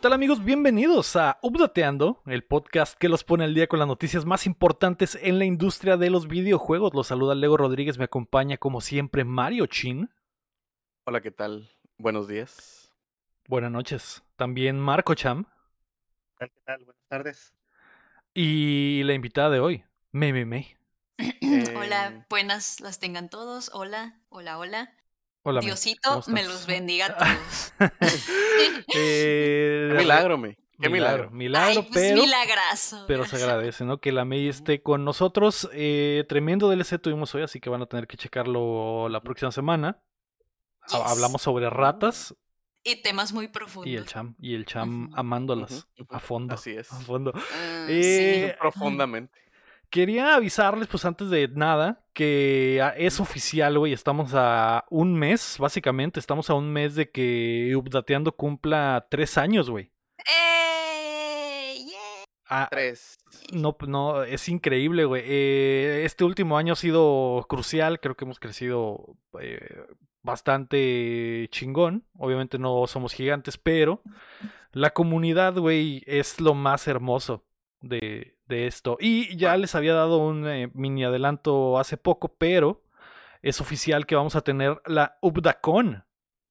¿Qué tal amigos? Bienvenidos a Updateando, el podcast que los pone al día con las noticias más importantes en la industria de los videojuegos. Los saluda Lego Rodríguez, me acompaña como siempre Mario Chin. Hola, ¿qué tal? Buenos días. Buenas noches. También Marco Cham. ¿Qué tal? Buenas tardes. Y la invitada de hoy, Meme Me. Hola, Eh, buenas las tengan todos. Hola, hola, hola. Hola. Diosito ¿Cómo me los bendiga a todos. Eh, Qué milagro, me. Qué milagro. Milagro, Ay, pues pero, milagrazo. pero se agradece, ¿no? Que la May esté con nosotros. Eh, tremendo DLC tuvimos hoy, así que van a tener que checarlo la próxima semana. Yes. Hablamos sobre ratas Y temas muy profundos. y el cham, y el cham amándolas a fondo. Así es. A fondo. Ah, Eh, sí. Profundamente. Quería avisarles, pues antes de nada, que ah, es oficial, güey. Estamos a un mes, básicamente. Estamos a un mes de que Updateando cumpla tres años, güey. ¡Eh! ¡Yeah! Ah, Tres. no, no, es increíble, güey. Eh, este último año ha sido crucial. Creo que hemos crecido eh, bastante chingón. Obviamente no somos gigantes, pero la comunidad, güey, es lo más hermoso de, de esto. Y ya les había dado un eh, mini adelanto hace poco, pero es oficial que vamos a tener la Updacon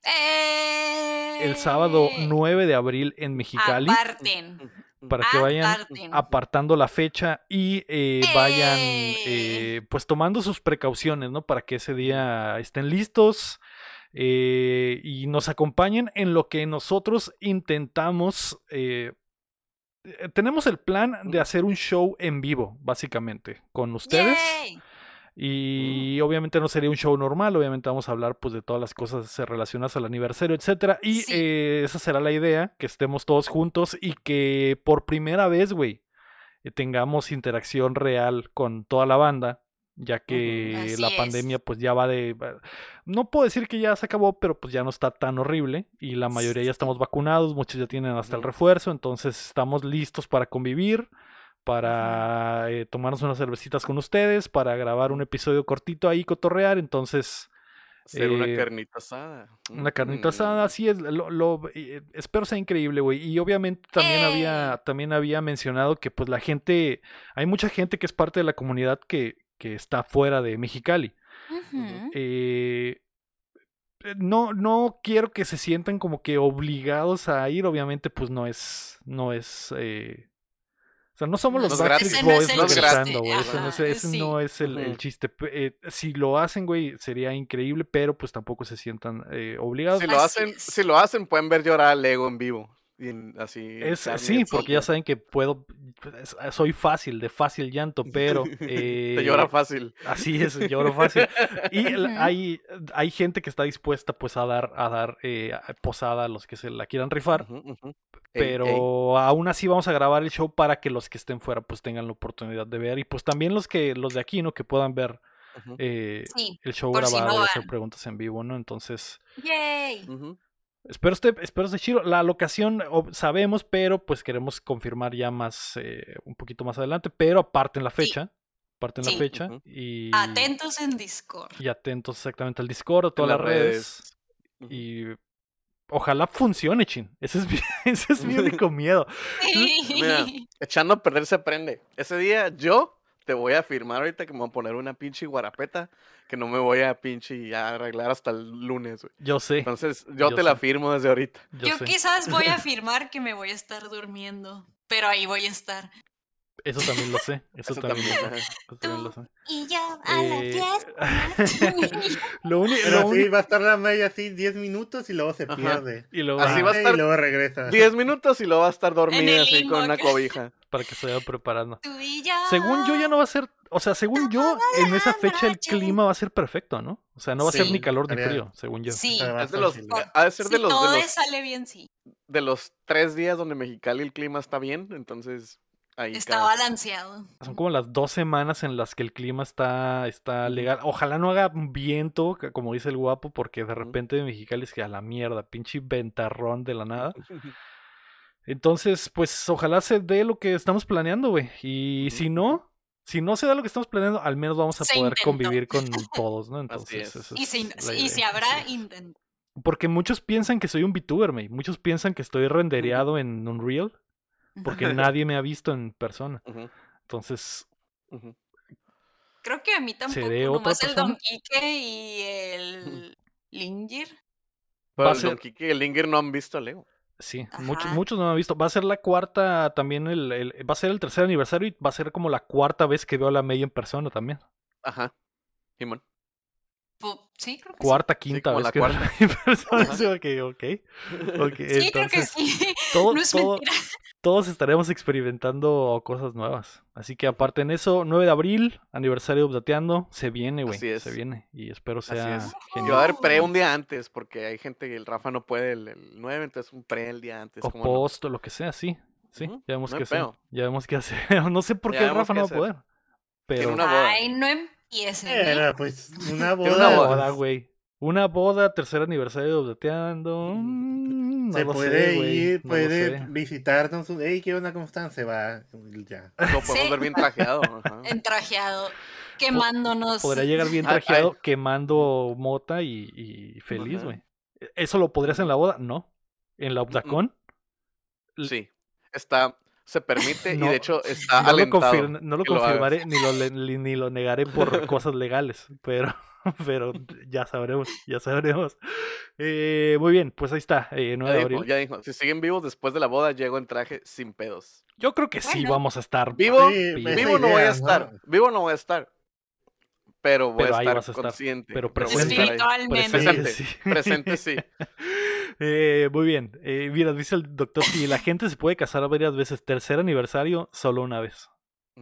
¡Eh! el sábado 9 de abril en Mexicali. Aparten. Para que vayan Aparten. apartando la fecha y eh, vayan ¡Eh! eh, pues tomando sus precauciones, ¿no? Para que ese día estén listos eh, y nos acompañen en lo que nosotros intentamos. eh, eh, tenemos el plan de hacer un show en vivo, básicamente, con ustedes. ¡Yay! Y obviamente no sería un show normal, obviamente vamos a hablar pues de todas las cosas eh, relacionadas al aniversario, etcétera. Y Sí. eh, esa será la idea, que estemos todos juntos y que por primera vez, güey, eh, tengamos interacción real con toda la banda, ya que la es. pandemia pues ya va de... No puedo decir que ya se acabó, pero pues ya no está tan horrible y la mayoría ya estamos vacunados, muchos ya tienen hasta el refuerzo, entonces estamos listos para convivir para eh, tomarnos unas cervecitas con ustedes, para grabar un episodio cortito ahí, cotorrear. Entonces, Hacer una eh, carnita asada. una carnita Mm. asada, así es. Lo, lo- eh, espero sea increíble, güey. Y obviamente también había, también había mencionado que pues la gente, hay mucha gente que es parte de la comunidad que, que está fuera de Mexicali. Eh, eh, no, no quiero que se sientan como que obligados a ir. Obviamente, pues no es, no es. eh, o sea, no somos No los. Backstreet no Boys regresando, güey. Ese no es, ajá, ese sí. no es el, chiste. Eh, si lo hacen, güey, sería increíble, pero pues tampoco se sientan eh, obligados. Si lo Así hacen, es. si lo hacen, pueden ver llorar a Lego en vivo. Así. Es, sí, porque ya saben que puedo, es- soy fácil, de fácil llanto, pero Te eh, llora fácil. Así es, lloro fácil. Y hay, hay gente que está dispuesta pues a dar, a dar eh, posada a los que se la quieran rifar. Pero ey. aún así vamos a grabar el show para que los que estén fuera pues tengan la oportunidad de ver. Y pues también los que, los de aquí, ¿no? Que puedan ver eh, Sí, el show si grabado no y hacer preguntas en vivo, ¿no? Entonces, ¡Yay! Espero este, espero este chido. La locación sabemos, pero pues queremos confirmar ya más, eh, un poquito más adelante. Pero aparten la Sí. fecha. Aparten la Sí. fecha. Y, Atentos en Discord. y atentos exactamente al Discord, a En todas las redes. Y ojalá funcione, Chin. Ese es mi, ese es mi único miedo. Mira, echando a perder se aprende. Ese día yo te voy a firmar ahorita que me voy a poner una pinche guarapeta que no me voy a pinche a arreglar hasta el lunes, güey. Yo sé, Entonces, yo, Yo te la firmo desde ahorita. yo, Yo quizás voy a afirmar que me voy a estar durmiendo, pero ahí voy a estar. Eso también lo sé. Eso, Eso también, lo sé. Eso también lo sé. Y yo a Eh, fiesta. lo único. Pero lo sí, va a estar la media así 10 minutos y luego se Ajá. pierde. Y luego Así va a estar Y luego regresa. 10 minutos y luego va a estar dormida el así con una cobija. para que se vaya preparando. Tú y yo. Según yo ya no va a ser, o sea, según yo en esa fecha el clima va a ser perfecto, ¿no? O sea, no va a ser ni calor ni frío, según yo. Sí. Es de los, ha de ser de los, todo de los, sale bien, sí. de los tres días donde Mexicali el clima está bien, entonces ahí Está cada- balanceado. Son como las dos semanas en las que el clima está, está legal. Ojalá no haga viento, como dice el guapo, porque de repente en Mexicali es que a la mierda, pinche ventarrón de la nada. Entonces, pues ojalá se dé lo que estamos planeando, güey. Y si no, si no se da lo que estamos planeando, al menos vamos a Se poder intentó. convivir con todos, ¿no? Entonces, es. Y si, y habrá intento. Porque muchos piensan que soy un VTuber, me. Muchos piensan que estoy rendereado en Unreal. Porque nadie me ha visto en persona. Entonces. Creo que a mí tampoco, ¿Seré otra nomás el Don? Quique y el Lingir. Pero el Don Kike y el Linger no han visto a Lego. sí, muchos, muchos no me han visto. Va a ser la cuarta también, el, el- va a ser el tercer aniversario y va a ser como la cuarta vez que veo a la May en persona también. Ajá. Simón. Sí, creo que Cuarta, quinta como vez la que veo a la cuarta. May en persona. Sí, ok, ok. Sí. Sí, creo que sí. todo- no es todo- mentira. Todos estaremos experimentando cosas nuevas. Así que aparte en eso, 9 de abril, aniversario de Updateando, se viene, güey. Así es. Se viene. Y espero Así sea es. Y genial. va a haber pre un día antes, porque hay gente que el Rafa no puede el, el 9, entonces un pre el día antes. O ¿cómo no? post o lo que sea, sí. Sí, ya vemos no qué hacer. Ya vemos qué hacer. No sé por qué vemos Rafa no va a poder. Pero una boda. Ay, no empiecen. ¿eh? Era pues una boda. una boda, güey. Una boda, tercer aniversario de Updateando. mm, no Se puede sé, ir, no puede visitarnos. Hey, ¿qué onda? ¿Cómo están? Se va. Ya. Lo podemos Sí. ver bien trajeado. ajá. Entrajeado. Quemándonos. Podría llegar bien Ay, ay. trajeado, quemando mota y, y feliz, güey. ¿Eso lo podrías en la boda? No. ¿En la Updacon? L- Sí. Está, se permite y de hecho está no lo, alentado. confir- no lo lo confirmaré ni lo, ni- ni lo negaré por cosas legales, pero, pero ya sabremos, ya sabremos. Eh, muy bien, pues ahí está, eh, 9 Ya de dijo, abril. ya dijo, si siguen vivos después de la boda, llego en traje sin pedos. Yo creo que sí Bueno. vamos a estar. Vivo, Sí, Vivo no voy a estar, vivo no voy a estar. Pero voy Pero a ahí estar vas a estar. consciente. Pero. Espiritualmente. Presente, Presente, sí. presente sí. Eh, muy bien, eh, mira, dice el doctor, si la gente se puede casar varias veces, tercer aniversario, solo una vez.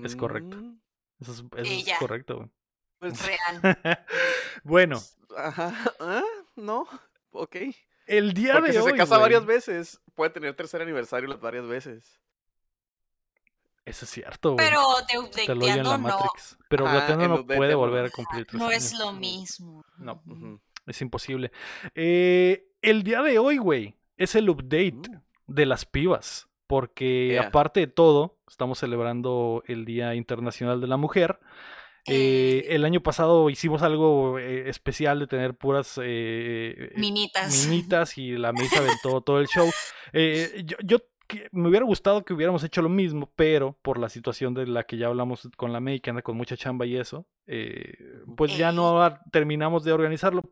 Es correcto. Mm, Eso es, eso correcto, güey. pues, Real. bueno, Ajá. ¿Ah? No. Ok. el día Porque de si hoy, se casa güey, varias veces, puede tener tercer aniversario las varias veces. Eso es cierto, güey. Pero de Te lo en la no. Matrix. Pero en no puede volver a cumplir tres No años. es lo mismo. No. Es imposible. Eh, el día de hoy, güey, es el update Mm. de las pibas. Porque Yeah. aparte de todo, estamos celebrando el Día Internacional de la Mujer. Eh, Eh. el año pasado hicimos algo eh, especial de tener puras eh, Minitas. minitas y la mesa aventó todo el show. Eh, yo yo que- me hubiera gustado que hubiéramos hecho lo mismo, pero por la situación de la que ya hablamos con la May, que anda con mucha chamba y eso, eh, pues ya no terminamos de organizarlo.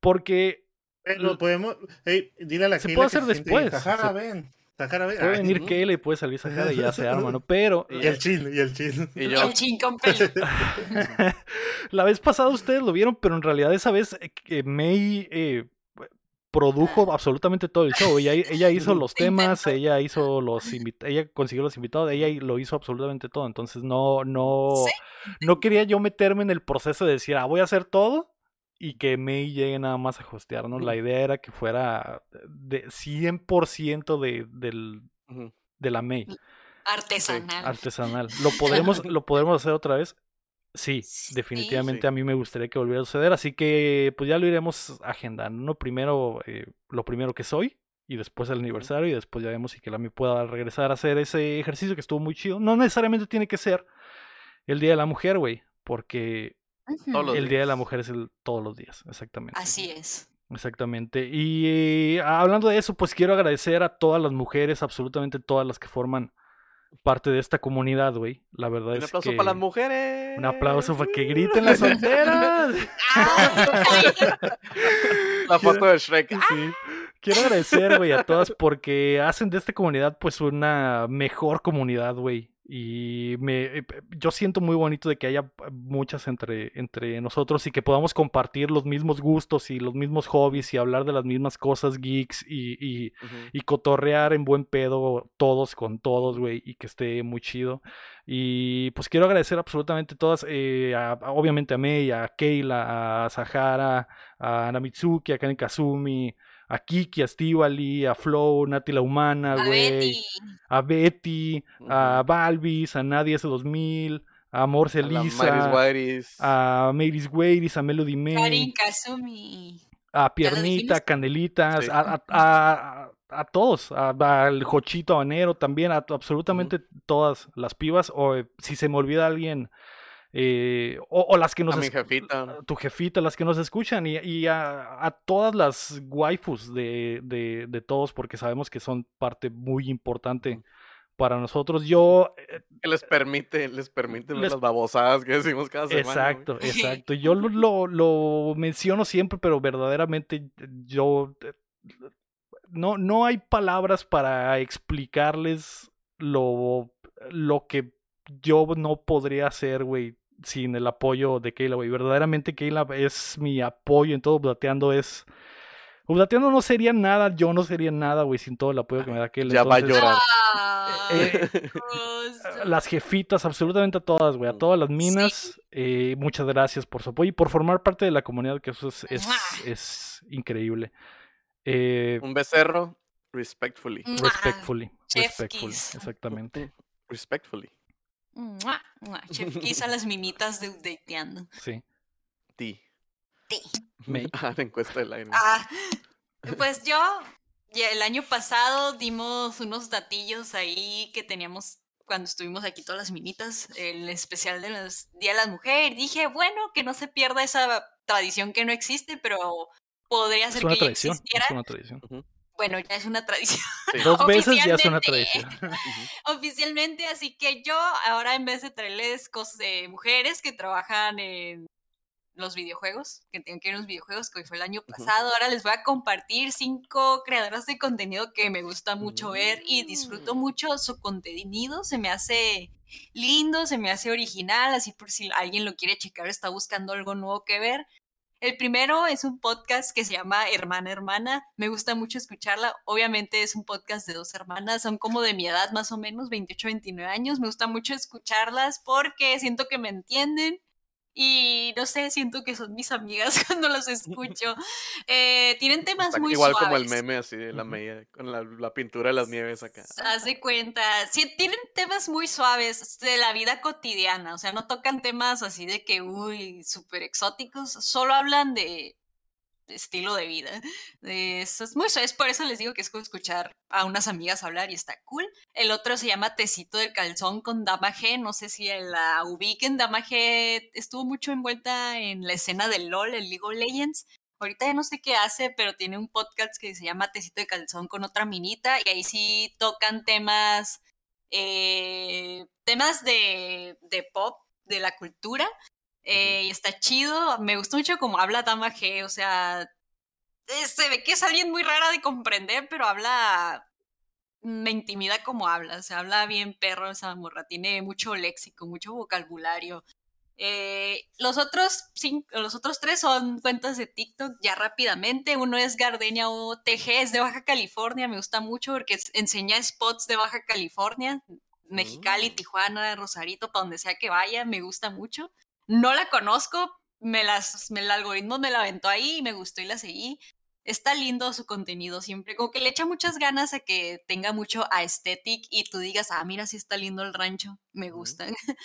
Porque Pero podemos. Hey, dile a la Se Keila puede que hacer se después, se- ven. Sahara, ven. puede venir. Kayla y puede salir Sahara y ya se arma, ¿no? Pero Y el chin, y el chin. Y yo, el chin con pelo. la vez pasada ustedes lo vieron, pero en realidad esa vez eh, que May eh, produjo absolutamente todo el show. Ella, ella hizo los temas, ella hizo los invitados, ella consiguió los invitados, ella lo hizo absolutamente todo. Entonces no, no, no quería yo meterme en el proceso de decir, ah, voy a hacer todo y que May llegue nada más a hostear, ¿no? La idea era que fuera de 100% de, del, de la May, Artesanal. artesanal. ¿Lo podremos, ¿Lo podremos hacer otra vez? Sí, Sí. definitivamente Sí. a mí me gustaría que volviera a suceder, así que pues ya lo iremos agendando. ¿no? Primero eh, lo primero que soy y después el aniversario y después ya vemos si que la me pueda regresar a hacer ese ejercicio que estuvo muy chido. No necesariamente tiene que ser el Día de la Mujer, güey, porque El Día de la. Mujer es el todos los días, exactamente. Así es. Exactamente. Y eh, hablando de eso, pues quiero agradecer a todas las mujeres, absolutamente todas las que forman parte de esta comunidad, güey. La verdad Un es aplauso que para las mujeres. un aplauso para que griten las solteras. La foto de Shrek. Sí. Quiero agradecer, güey, a todas porque hacen de esta comunidad pues una mejor comunidad, güey. Y me, eh, yo siento muy bonito de que haya muchas entre, entre nosotros y que podamos compartir los mismos gustos y los mismos hobbies y hablar de las mismas cosas geeks y, y, cotorrear en buen pedo todos con todos, güey, y que esté muy chido. Y pues quiero agradecer absolutamente todas, eh, a- a- obviamente a Mei, a Keila, a Sahara, a Namitsuki, a Karen Kazumi, a Kiki, a Stivali, a Flow, Nati la Humana, A güey, Betty. a Betty, a. Balvis, a Nadia S2000, a Morse A la Maris Lisa, Guairis. a Mary's Weiris, a Melody May Karin Kazumi. a ¿Ya lo Piernita? Canelitas, Sí. a, a- a- a todos, a- al Jochito Habanero también, a absolutamente todas las pibas, o eh, si se me olvida alguien, eh, o, o las que nos A mi jefita. tu jefita, las que nos escuchan y, y a, a todas las waifus de, de, de todos, porque sabemos que son parte muy importante para nosotros. Yo, eh, Que les permite, les permite Les- las babosadas que decimos cada semana. exacto, exacto. Yo lo, lo, lo menciono siempre, pero verdaderamente yo... eh, No, no hay palabras para explicarles lo, lo que yo no podría hacer, güey, sin el apoyo de Keila, güey. Verdaderamente Keila es mi apoyo en todo Updateando, es... Updateando no sería nada, yo no sería nada, güey, sin todo el apoyo que me da Keila. Ya va a llorar. eh, las jefitas, absolutamente a todas, güey, a Mm. todas las minas, eh, muchas gracias por su apoyo y por formar parte de la comunidad, que eso es, es, es increíble. Eh, Un becerro, respectfully. Mua. respectfully, respectfully, exactamente, Respectfully. Mua, mua. Chef Kiss a las minitas de Updateando. sí. Ti. Ti. Ah, la encuesta del aire. Ah, pues yo, el año pasado dimos unos datillos ahí que teníamos cuando estuvimos aquí todas las minitas, el especial de los Día de las Mujeres. Dije, bueno, que no se pierda esa tradición que no existe, pero podría Es ser una que tradición, existiera. es una tradición. Bueno, ya es una tradición Sí. Dos veces ya es una tradición. oficialmente, así que yo ahora en vez de traerles cosas de mujeres que trabajan en los videojuegos, que tienen que ver en los videojuegos, que hoy fue el año pasado, ahora les voy a compartir cinco creadoras de contenido que me gusta mucho ver y disfruto Mm. mucho su contenido, se me hace lindo, se me hace original, así por si alguien lo quiere checar, está buscando algo nuevo que ver. El primero es un podcast que se llama Hermana Hermana. Me gusta mucho escucharla. Obviamente es un podcast de dos hermanas, son como de mi edad más o menos, 28, 29 años. Me gusta mucho escucharlas porque siento que me entienden y no sé, siento que son mis amigas cuando las escucho. Eh, tienen temas Está muy igual suaves. como el meme así de la media, con la, la pintura de las nieves acá. Haz de cuenta, sí, tienen temas muy suaves de la vida cotidiana, o sea, no tocan temas así de que, uy, súper exóticos, solo hablan de estilo de vida. Eso es muy es por eso les digo que es como escuchar a unas amigas hablar y está cool. El otro se llama Tecito del Calzón con Dama G, no sé si la ubiquen, Dama G estuvo mucho envuelta en la escena del LOL, el League of Legends. Ahorita ya no sé qué hace, pero tiene un podcast que se llama Tecito de Calzón con otra minita y ahí sí tocan temas, eh, temas de, de pop, de la cultura. Eh, y está chido, me gusta mucho como habla Dama G, o sea, eh, se ve que es alguien muy rara de comprender, pero habla, me intimida como habla, o sea, habla bien perro esa morra, tiene mucho léxico, mucho vocabulario. Eh, los, otros cinco, los otros tres son cuentas de TikTok ya rápidamente. Uno es Gardenia OTG, es de Baja California, me gusta mucho porque enseña spots de Baja California, Mexicali, Mm. Tijuana, Rosarito, para donde sea que vaya, me gusta mucho. No la conozco, me las, me, el algoritmo me la aventó ahí y me gustó y la seguí. Está lindo su contenido siempre, como que le echa muchas ganas a que tenga mucho aesthetic y tú digas, ah, mira, sí está lindo el rancho, me gusta.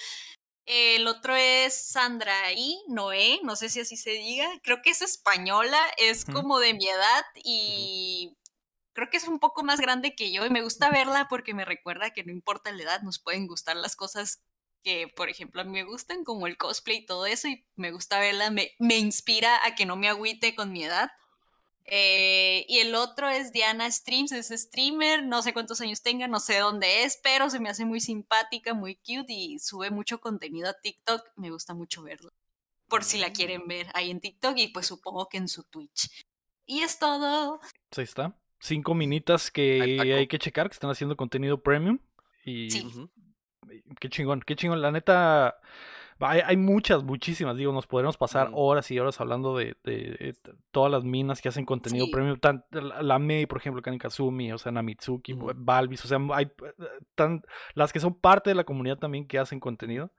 El otro es Sandra y Noé, no sé si así se diga, creo que es española, es como de mi edad y creo que es un poco más grande que yo y me gusta verla porque me recuerda que no importa la edad, nos pueden gustar las cosas que, por ejemplo, a mí me gustan, como el cosplay y todo eso, y me gusta verla, me, me inspira a que no me agüite con mi edad. Eh, y el otro es Diana Streams, es streamer, no sé cuántos años tenga, no sé dónde es, pero se me hace muy simpática, muy cute y sube mucho contenido a TikTok, me gusta mucho verlo. Por si la quieren ver ahí en TikTok y pues supongo que en su Twitch. Y es todo. Pues ahí está. Cinco minitas que hay que checar, que están haciendo contenido premium. Y Sí. Qué chingón, qué chingón. La neta, hay, hay muchas, muchísimas. Digo, nos podremos pasar horas y horas hablando de, de- de t- todas las minas que hacen contenido Sí. premium. Tan, la, la Mei, por ejemplo, Kanikazumi, o sea, Namitsuki, Ujú. Balvis. O sea, hay eh, tan, las que son parte de la comunidad también que hacen contenido.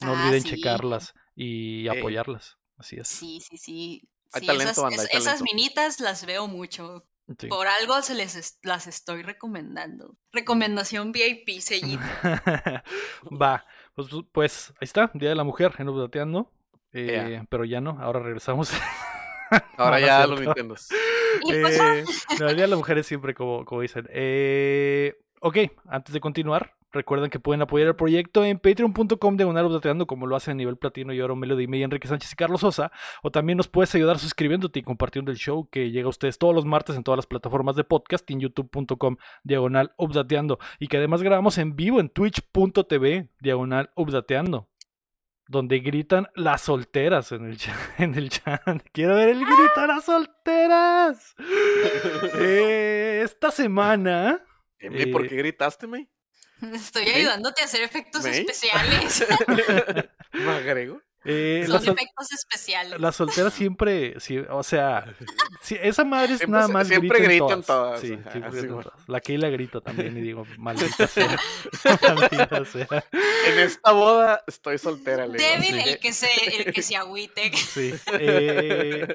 No Ah, olviden sí. checarlas y apoyarlas. Así es. Sí, sí, sí. Hay talento, esas, banda, hay es- esas talento. minitas las veo mucho. Sí. Por algo se les es- las estoy recomendando. Recomendación VIP, sellito. Va, pues, pues ahí está, Día de la Mujer en Updateando. Ea. Eh, Pero ya no, ahora regresamos. Ahora ya. Y pues, Eh, no, el Día de la Mujer es siempre como, como dicen. Eh, ok, antes de continuar, Recuerden que pueden apoyar el proyecto en patreon.com diagonal updateando como lo hacen a nivel platino y oro Melody Media, Enrique Sánchez y Carlos Sosa. O también nos puedes ayudar suscribiéndote y compartiendo el show que llega a ustedes todos los martes en todas las plataformas de podcast y en youtube.com diagonal updateando. Y que además grabamos en vivo en twitch.tv diagonal updateando. Donde gritan las solteras en el chat. En el chat. Quiero ver el grito de las solteras. Eh, esta semana. Emi, ¿por Eh, qué gritaste, me? Estoy ayudándote a hacer efectos especiales. ¿Me agrego? eh, Son las, sol- efectos especiales. las solteras siempre. sí, o sea, sí, esa madre es Siempre nada más. siempre grita en gritan todas, Sí, ajá, siempre gritan bueno. todas. La Keila grita también y digo, maldita sea. maldita sea. En esta boda estoy soltera, le digo. Débil así el que se, el que se agüite. Sí. Eh,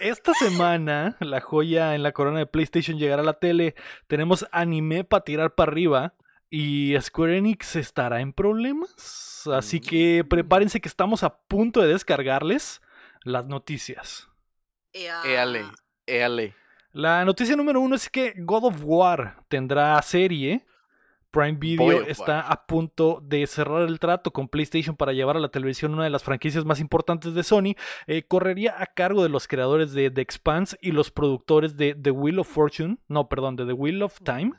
esta semana, la joya en la corona de PlayStation llegará a la tele. Tenemos anime para tirar para arriba. Y Square Enix estará en problemas. Así que prepárense que estamos a punto de descargarles las noticias. Éale, éale. La noticia número uno es que God of War tendrá serie. Prime Video está War. a punto de cerrar el trato con PlayStation para llevar a la televisión una de las franquicias más importantes de Sony. Eh, correría a cargo de los creadores de The Expanse y los productores de The Wheel of Fortune. No, perdón, de The Wheel of Time.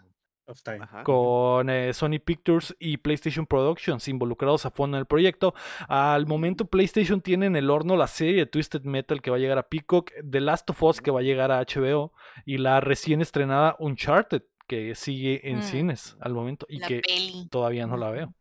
Of time. Ajá. Con eh, Sony Pictures y PlayStation Productions involucrados a fondo en el proyecto. Al momento PlayStation tiene en el horno la serie de Twisted Metal que va a llegar a Peacock, The Last of Us que va a llegar a HBO y la recién estrenada Uncharted que sigue en Mm. cines al momento y La que peli. todavía no la veo.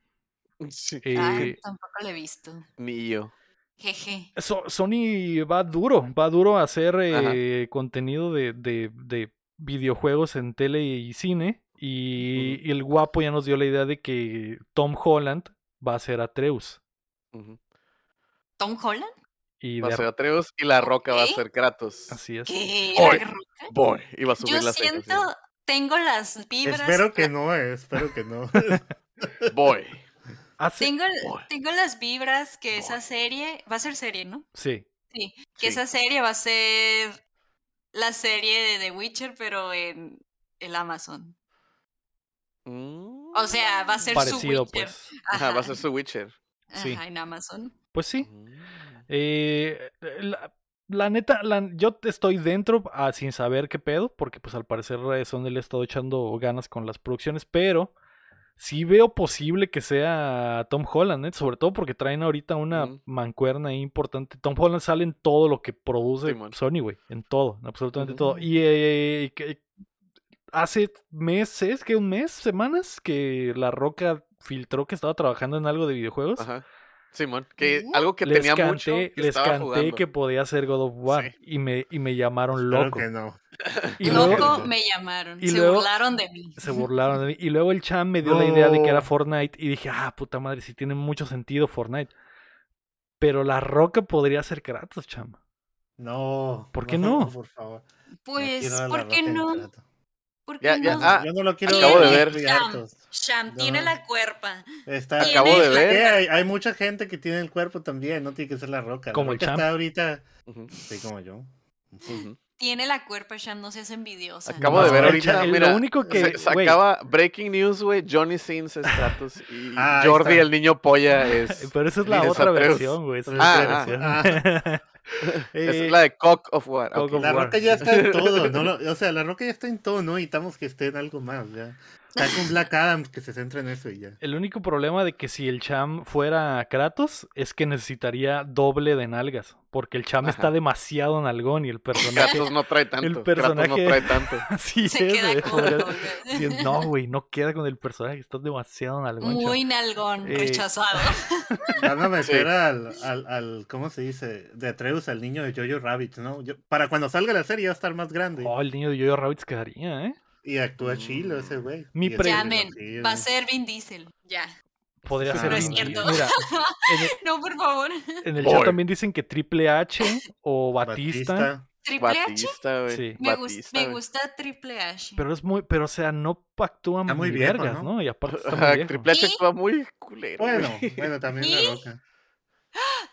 Sí, Eh, Ay, tampoco la he visto. Ni yo. Jeje. So- Sony va duro, va duro a hacer eh, contenido de, de- de videojuegos en tele y cine. Y, y el guapo ya nos dio la idea de que Tom Holland va a ser Atreus. ¿Tom Holland? Y Va a ser Atreus y la roca va a ser Kratos. Así es. ¿Qué? Oy. ¿La roca? Boy, iba a subir Yo las cejas, siento, tengo las vibras. Espero que no, eh, espero que no. Hace- Tengo, tengo las vibras que esa serie. Va a ser serie, ¿no? Sí. Sí. Sí. Que esa serie va a ser la serie de The Witcher, pero en el Amazon. Mm. O sea, va a ser Parecido, su Witcher. pues. Ajá, va a ser su Witcher. sí. Ajá, en Amazon. Pues sí. Mm. Eh, la, la neta, la- yo estoy dentro ah, sin saber qué pedo, porque pues al parecer eh, Sony le ha estado echando ganas con las producciones, pero sí veo posible que sea Tom Holland, ¿eh? sobre todo porque traen ahorita una mancuerna ahí importante. Tom Holland sale en todo lo que produce. Sony, güey, en todo, en absolutamente todo. Ujú. Y eh, que- hace meses, que un mes, semanas, que La Roca filtró que estaba trabajando en algo de videojuegos. Ajá. Simón, que algo que les tenía canté, mucho que les canté jugando. que podía ser God of War Sí. y me y me llamaron loco. que no. Y No, luego Loco me llamaron. y se luego- burlaron de mí. se burlaron de mí y luego el Cham me dio la idea de que era. Fortnite y dije, "Ah, puta madre, sí tiene mucho sentido Fortnite." Pero la Roca podría ser Kratos, Cham. No. ¿Por qué no? Por favor. Pues, ¿por qué no? Trato. ¿Por qué Ya, ya, no? ah, Yo no lo quiero acabo de ver. Sham, No. tiene la cuerpa. Está, Acabo de ver. Hay, hay mucha gente que tiene el cuerpo también, no tiene que ser la roca. Como el está ahorita, sí, como yo. Tiene la cuerpa, Sham, no seas envidiosa. Acabo No, de ver el ahorita, el- mira, lo único que- se, se güey. acaba breaking news, güey, Johnny Sins es Kratos y Ah, Jordi está. el niño polla es Pero esa es la otra versión, güey. esa es Ah, otra ah, versión. es Eh, la de Cock of War. Cock ok. of La War. roca ya está en todo, no o sea, la roca ya está en todo, no necesitamos que esté en algo más, ya. Está con Black Adam que se centra en eso y ya. El único problema de que si el Cham fuera Kratos es que necesitaría doble de nalgas. Porque el Cham Ajá. está demasiado nalgón y el personaje. Kratos no trae tanto. Kratos personaje- no trae tanto. Así Se es, queda corto. güey. Sí, No, güey, no queda con el personaje. Estás demasiado nalgón. Cham. Muy nalgón, Eh, rechazado. Van a meter Sí. al, al, al, ¿cómo se dice? De Atreus al niño de Jojo Rabbit, ¿no? Yo- para cuando salga la serie va a estar más grande. Oh, el niño de Jojo Rabbit quedaría, ¿eh? Y actúa chilo ese güey. Mi pre- Llamen, sí, va a ser Vin Diesel. Ya. Podría No, ser no Vin es Diesel. cierto. Mira, en el, No, por favor. en el Boy. chat también dicen que Triple H o Batista. Triple H. Batista, güey. Sí. Me, gusta Triple H. Pero es muy, pero o sea, no actúa Está muy viejo, vergas, ¿no? ¿no? Y aparte está muy viejo. Triple H ¿Y? actúa muy culero. Bueno, bueno, también ¿Y? la roca.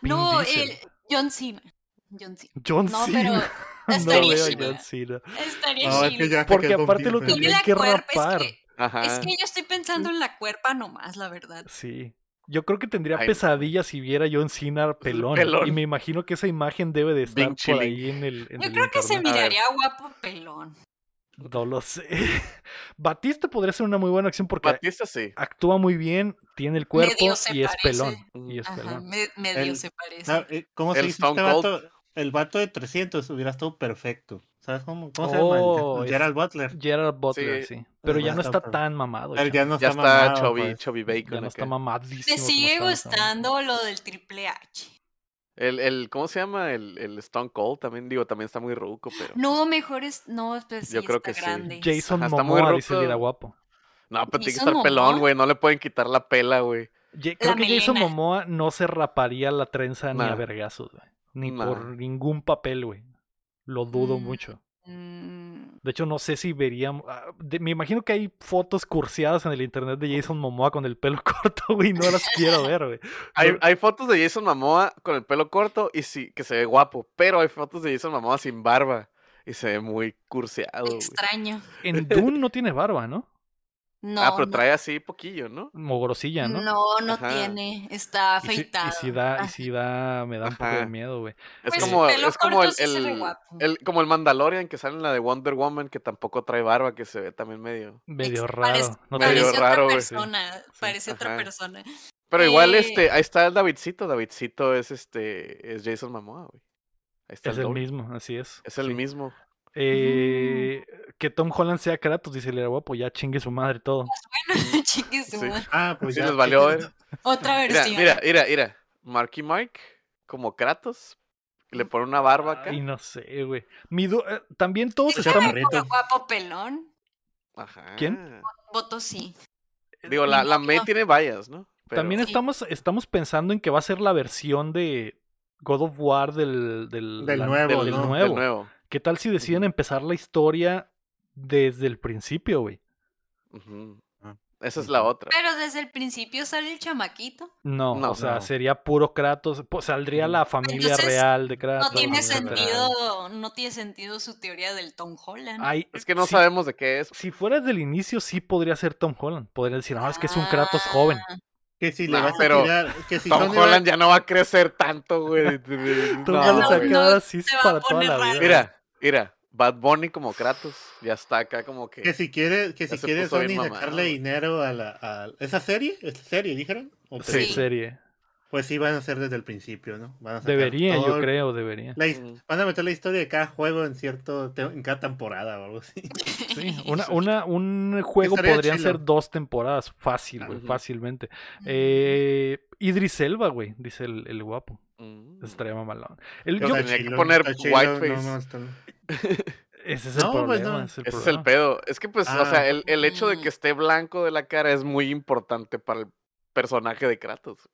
no, el John Cena. John Cena. John No, Cena. Pero no estaría veo a chido. John Cena. Estaría No, es chido. que ya se Porque aparte lo tendrían la que cuerpa, es rapar. que- Ajá. Es que yo estoy pensando en la cuerpa nomás, la verdad. Sí. Yo creo que tendría Ay, pesadillas si viera John Cena pelón. pelón. Y me imagino que esa imagen debe de estar por chilling. ahí en el, en Yo el creo que se miraría guapo pelón. No lo sé. Batista podría ser una muy buena acción porque Batista sí. actúa muy bien, tiene el cuerpo y es pelón. Y es Ajá, pelón. me- medio El- se parece. Ah, eh, ¿Cómo se El dice este Stone Cold. vato? El vato de 300 hubiera estado perfecto. ¿Sabes cómo, cómo se llama? Oh, Gerald Butler. Gerard Butler, sí. Sí. Pero ya no está, tan mamado. Él ya. ya no Ya está, está mamado, Chubby, pues. Chubby Bacon. Ya no está mamadísimo. Me como sigue gustando lo del Triple H. El, el, ¿Cómo se llama? El, el Stone Cold también, digo, también está muy ruco, pero... No, mejor es. No, pues sí, Yo creo está que sí. Jason Ajá, está muy Momoa dice era guapo. No, pero tiene que estar pelón, Momoa. güey. No le pueden quitar la pela, güey. Creo La que Jason. Momoa no se raparía la trenza ni a vergazos, güey. Ni Nah. por ningún papel, güey. Lo dudo Mm. mucho. Mm, De hecho, no sé si veríamos. ah, me imagino que hay fotos cursiadas en el internet de Jason Momoa con el pelo corto, güey. No las quiero ver, güey. Hay, hay fotos de Jason Momoa con el pelo corto y sí, que se ve guapo. Pero hay fotos de Jason Momoa sin barba y se ve muy curseado, güey. extraño. En Dune no tiene barba, ¿no? No. ah, pero no. trae así poquillo, ¿no? Mogorosilla, ¿no? No, no Ajá. tiene. Está Y si, afeitado. y si da, y Ah, si da, me da un poco de miedo, güey. Es Pues, como, es como el, el- guapo. el- como el Mandalorian que sale en la de Wonder Woman que tampoco trae barba, que se ve también medio. Medio raro. parece- No Medio tiene- Parece raro, otra güey, sí. persona. Parece otra persona. Pero igual Eh, este, ahí está el Davidcito, Davidcito es este, es Jason Momoa, güey. Ahí está Es el mismo, así es. Es el sí. mismo. Eh, que Tom Holland sea Kratos, dice el era guapo, ya chingue su madre todo. Chingue su Sí. madre. Ah, pues Sí ya. les valió, que- eh. Otra Mira, versión. mira, mira, mira. Marky Mark, como Kratos, le pone una barba acá. Y no sé, güey. Mi du- eh, también todos Pues chaparrito. Guapo, pelón. Ajá. ¿Quién? Voto sí. Digo, la, la May tiene vallas, ¿no? Pero- También Sí. estamos, estamos pensando en que va a ser la versión de God of War del, del, Del la- nuevo, del ¿no? del nuevo. nuevo. ¿Qué tal si deciden empezar la historia desde el principio, güey? Ah. Esa es la otra. Pero desde el principio sale el chamaquito. No, No. o sea, No. sería puro Kratos. pues, saldría la familia Entonces, real de Kratos. No tiene real. sentido, no tiene sentido su teoría del Tom Holland. Ay, Es que no sabemos de qué es. Si fuera desde el inicio, sí podría ser Tom Holland. Podría decir, no, es que es un Kratos joven. Ah, Que si No, le vas pero a tirar. Que si Tom va- Holland ya no va a crecer tanto, güey. Tom no, Holland se va a quedar No, así para toda la vida. Mira, mira. Bad Bunny como Kratos. Ya está acá como que. Que si quiere, que si quiere Sony sacarle dinero a la. A... ¿Esa serie? ¿Esa serie, dijeron? ¿O Sí, serie. Pues sí, van a ser desde el principio, ¿no? Van a sacar Debería, yo todo- creo, debería. la. Van a meter la historia de cada juego en cierto. te- en cada temporada o algo así. Sí, una, una, un juego podrían chilo. ser dos temporadas, fácil, güey, fácilmente. Eh, Idris Elba, güey, dice el, el guapo. Mm. Estaría mamalón. El, yo- tenía que poner whiteface. no, no, está- ese es el No, pues, no. es el Ese es problema. el pedo. Es que, pues, o Ah. sea, el, el hecho de que Mm. esté blanco de la cara es muy importante para el personaje de Kratos.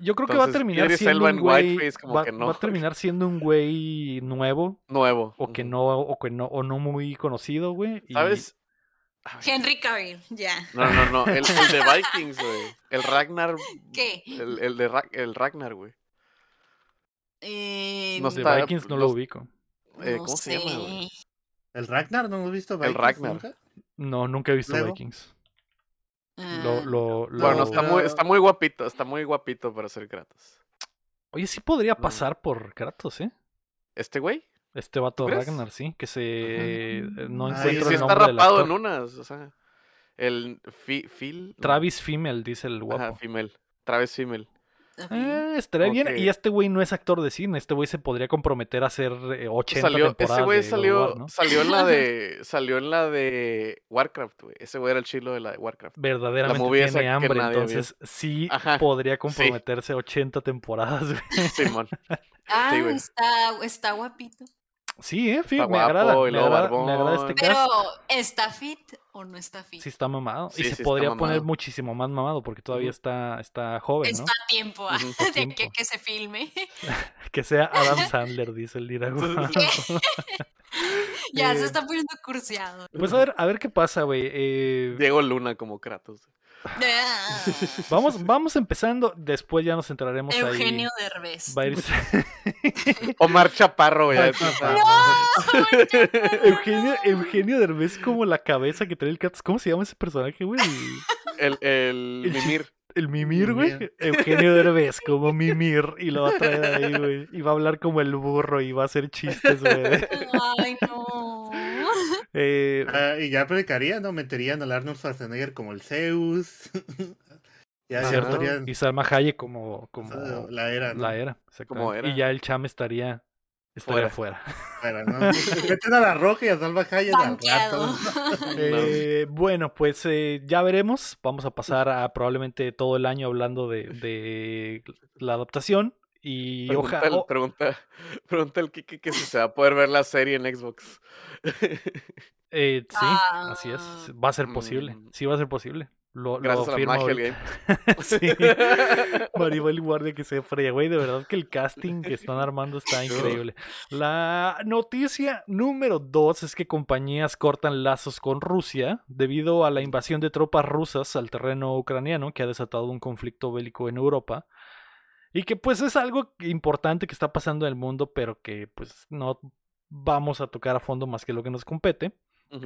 Yo creo que va a terminar Idris siendo Elba un en güey. Va, que no. va a terminar siendo un güey nuevo. Nuevo. O que no, o que no, o no muy conocido, güey. y- ¿Sabes? Ay, Henry Cavill, ya. No, no, no. El, el de Vikings, güey. El Ragnar. ¿Qué? El, el de Ra- el Ragnar, güey. Eh, No de está- Vikings no lo ubico. eh, no ¿cómo se llama, sé. güey? ¿El Ragnar? ¿No lo has visto? El Vikings Ragnar. nunca? No, nunca he visto Luego. Vikings. Ah, Lo, lo, Bueno, lo- está muy, está muy guapito. Está muy guapito para ser Kratos. Oye, sí podría No. pasar por Kratos, ¿eh? ¿Este güey? Este vato. Ragnar, sí, que se eh, no sí el está nombre del rapado en unas. O sea, el Fi- Phil. no, Travis Fimmel, dice el Ajá, guapo. Fimmel. Travis Fimmel. Eh, estaría bien. Y este güey no es actor de cine. Este güey se podría comprometer a hacer eh, 80 Salió, temporadas ese güey salió, War, ¿no? salió en la de. Salió en la de Warcraft, güey. Ese güey era el chilo de la de Warcraft. Verdaderamente movie esa tiene que hambre. vio. Entonces sí Ajá, podría comprometerse 80 temporadas. güey. Simón. Ah, sí, está, está guapito. Sí, eh, sí, Está me agrada. guapo Me agrada, me agrada este. Pero, cast. ¿está fit o no está fit? Sí está mamado. Sí, y sí se está podría poner muchísimo más mamado porque todavía está, está joven, ¿no? Está a tiempo a de que, tiempo. que se filme. Que sea Adam Sandler, dice el Lira. ya Eh, se está poniendo cursiado. Pues a ver, a ver qué pasa, güey. Eh, Diego Luna como Kratos. Ah, Vamos, vamos empezando, después ya nos entraremos Eugenio ahí. Derbez. Va a irse- Omar Chaparro. Eugenio, Eugenio Derbez como la cabeza que trae el cat. ¿Cómo se llama ese personaje, güey? El, el El Mimir. El Mimir, güey. Eugenio Derbez como Mimir. Y lo va a traer ahí, güey. Y va a hablar como el burro y va a hacer chistes, güey. Ay, no. Eh, Ah, y ya aplicaría, ¿no? Meterían al Arnold Schwarzenegger como el Zeus. ya, cierto. estarían- Y Salma Hayek como, como la era, ¿no? la era. Como exactamente. era. Y ya el cham estaría, estaría fuera. Era, ¿no? Meten a la roca y a Salva Hayek al rato. Eh, bueno, pues eh, ya veremos. Vamos a pasar a probablemente todo el año hablando de, de la adaptación. Y Pregunta, ojalá. el, pregunta, pregunta el Kiki que si se va a poder ver la serie en Xbox. Eh, sí, así es. Ah. Va a ser posible. Mm. Sí, va a ser posible. Lo, lo Gracias a la magia del ahorita. sí. Maribel Guardia que se fría, güey. De verdad que el casting que están armando está increíble. La noticia número dos es que compañías cortan lazos con Rusia debido a la invasión de tropas rusas al terreno ucraniano que ha desatado un conflicto bélico en Europa. Y que pues es algo importante que está pasando en el mundo, pero que pues no vamos a tocar a fondo más que lo que nos compete.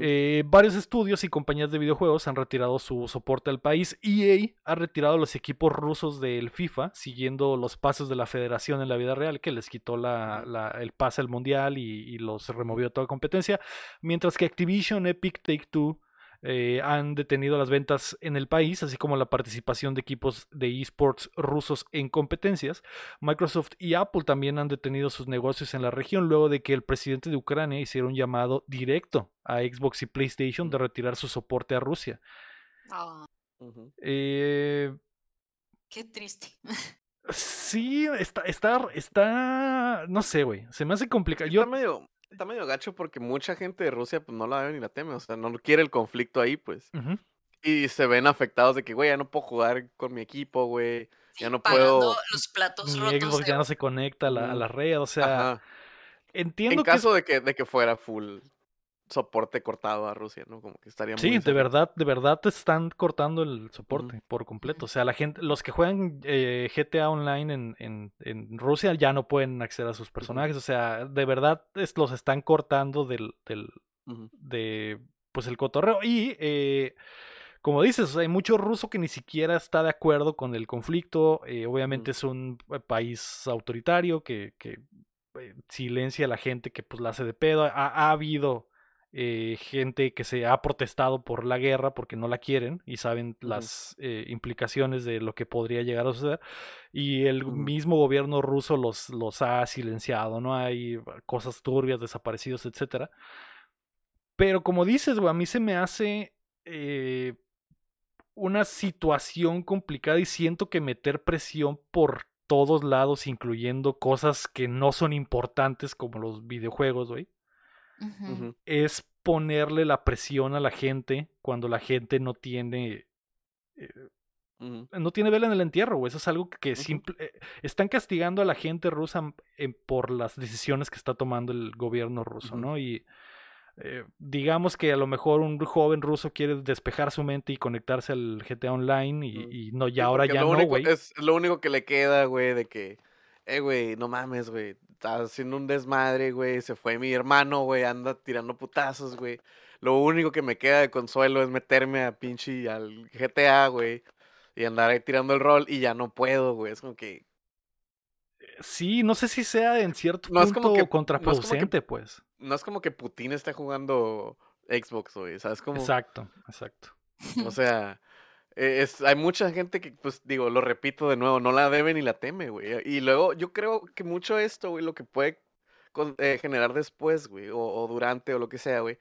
Eh, varios estudios y compañías de videojuegos han retirado su soporte al país. EA ha retirado los equipos rusos del FIFA, siguiendo los pasos de la federación en la vida real, que les quitó la- la- el pase al mundial y, y los removió de toda competencia. Mientras que Activision, Epic, Take Two eh, han detenido las ventas en el país, así como la participación de equipos de esports rusos en competencias. Microsoft y Apple también han detenido sus negocios en la región luego de que el presidente de Ucrania hiciera un llamado directo a Xbox y PlayStation de retirar su soporte a Rusia. Ah. Eh, qué triste. sí, está, está, está, no sé, güey, se me hace complicado. Yo, Está medio, está medio gacho porque mucha gente de Rusia pues no la ve ni la teme, o sea, no quiere el conflicto ahí, pues. Y se ven afectados de que, güey, ya no puedo jugar con mi equipo, güey. Sí, Ya no pagando puedo- los platos mi rotos. Xbox de- ya no se conecta a la, a Ujú. la red, o sea, Ajá. entiendo En que es- caso de que, de que fuera full soporte cortado a Rusia, ¿no? Como que estaría muy Sí, de verdad, de verdad te están cortando el soporte por completo. O sea, la gente, los que juegan eh, GTA Online en, en, en Rusia ya no pueden acceder a sus personajes. O sea, de verdad es- los están cortando del, del, de pues el cotorreo. Y eh, como dices, o sea, hay mucho ruso que ni siquiera está de acuerdo con el conflicto. eh, obviamente es un país autoritario que, que silencia a la gente que pues la hace de pedo. Ha, ha habido eh, gente que se ha protestado por la guerra porque no la quieren y saben las eh, implicaciones de lo que podría llegar a suceder. Y el mismo gobierno ruso los, los ha silenciado, ¿no? Hay cosas turbias, desaparecidos, etcétera. Pero como dices, güey, a mí se me hace eh, una situación complicada y siento que meter presión por todos lados, incluyendo cosas que no son importantes como los videojuegos, güey, Es ponerle la presión a la gente cuando la gente no tiene eh, no tiene vela en el entierro, güey. Eso es algo que simple, eh, están castigando a la gente rusa m- en- por las decisiones que está tomando el gobierno ruso. ¿no? Y eh, digamos que a lo mejor un joven ruso quiere despejar su mente y conectarse al GTA Online y, y no, ya ahora ya no, güey. Es lo único que le queda, güey, de que, eh, güey, no mames, güey. Está haciendo un desmadre, güey. Se fue mi hermano, güey. Anda tirando putazos, güey. Lo único que me queda de consuelo es meterme a pinche al GTA, güey. Y andar ahí tirando el rol y ya no puedo, güey. Es como que. Sí, no sé si sea en cierto No es punto como que- no es como que- contraproducente, pues. No es como que Putin esté jugando Xbox, güey. ¿Sabes? Como. Exacto, exacto. O sea, eh, es, hay mucha gente que, pues digo, lo repito de nuevo, no la debe ni la teme, güey. Y luego yo creo que mucho esto, güey, lo que puede con- eh, generar después, güey, o, o durante o lo que sea, güey.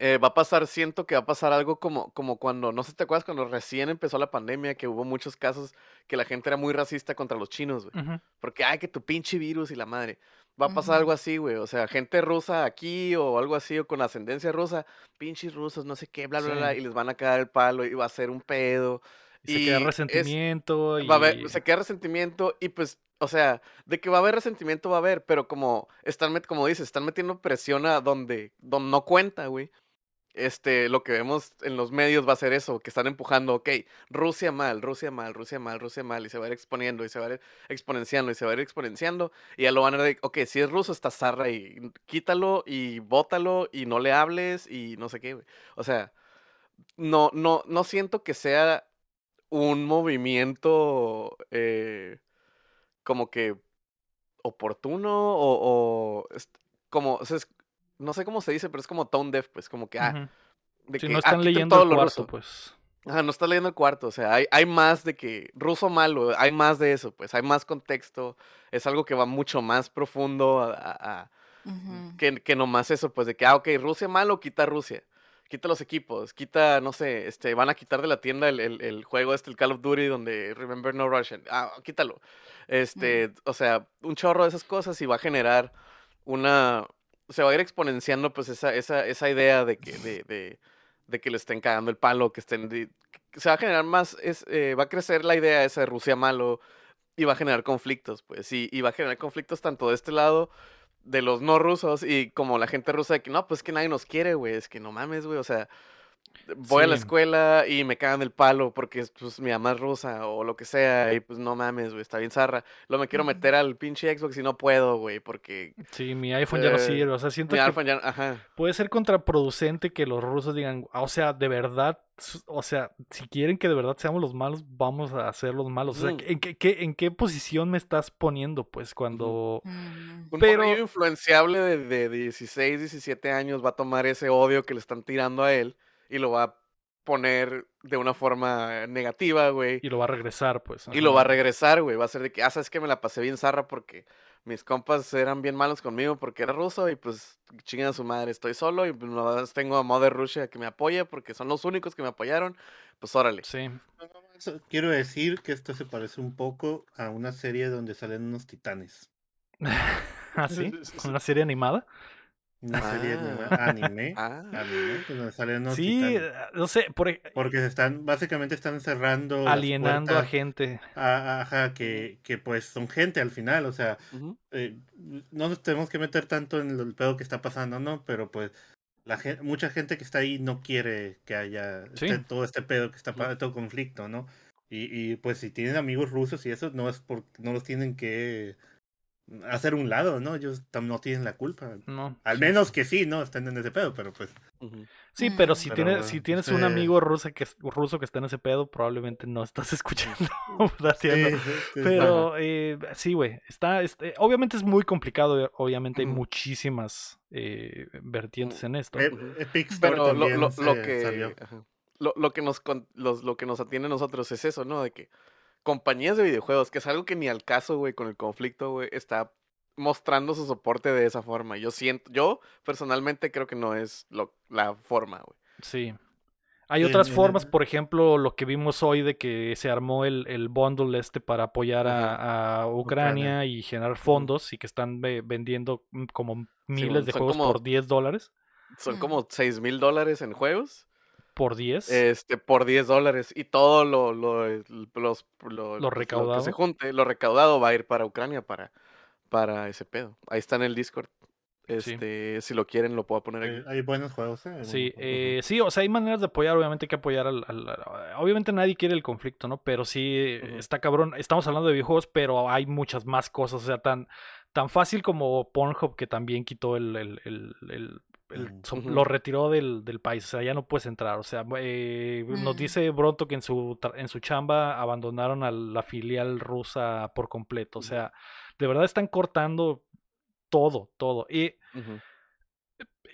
eh, va a pasar, siento que va a pasar algo como, como cuando, no sé si te acuerdas, cuando recién empezó la pandemia, que hubo muchos casos que la gente era muy racista contra los chinos, güey. Porque, ay, que tu pinche virus y la madre. Va a pasar algo así, güey. O sea, gente rusa aquí o algo así, o con ascendencia rusa, pinches rusos, no sé qué, bla, bla, Sí. bla, y les van a caer el palo y va a ser un pedo. Y se queda es- resentimiento. Va a haber, se queda resentimiento y pues, o sea, de que va a haber resentimiento va a haber, pero como están, met- como dices, están metiendo presión a donde, donde no cuenta, güey. Este, lo que vemos en los medios va a ser eso, que están empujando, ok, Rusia mal, Rusia mal, Rusia mal, Rusia mal, y se va a ir exponiendo, y se va a ir exponenciando, y se va a ir exponenciando, y ya lo van a decir, ok, si es ruso, está zarra, y quítalo, y bótalo, y no le hables, y no sé qué. O sea, no, no, no siento que sea un movimiento eh, como que oportuno o, como, no sé cómo se dice, pero es como tone deaf, pues, como que, ah, de Si que, no ah, están quiten leyendo todo el cuarto, ruso. pues. Ajá, no está leyendo el cuarto, o sea, hay, hay más de que ruso malo, hay más de eso, pues, hay más contexto, es algo que va mucho más profundo a, a- a- Ujú. que, que nomás eso, pues, de que, ah, ok, Rusia malo, quita Rusia, quita los equipos, quita, no sé, este, van a quitar de la tienda el, el- el juego este, el Call of Duty, donde Remember No Russian, ah, quítalo, este, o sea, un chorro de esas cosas y va a generar una, se va a ir exponenciando, pues, esa, esa, esa idea de que, de, de, que le estén cagando el palo, que estén, se va a generar más, es, eh, va a crecer la idea esa de Rusia malo y va a generar conflictos, pues, y, y va a generar conflictos tanto de este lado de los no rusos y como la gente rusa de que no, pues que nadie nos quiere, güey, es que no mames, güey, o sea, voy a la escuela y me cagan el palo porque pues mi mamá es rusa o lo que sea y pues no mames, güey, está bien zarra. Luego me quiero meter al pinche Xbox y no puedo, güey, porque Sí, mi iPhone ya no Eh, sirve. O sea, siento mi que iPhone ya, ajá. puede ser contraproducente que los rusos digan, "Ah, o sea, de verdad, o sea, si quieren que de verdad seamos los malos, vamos a ser los malos. O sea. ¿en qué, qué- en qué posición me estás poniendo? Pues cuando... Un Pero- morrillo influenciable de, de 16, 17 años va a tomar ese odio que le están tirando a él y lo va a poner de una forma negativa, güey. Y lo va a regresar, pues. Y lo va a regresar, güey. Va a ser de que, ah, sabes que me la pasé bien zarra porque mis compas eran bien malos conmigo porque era ruso y pues chingan a su madre. Estoy solo y pues nomás tengo a Mother Russia que me apoya porque son los únicos que me apoyaron. Pues órale. Sí. Eso- Quiero decir que esto se parece un poco a una serie donde salen unos titanes. ¿Ah, sí? ¿Una serie animada? Una serie Ah. anima- anime, Ah. anime, donde salen unos Sí, titanes. eh, no sé, por, Porque se están, básicamente están cerrando alienando a gente. a- ajá, que, que pues son gente al final, o sea, eh, no nos tenemos que meter tanto en el pedo que está pasando, ¿no? Pero pues la gen- mucha gente que está ahí no quiere que haya Sí. este- todo este pedo que está Ujú. pa- todo conflicto, ¿no? Y, y pues si tienen amigos rusos y eso, no es por, no los tienen que hacer un lado, ¿no? Ellos no tienen la culpa. No. Al menos que sí, ¿no? Estén en ese pedo, pero pues. Sí, pero Mm. si, Pero, tienes, si tienes un este- amigo ruso que, ruso que está en ese pedo, probablemente no estás escuchando. sí, sí, Pero eh, sí, güey. Está, este, obviamente es muy complicado. eh, Obviamente hay muchísimas eh, vertientes en esto. Ujú. Epic Store Pero lo, lo, lo que lo, lo que nos los- lo que nos atiene a nosotros es eso, ¿no? De que compañías de videojuegos, que es algo que ni al caso, güey, con el conflicto, güey, está mostrando su soporte de esa forma. Yo siento, yo personalmente creo que no es lo, la forma, güey. Sí. Hay otras en formas, por ejemplo, lo que vimos hoy de que se armó el, el bundle este para apoyar a, a Ucrania, Ucrania. y generar fondos y que están ve- vendiendo mm, como miles bueno, de juegos como- por 10 dólares. Son como 6 mil dólares en juegos, Por 10. este, por 10 dólares. Y todo lo, lo, los, lo, Lo pues, que recaudado. se junte, lo recaudado va a ir para Ucrania, para, para ese pedo. Ahí está en el Discord. Sí. Este, si lo quieren, lo puedo poner aquí. hay buenos juegos, ¿eh? Sí, eh, sí, o sea, hay maneras de apoyar, obviamente hay que apoyar al, al- Obviamente nadie quiere el conflicto, ¿no? Pero sí, está cabrón. Estamos hablando de videojuegos, pero hay muchas más cosas, o sea, tan, tan fácil como Pornhub que también quitó el... el- el- el- el-. Lo retiró del, del país, o sea, ya no puedes entrar. O sea, eh, nos Mm. dice Bronto que en su, en su chamba abandonaron a la filial rusa por completo. O sea, de verdad están cortando todo, todo. Y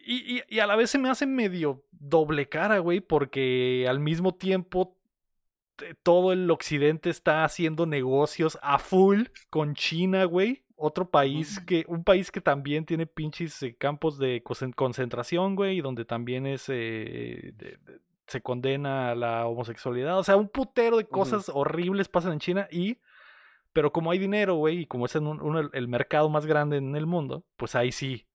y, y- y a la vez se me hace medio doble cara, güey, porque al mismo tiempo todo el occidente está haciendo negocios a full con China, güey. Otro país que, un país que también tiene pinches eh, campos de concen- concentración, güey, y donde también es, eh, de- de- se condena la homosexualidad. O sea, un putero de cosas horribles pasan en China y, pero como hay dinero, güey, y como es en un- uno- el mercado más grande en el mundo, pues ahí sí,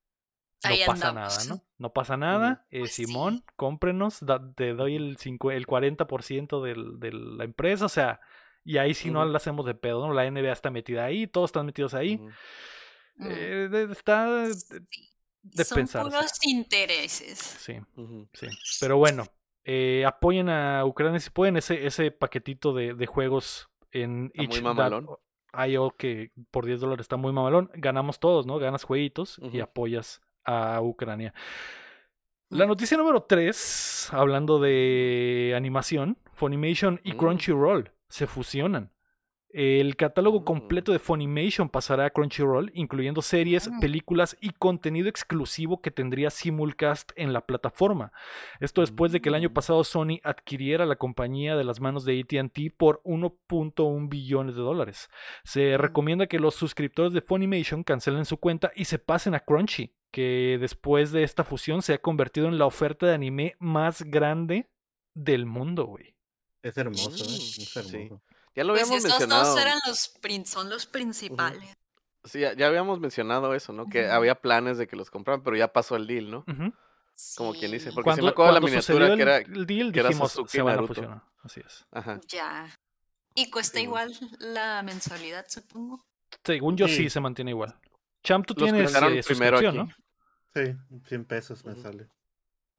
no Ahí pasa andamos. nada, ¿no? No pasa nada. eh, Pues sí. Simón, cómprenos, da- te doy el, cincu- el 40% del, de la empresa, o sea, y ahí sí no la hacemos de pedo, ¿no? La NBA está metida ahí, todos están metidos ahí. Eh, de- está... Sí. de Son puros intereses. Sí, sí. Pero bueno, eh, apoyen a Ucrania si pueden. Ese, ese paquetito de, de juegos en muy Itch.io que por 10 dólares está muy mamalón. Ganamos todos, ¿no? Ganas jueguitos y apoyas a Ucrania. La Mm. noticia número 3, hablando de animación, Funimation y Mm. Crunchyroll se fusionan. El catálogo Mm. completo de Funimation pasará a Crunchyroll, incluyendo series, Mm. películas y contenido exclusivo que tendría simulcast en la plataforma. Esto después de que el año pasado Sony adquiriera la compañía de las manos de ATT por 1.1 billones de dólares. Se recomienda que los suscriptores de Funimation cancelen su cuenta y se pasen a Crunchy, que después de esta fusión se ha convertido en la oferta de anime más grande del mundo, güey. Es hermoso, ¿eh? Mm, sí. hermoso. Ya lo Pues habíamos esos mencionado. dos eran los, son los principales. Sí, ya, ya habíamos mencionado eso, ¿no? Que había planes de que los compraran, pero ya pasó el deal, ¿no? Como quien dice, Sí, porque sí me Cuando, acuerdo de la cuando miniatura que el, era. el deal, que era dijimos Sasuke y se van a Naruto". fusionar. Así es. Ajá. Ya. Y cuesta Sí, igual la mensualidad, supongo. Según yo sí, Sí. se mantiene igual. Champ, tú Los tienes eh, primero aquí. ¿no? Sí, 100 pesos me sale.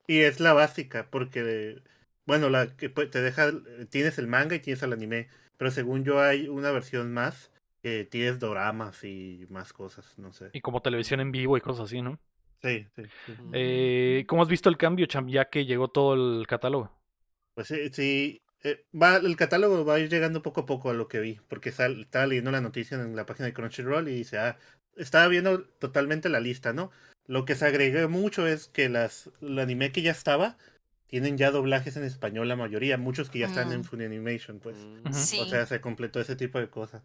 Y es la básica, porque, bueno, la que pu- te deja, tienes el manga y tienes el anime, pero según yo hay una versión más que tienes doramas y más cosas, no sé. Y como televisión en vivo y cosas así, ¿no? Sí, sí, sí. Eh, ¿Cómo has visto el cambio, Champ, ya que llegó todo el catálogo? Pues sí, sí, eh, va, el catálogo va a ir llegando poco a poco a lo que vi, porque sal- estaba leyendo la noticia en la página de Crunchyroll y dice, ah, estaba viendo totalmente la lista, ¿no? Lo que se agregó mucho es que las, el anime que ya estaba, tienen ya doblajes en español la mayoría, muchos que ya están en Mm. Funimation, pues. Mm. Sí. O sea, se completó ese tipo de cosas.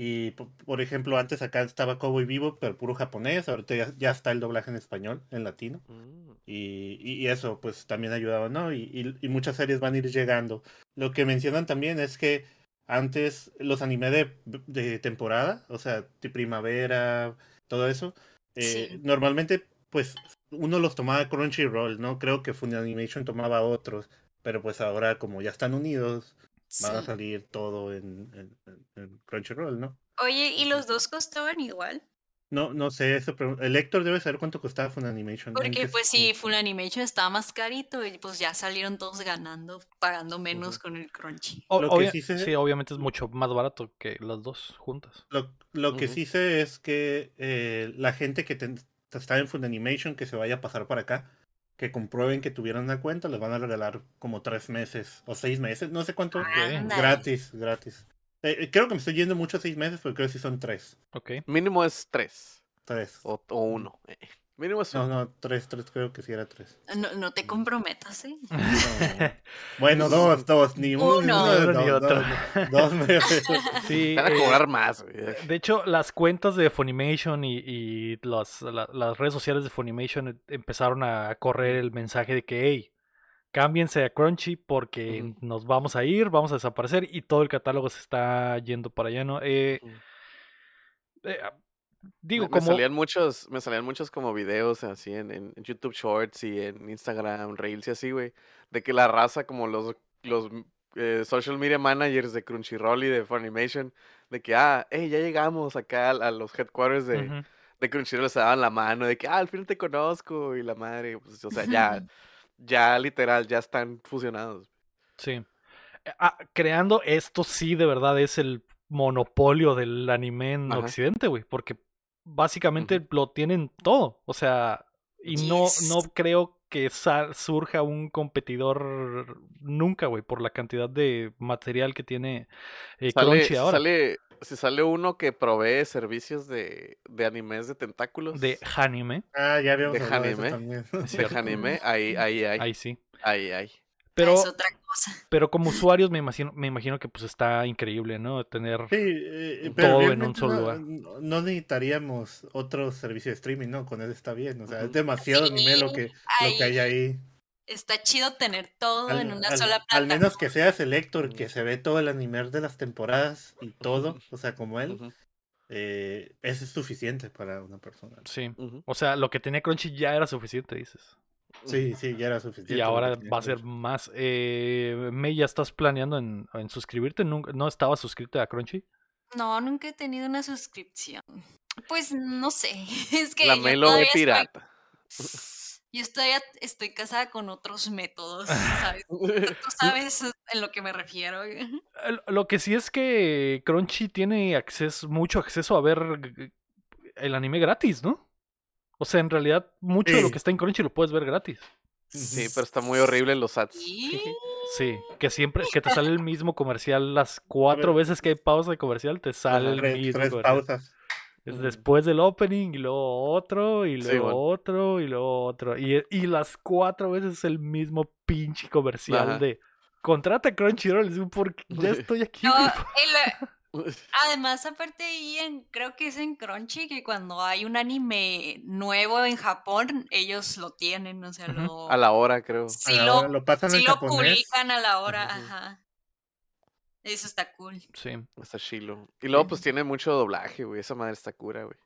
Y po- por ejemplo, antes acá estaba Cowboy Vivo, pero puro japonés, ahorita ya, ya está el doblaje en español, en latino. Mm. Y, y- y eso pues también ayudaba, ¿no? Y, y- y muchas series van a ir llegando. Lo que mencionan también es que antes los anime de, de temporada, o sea, de primavera, todo eso, eh, Sí. normalmente pues uno los tomaba Crunchyroll, ¿no? Creo que Funimation tomaba otros, pero pues ahora como ya están unidos, van a salir todo en- en- en Crunchyroll, ¿no? Oye, ¿y los dos costaban igual? No, no sé, eso, pero el Héctor debe saber cuánto costaba Funimation. Porque Antes, pues sí, Full Animation estaba más carito y pues ya salieron todos ganando, pagando menos con el Crunchy. O- Lo que sí sé- sí, obviamente es mucho más barato que las dos juntas. Lo, lo que sí sé es que eh, la gente que está en Funimation que se vaya a pasar para acá, que comprueben que tuvieron una cuenta, les van a regalar como tres meses o seis meses, no sé cuánto. Gratis, gratis. Eh, eh, creo que me estoy yendo mucho a seis meses, pero creo que sí son tres. Ok. Mínimo es tres. Tres. O, o uno. eh. Mínimo es No, uno. no, tres, tres, creo que sí era tres. No, no te comprometas, ¿eh? No, no. Bueno, dos, dos, ni uno, ni Uno. ni dos, otro. dos, dos, me- Sí, Van a eh, cobrar más, güey. De hecho, las cuentas de Funimation y, y las, la- las redes sociales de Funimation empezaron a correr el mensaje de que, hey, cámbiense a Crunchy porque nos vamos a ir, vamos a desaparecer y todo el catálogo se está yendo para allá, ¿no? Eh, eh, digo, me, me como... salían muchos, me salían muchos como videos así en, en YouTube Shorts y en Instagram, Reels y así, güey. De que la raza, como los, los eh, social media managers de Crunchyroll y de Funimation, de que, ah, hey, ya llegamos acá a, a los headquarters de, Ujú. de Crunchyroll, se daban la mano, de que, ah, al fin te conozco, y la madre, pues, o sea, ya, ya literal, ya están fusionados. Sí. Eh, ah, creando esto sí de verdad es el monopolio del anime en Ajá. Occidente, güey, porque básicamente lo tienen todo, o sea, y no, Yes. no creo que surja un competidor nunca, güey, por la cantidad de material que tiene eh, Sale, Crunchy ahora. sale, si sale uno que provee servicios de, de animes de tentáculos, De Hanime, Ah, ya habíamos De hablado de eso anime. también. de anime, ahí, ahí, ahí, ahí sí. ahí, ahí. Pero, es otra cosa. pero como usuarios me imagino, me imagino que pues está increíble, ¿no? Tener Sí, eh, Todo en un solo no, lugar. no- necesitaríamos otro servicio de streaming, ¿no? Con él está bien. O sea, es demasiado anime lo que, lo que hay ahí. Está chido tener todo Al, en una al- sola al plataforma. menos que seas el Héctor, que se ve todo el anime de las temporadas y todo, o sea, como él, Ujú, eh, eso es suficiente para una persona. Sí. O sea, lo que tenía Crunchy ya era suficiente, dices. Sí, sí, ya era suficiente. Y ahora va a ser Crunchy. más. Eh, May, ¿ya estás planeando en, en suscribirte? ¿Nunca- ¿No estabas suscrita a Crunchy? No, nunca he tenido una suscripción. Pues no sé. Es que La May lo todavía estoy- pirata. Yo estoy, estoy casada con otros métodos, ¿sabes? Tú sabes en lo que me refiero. El- Lo que sí es que Crunchy tiene acceso, mucho acceso a ver el anime gratis, ¿no? O sea, en realidad, mucho de lo que está en Crunchy lo puedes ver gratis. Sí, pero está muy horrible los ads. Sí. Sí, que siempre, que te sale el mismo comercial las cuatro veces que hay pausa de comercial, te sale el Tres, mismo tres comercial. pausas. Es después del opening y luego otro y Sí, luego bueno. otro y luego otro. Y, y las cuatro veces es el mismo pinche comercial Ajá. de contrata Crunchyroll. Y digo, ¿por qué? Ya estoy aquí. No, güey". el- además, aparte ahí en, creo que es en Crunchy que cuando hay un anime nuevo en Japón, ellos lo tienen, o sea, lo, A la hora, creo. sí A la lo, hora lo pasan sí en lo japonés. publican a la hora, ajá. Eso está cool. Sí. Está chilo. Y luego, pues tiene mucho doblaje, güey. Esa madre está cura, güey.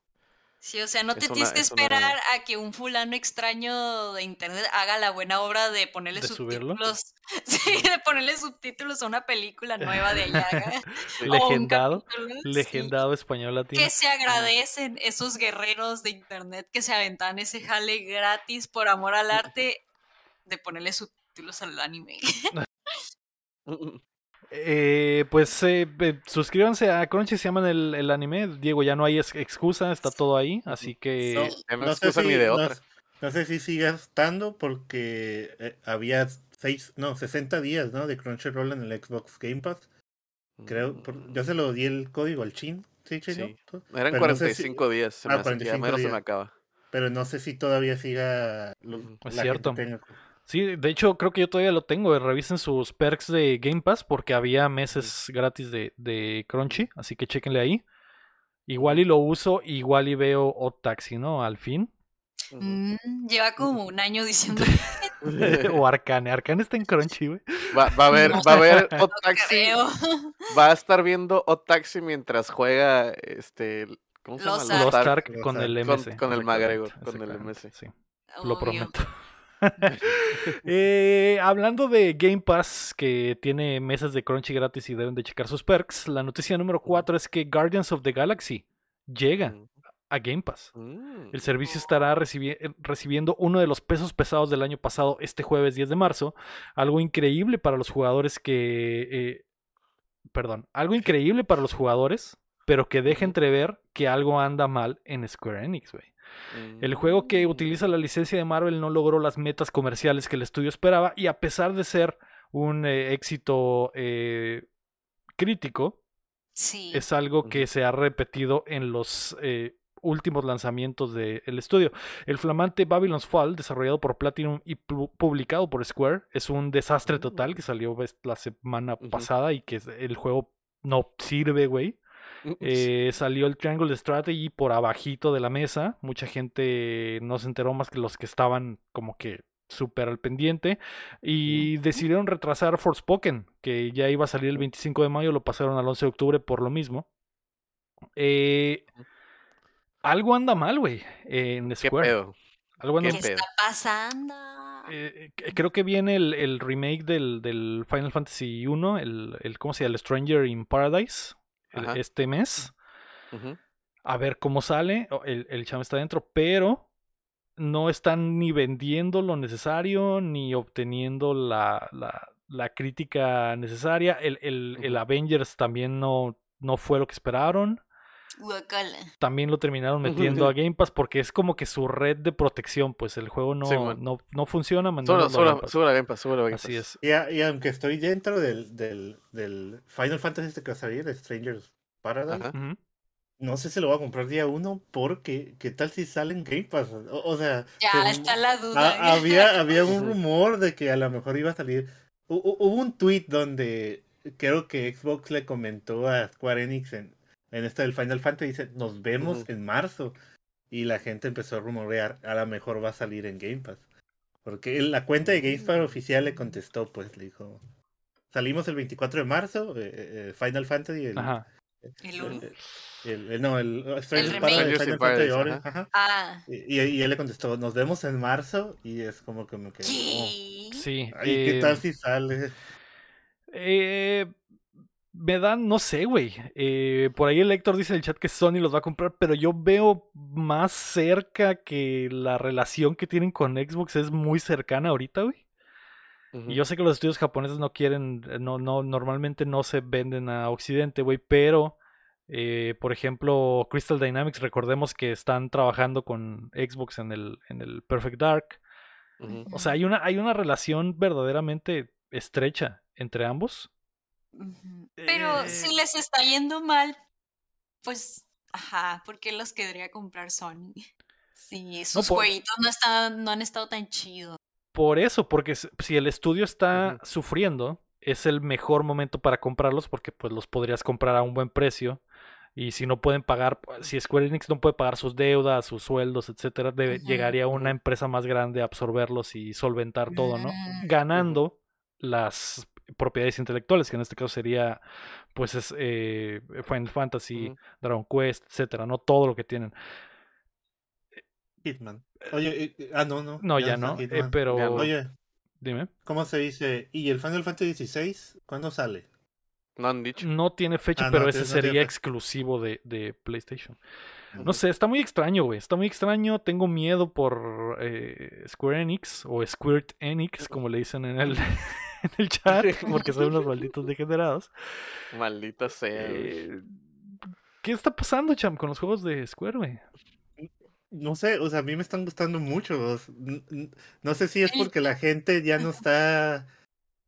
Sí, o sea, no Es te una- tienes que es una- esperar a que un fulano extraño de internet haga la buena obra de ponerle ¿De subirlo? subtítulos. Sí, de ponerle subtítulos a una película nueva de Yaga. Legendado. sí. Legendado español latino. Que se agradecen esos guerreros de internet que se aventan ese jale gratis por amor al arte de ponerle subtítulos al anime. Eh, pues eh, eh, suscríbanse a Crunchy, se llaman el, el anime. Diego, ya no hay ex- excusa, está todo ahí. Así que. No, no no sé excusa si- ni de no- otra. No sé si sigue estando porque eh, había seis, no, 60 días, ¿no? De Crunchyroll en el Xbox Game Pass. Creo, por- yo se lo di el código al Chin, ¿sí, Chino? Sí. Eran pero no sé si- 45 días. Se Ah, me hace que ya 45 mero se me días. acaba. Pero no sé si todavía siga lo- Ujú. Es la cierto. gente tenga- Sí, de hecho, creo que yo todavía lo tengo. eh, Revisen sus perks de Game Pass porque había meses gratis de, de Crunchy. Así que chequenle ahí. Igual y lo uso, igual y veo Odd Taxi, ¿no? Al fin. Mm, lleva como un año diciendo o Arcane. Arcane está en Crunchy, güey. Va, va a haber, No va a haber Odd Taxi. creo. Va a estar viendo Odd Taxi mientras juega este. ¿Cómo se Los llama? Lost Ark. Con el Ark. Con- MS. con el McGregor, con el. Sí, lo prometo. Eh, hablando de Game Pass, que tiene meses de Crunchy gratis y deben de checar sus perks, la noticia número 4 es que Guardians of the Galaxy llega a Game Pass. Mm. El servicio estará recibi- eh, recibiendo uno de los pesos pesados del año pasado este jueves 10 de marzo. Algo increíble para los jugadores que... eh, perdón, algo increíble para los jugadores, pero que deja entrever que algo anda mal en Square Enix, güey. El juego que utiliza la licencia de Marvel no logró las metas comerciales que el estudio esperaba y a pesar de ser un eh, éxito eh, crítico, Sí. es algo que se ha repetido en los eh, últimos lanzamientos del estudio. El flamante Babylon's Fall, desarrollado por Platinum y pu- publicado por Square, es un desastre total que salió la semana pasada y que el juego no sirve, güey. Eh, salió el Triangle Strategy por abajito de la mesa. Mucha gente no se enteró más que los que estaban como que súper al pendiente. Y decidieron retrasar Forspoken, que ya iba a salir el 25 de mayo, lo pasaron al 11 de octubre por lo mismo. Eh, algo anda mal, güey, en ¿Qué Square. pedo? Algo anda ¿Qué está pasando? eh, eh, creo que viene el, el remake del, del Final Fantasy 1, el, el, ¿cómo se llama? El Stranger in Paradise, Ajá. este mes. A ver cómo sale. El, el chamo está dentro, pero no están ni vendiendo lo necesario, ni obteniendo la, la, la crítica necesaria. El, el, el. Avengers también no, no fue lo que esperaron. Guacala. También lo terminaron metiendo a Game Pass porque es como que su red de protección, pues el juego no, Sí, no, no funciona. Mandándolo a Game Pass. súbelo a Game Pass, súbelo a Game Así Pass. es. Y, a- y aunque estoy dentro del, del, del Final Fantasy este que va a salir, de Strangers Paradise, no sé si lo voy a comprar día uno porque ¿qué tal si sale en Game Pass? O, o sea, Ya según- está la duda. había, había un rumor de que a lo mejor iba a salir. Hu- hu- Hubo un tweet donde creo que Xbox le comentó a Square Enix en, en esto del Final Fantasy, dice, nos vemos en marzo. Y la gente empezó a rumorear, a lo mejor va a salir en Game Pass. Porque la cuenta de Game Pass Mm. oficial le contestó, pues le dijo, salimos el 24 de marzo, eh, eh, Final Fantasy, el, Ajá. El el- el- el- no, el. Ah. Y, y- y él le contestó, nos vemos en marzo, y es como que me quedé, oh. Sí. Ay, ¿qué eh, tal si sale? Eh, me dan, no sé, güey. Eh, por ahí el Héctor dice en el chat que Sony los va a comprar, pero yo veo más cerca que la relación que tienen con Xbox es muy cercana ahorita, güey. Y yo sé que los estudios japoneses no quieren, no, no, normalmente no se venden a Occidente, güey, pero, eh, por ejemplo, Crystal Dynamics, recordemos que están trabajando con Xbox en el, en el Perfect Dark. O sea, hay una, hay una relación verdaderamente estrecha entre ambos. Pero si Eh, les está yendo mal, pues, ajá, ¿por qué los querría comprar Sony? Si sus por- jueguitos no, están, no han estado tan chidos. Por eso, porque si el estudio está sufriendo, es el mejor momento para comprarlos porque pues los podrías comprar a un buen precio. Y si no pueden pagar, si Square Enix no puede pagar sus deudas, sus sueldos, etcétera, debe- llegaría una empresa más grande a absorberlos y solventar todo, ¿no? Mm, Ganando las propiedades intelectuales, que en este caso sería, pues, es, eh, Final Fantasy. Dragon Quest, etcétera, ¿no? Todo lo que tienen. Hitman. Oye, eh, eh, ah, no, no. No, ya no, eh, pero... Oye, Dime. ¿cómo se dice? ¿Y el Final Fantasy XVI? ¿Cuándo sale? No han dicho. No tiene fecha, Ah, pero ese no sería exclusivo de, de PlayStation. No sé, está muy extraño, güey. Está muy extraño. Tengo miedo por eh, Square Enix o Squirt Enix, como le dicen en el, en el chat, porque son unos malditos degenerados. Maldita sea. Eh, ¿Qué está pasando, Cham, con los juegos de Square, güey? No sé, o sea, a mí me están gustando mucho. No sé si es porque la gente ya no está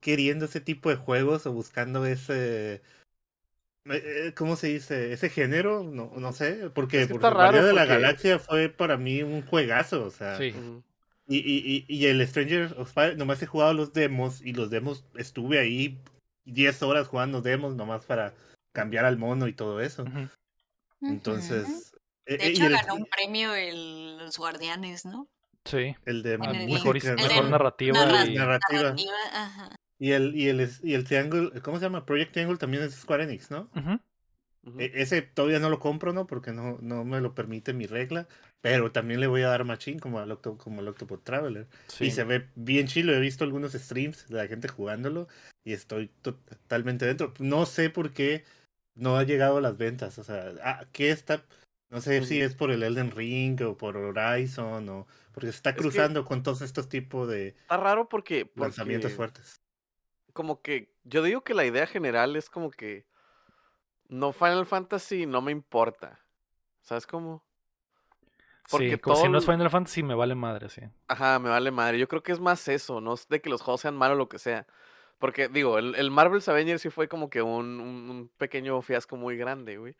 queriendo ese tipo de juegos o buscando ese... eh, eh, ¿Cómo se dice? Ese género, no, no sé, porque Es que por de la Galaxia fue para mí un juegazo, o sea, Sí. Y, y, y el Stranger of Fire, nomás he jugado los demos y los demos estuve ahí 10 horas jugando demos nomás para cambiar al mono y todo eso. Entonces, eh, De eh, y hecho, el, ganó un premio el, los Guardianes, ¿no? Sí. el de el Mejor, narrativa. narra- y- narrativa. Narrativa, ajá. Y el, y el, y el Triangle, ¿cómo se llama? Project Triangle también es Square Enix, ¿no? Ujú. E- ese todavía no lo compro, ¿no? Porque no, no me lo permite mi regla. Pero también le voy a dar machín como al, Octo, como al Octopus Traveler. Sí. Y se ve bien chilo. He visto algunos streams de la gente jugándolo y estoy to- totalmente dentro. No sé por qué no ha llegado a las ventas. O sea, ah, ¿qué está? No sé si es por el Elden Ring o por Horizon o porque se está que- cruzando con todos estos tipos de Está raro porque, lanzamientos fuertes. como que yo digo que la idea general es como que no Final Fantasy no me importa. ¿Sabes cómo? Porque sí, como si no es Final Fantasy, me vale madre, sí. Ajá, me vale madre. Yo creo que es más eso, no es de que los juegos sean malos o lo que sea. Porque, digo, el, el Marvel's Avengers sí fue como que un, un, un pequeño fiasco muy grande, güey.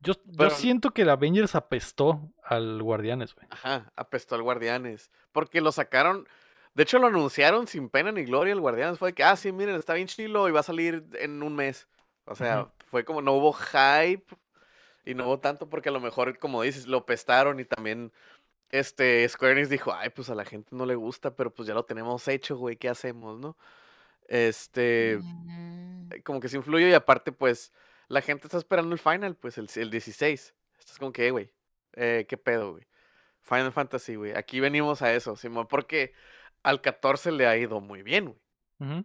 Yo, yo siento que el Avengers apestó al Guardianes, güey. Ajá, apestó al Guardianes. Porque lo sacaron. De hecho, lo anunciaron sin pena ni gloria el Guardianes. Fue de que, ah, sí, miren, está bien chilo y va a salir en un mes. O sea, fue como, no hubo hype. Y no hubo tanto porque a lo mejor, como dices, lo pestaron y también. Este, Square Enix dijo, ay, pues a la gente no le gusta, pero pues ya lo tenemos hecho, güey, ¿qué hacemos, no? Este, Mm, como que se influye y aparte, pues, la gente está esperando el final, pues, el, el 16. Estás como que, "Eh, güey, eh, ¿qué pedo, güey? Final Fantasy, güey. Aquí venimos a eso, Simón, porque al 14 le ha ido muy bien, güey.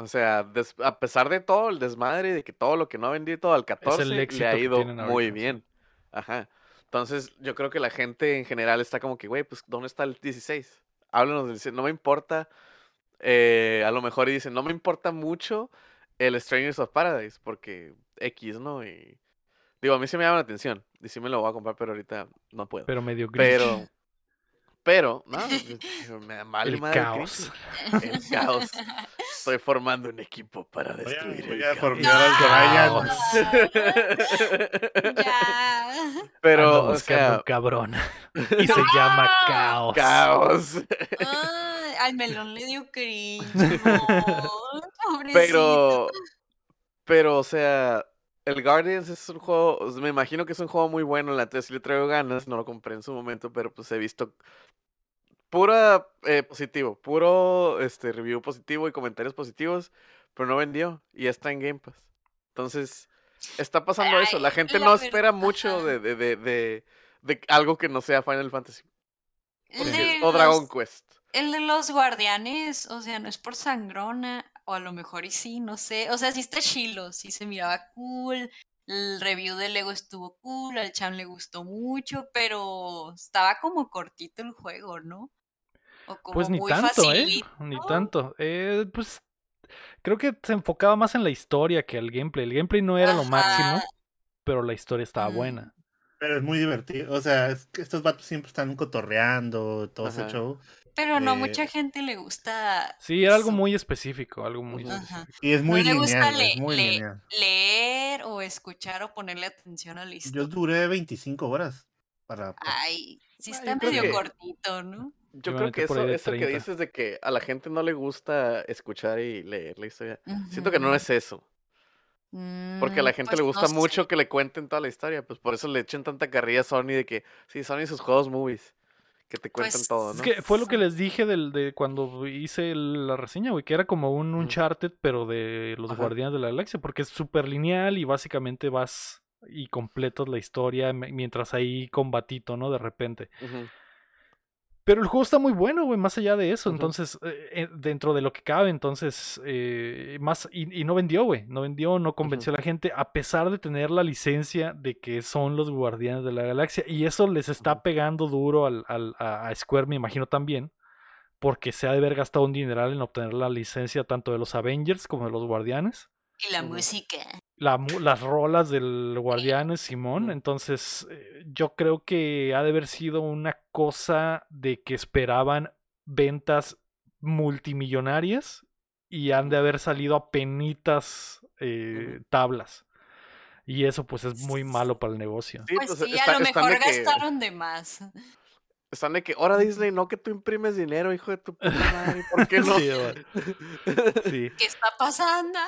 O sea, des- a pesar de todo el desmadre, de que todo lo que no ha vendido, todo al 14 éxito le ha ido muy bien. Ajá. Entonces, yo creo que la gente en general está como que, güey, pues, ¿dónde está el 16? Háblanos del 16. No me importa. eh, a lo mejor y dicen, no me importa mucho el Strangers of Paradise, porque X, ¿no? Y digo, a mí sí me llama la atención. Y sí me lo voy a comprar, pero ahorita no puedo. Pero medio grinch. Pero, pero, no, me vale el madre caos. El caos. Estoy formando un equipo para Voy a, destruir voy el a al No. Brian. ya. Pero, Ando o sea, un cabrón. Y se llama Caos. caos. Ay, al melón le dio cringe. no, pobrecito. Pero, pero, o sea, el Guardians es un juego, me imagino que es un juego muy bueno, la neta sí le traigo ganas, no lo compré en su momento, pero pues he visto pura eh, positivo, puro este review positivo y comentarios positivos, pero no vendió y ya está en Game Pass. Entonces, está pasando eso, la gente la no espera mucho de, de, de, de, de algo que no sea Final Fantasy o Dragon Quest. El de los guardianes, o sea, no es por sangrona. o a lo mejor y sí, no sé. O sea, sí está chilo, sí se miraba cool. El review de Lego estuvo cool, al Chan le gustó mucho, pero estaba como cortito el juego, ¿no? O como Pues ni muy tanto, ¿eh? Ni tanto. Eh, pues creo que se enfocaba más en la historia que el gameplay. El gameplay no era lo máximo, pero la historia estaba Mm. buena. Pero es muy divertido. O sea, es que estos vatos siempre están cotorreando, todo ese show. Pero no Eh, mucha gente le gusta. Sí, era algo muy específico, algo muy específico. Y es muy no le gusta lineal, es le- muy le- lineal. leer o escuchar o ponerle atención a la Yo historia. duré 25 horas para... Ay, sí Ah, está yo medio cortito, ¿no? Yo creo que eso, eso que 30. dices de que a la gente no le gusta escuchar y leer la historia, siento que no es eso. Porque a la Mm, gente pues le no gusta mucho que le cuenten toda la historia, pues por eso le echen tanta carrilla a Sony de que, sí, Sony y sus juegos movies, que te cuentan Pues, todo, Es ¿no? que fue lo que les dije del, de cuando hice la reseña, güey, que era como un. Uncharted, pero de los Ajá. Guardianes de la Galaxia, porque es súper lineal y básicamente vas y completas la historia mientras hay combatito, ¿no? De repente. Ujú. Pero el juego está muy bueno, güey, más allá de eso. Entonces, eh, eh, dentro de lo que cabe, entonces, eh, más. Y, y no vendió, güey. No vendió, no convenció a la gente, a pesar de tener la licencia de que son los guardianes de la galaxia. Y eso les está pegando duro al, al- a Square, me imagino también. Porque se ha de haber gastado un dineral en obtener la licencia tanto de los Avengers como de los guardianes. Y la música. La las rolas del Guardianes, Simón. Entonces, eh, yo creo que ha de haber sido una cosa de que esperaban ventas multimillonarias y han de haber salido a penitas eh, tablas. Y eso, pues, es muy malo para el negocio. Sí, Pues pues, sí, está- a lo mejor que, gastaron de más. Están de que, ahora Disney, no que tú imprimes dinero, hijo de tu puta madre, ¿por qué no? Sí. Sí. ¿Qué está pasando?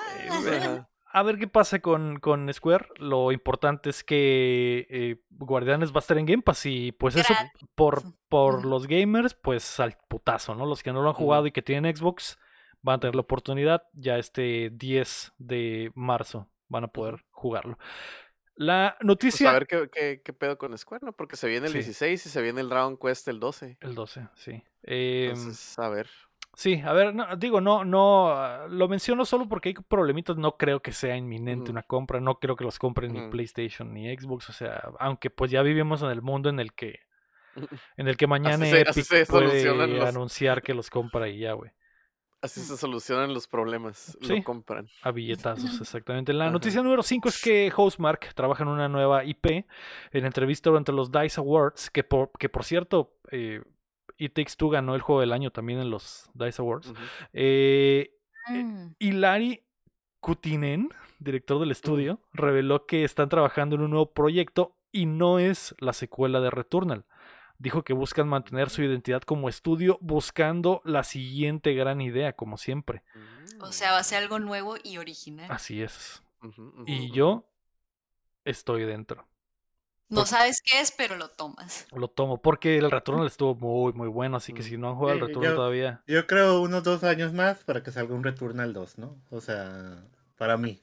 Eh. A ver qué pasa con, con Square. Lo importante es que eh, Guardianes va a estar en Game Pass y pues eso por, por los gamers, pues al putazo, ¿no? Los que no lo han jugado y que tienen Xbox van a tener la oportunidad. Ya este 10 de marzo van a poder jugarlo. La Pues a noticia... ver qué, qué, qué pedo con Square, ¿no? Porque se viene el Sí. 16 y se viene el Dragon Quest el 12. El 12, sí. Entonces, a ver. Sí, a ver, no, digo, no, no, ah, lo menciono solo porque hay problemitas, no creo que sea inminente una compra, no creo que los compren ni. PlayStation ni Xbox, o sea, aunque pues ya vivimos en el mundo en el que, en el que mañana así Epic se puede los- anunciar que los compra y ya, güey, Así se solucionan los problemas. Sí. Lo compran. a billetazos, exactamente. La Ajá. noticia número 5 es que Housemark trabaja en una nueva IP, en entrevista durante los DICE Awards, que por, que por cierto, eh, It Takes Two ganó el juego del año también en los DICE Awards. Ujú. Eh, Mm. Hilary Kutinen, director del estudio, reveló que están trabajando en un nuevo proyecto y no es la secuela de Returnal. Dijo que buscan mantener su identidad como estudio buscando la siguiente gran idea, como siempre. O sea, va a ser algo nuevo y original. Así es. Y yo estoy dentro. No sabes qué es, pero lo tomas. Lo tomo porque el Returnal estuvo muy, muy bueno. Así que Mm. si no han jugado el Sí, Returnal yo- todavía, Yo creo unos dos años más para que salga un Returnal 2, ¿no? O sea, para mí.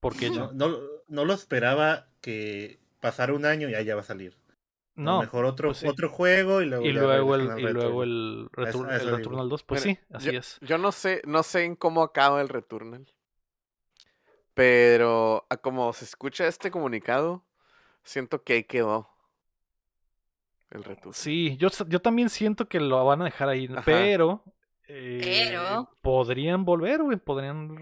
porque No, yo. no, no lo esperaba que pasara un año y ya va a salir. A lo No. mejor otro, pues sí. otro juego y luego, Y luego el, y luego el, A eso- Retur- a eso el. Returnal 2. Pues Mira, sí, así yo, es. Yo no sé, no sé en cómo acaba el Returnal. Pero a como se escucha este comunicado, siento que ahí quedó el Returnal. Sí, yo, yo también siento que lo van a dejar ahí, Ajá. pero... eh, Pero- podrían volver, güey, podrían...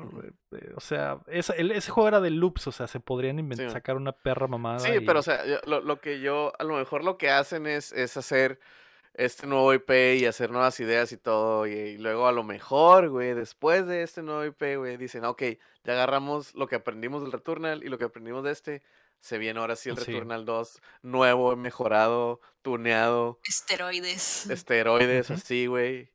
eh, o sea, esa- el- ese juego era de loops, o sea, se podrían inventar, Sí. sacar una perra mamada. Sí, y- pero o sea, yo- lo, lo que yo, a lo mejor lo que hacen es, es hacer este nuevo IP y hacer nuevas ideas y todo, y, y luego a lo mejor, güey, después de este nuevo IP, güey, dicen, ok, ya agarramos lo que aprendimos del Returnal y lo que aprendimos de este, se viene ahora sí el Sí. Returnal 2, nuevo, mejorado, tuneado, Esteroides. esteroides, así, güey.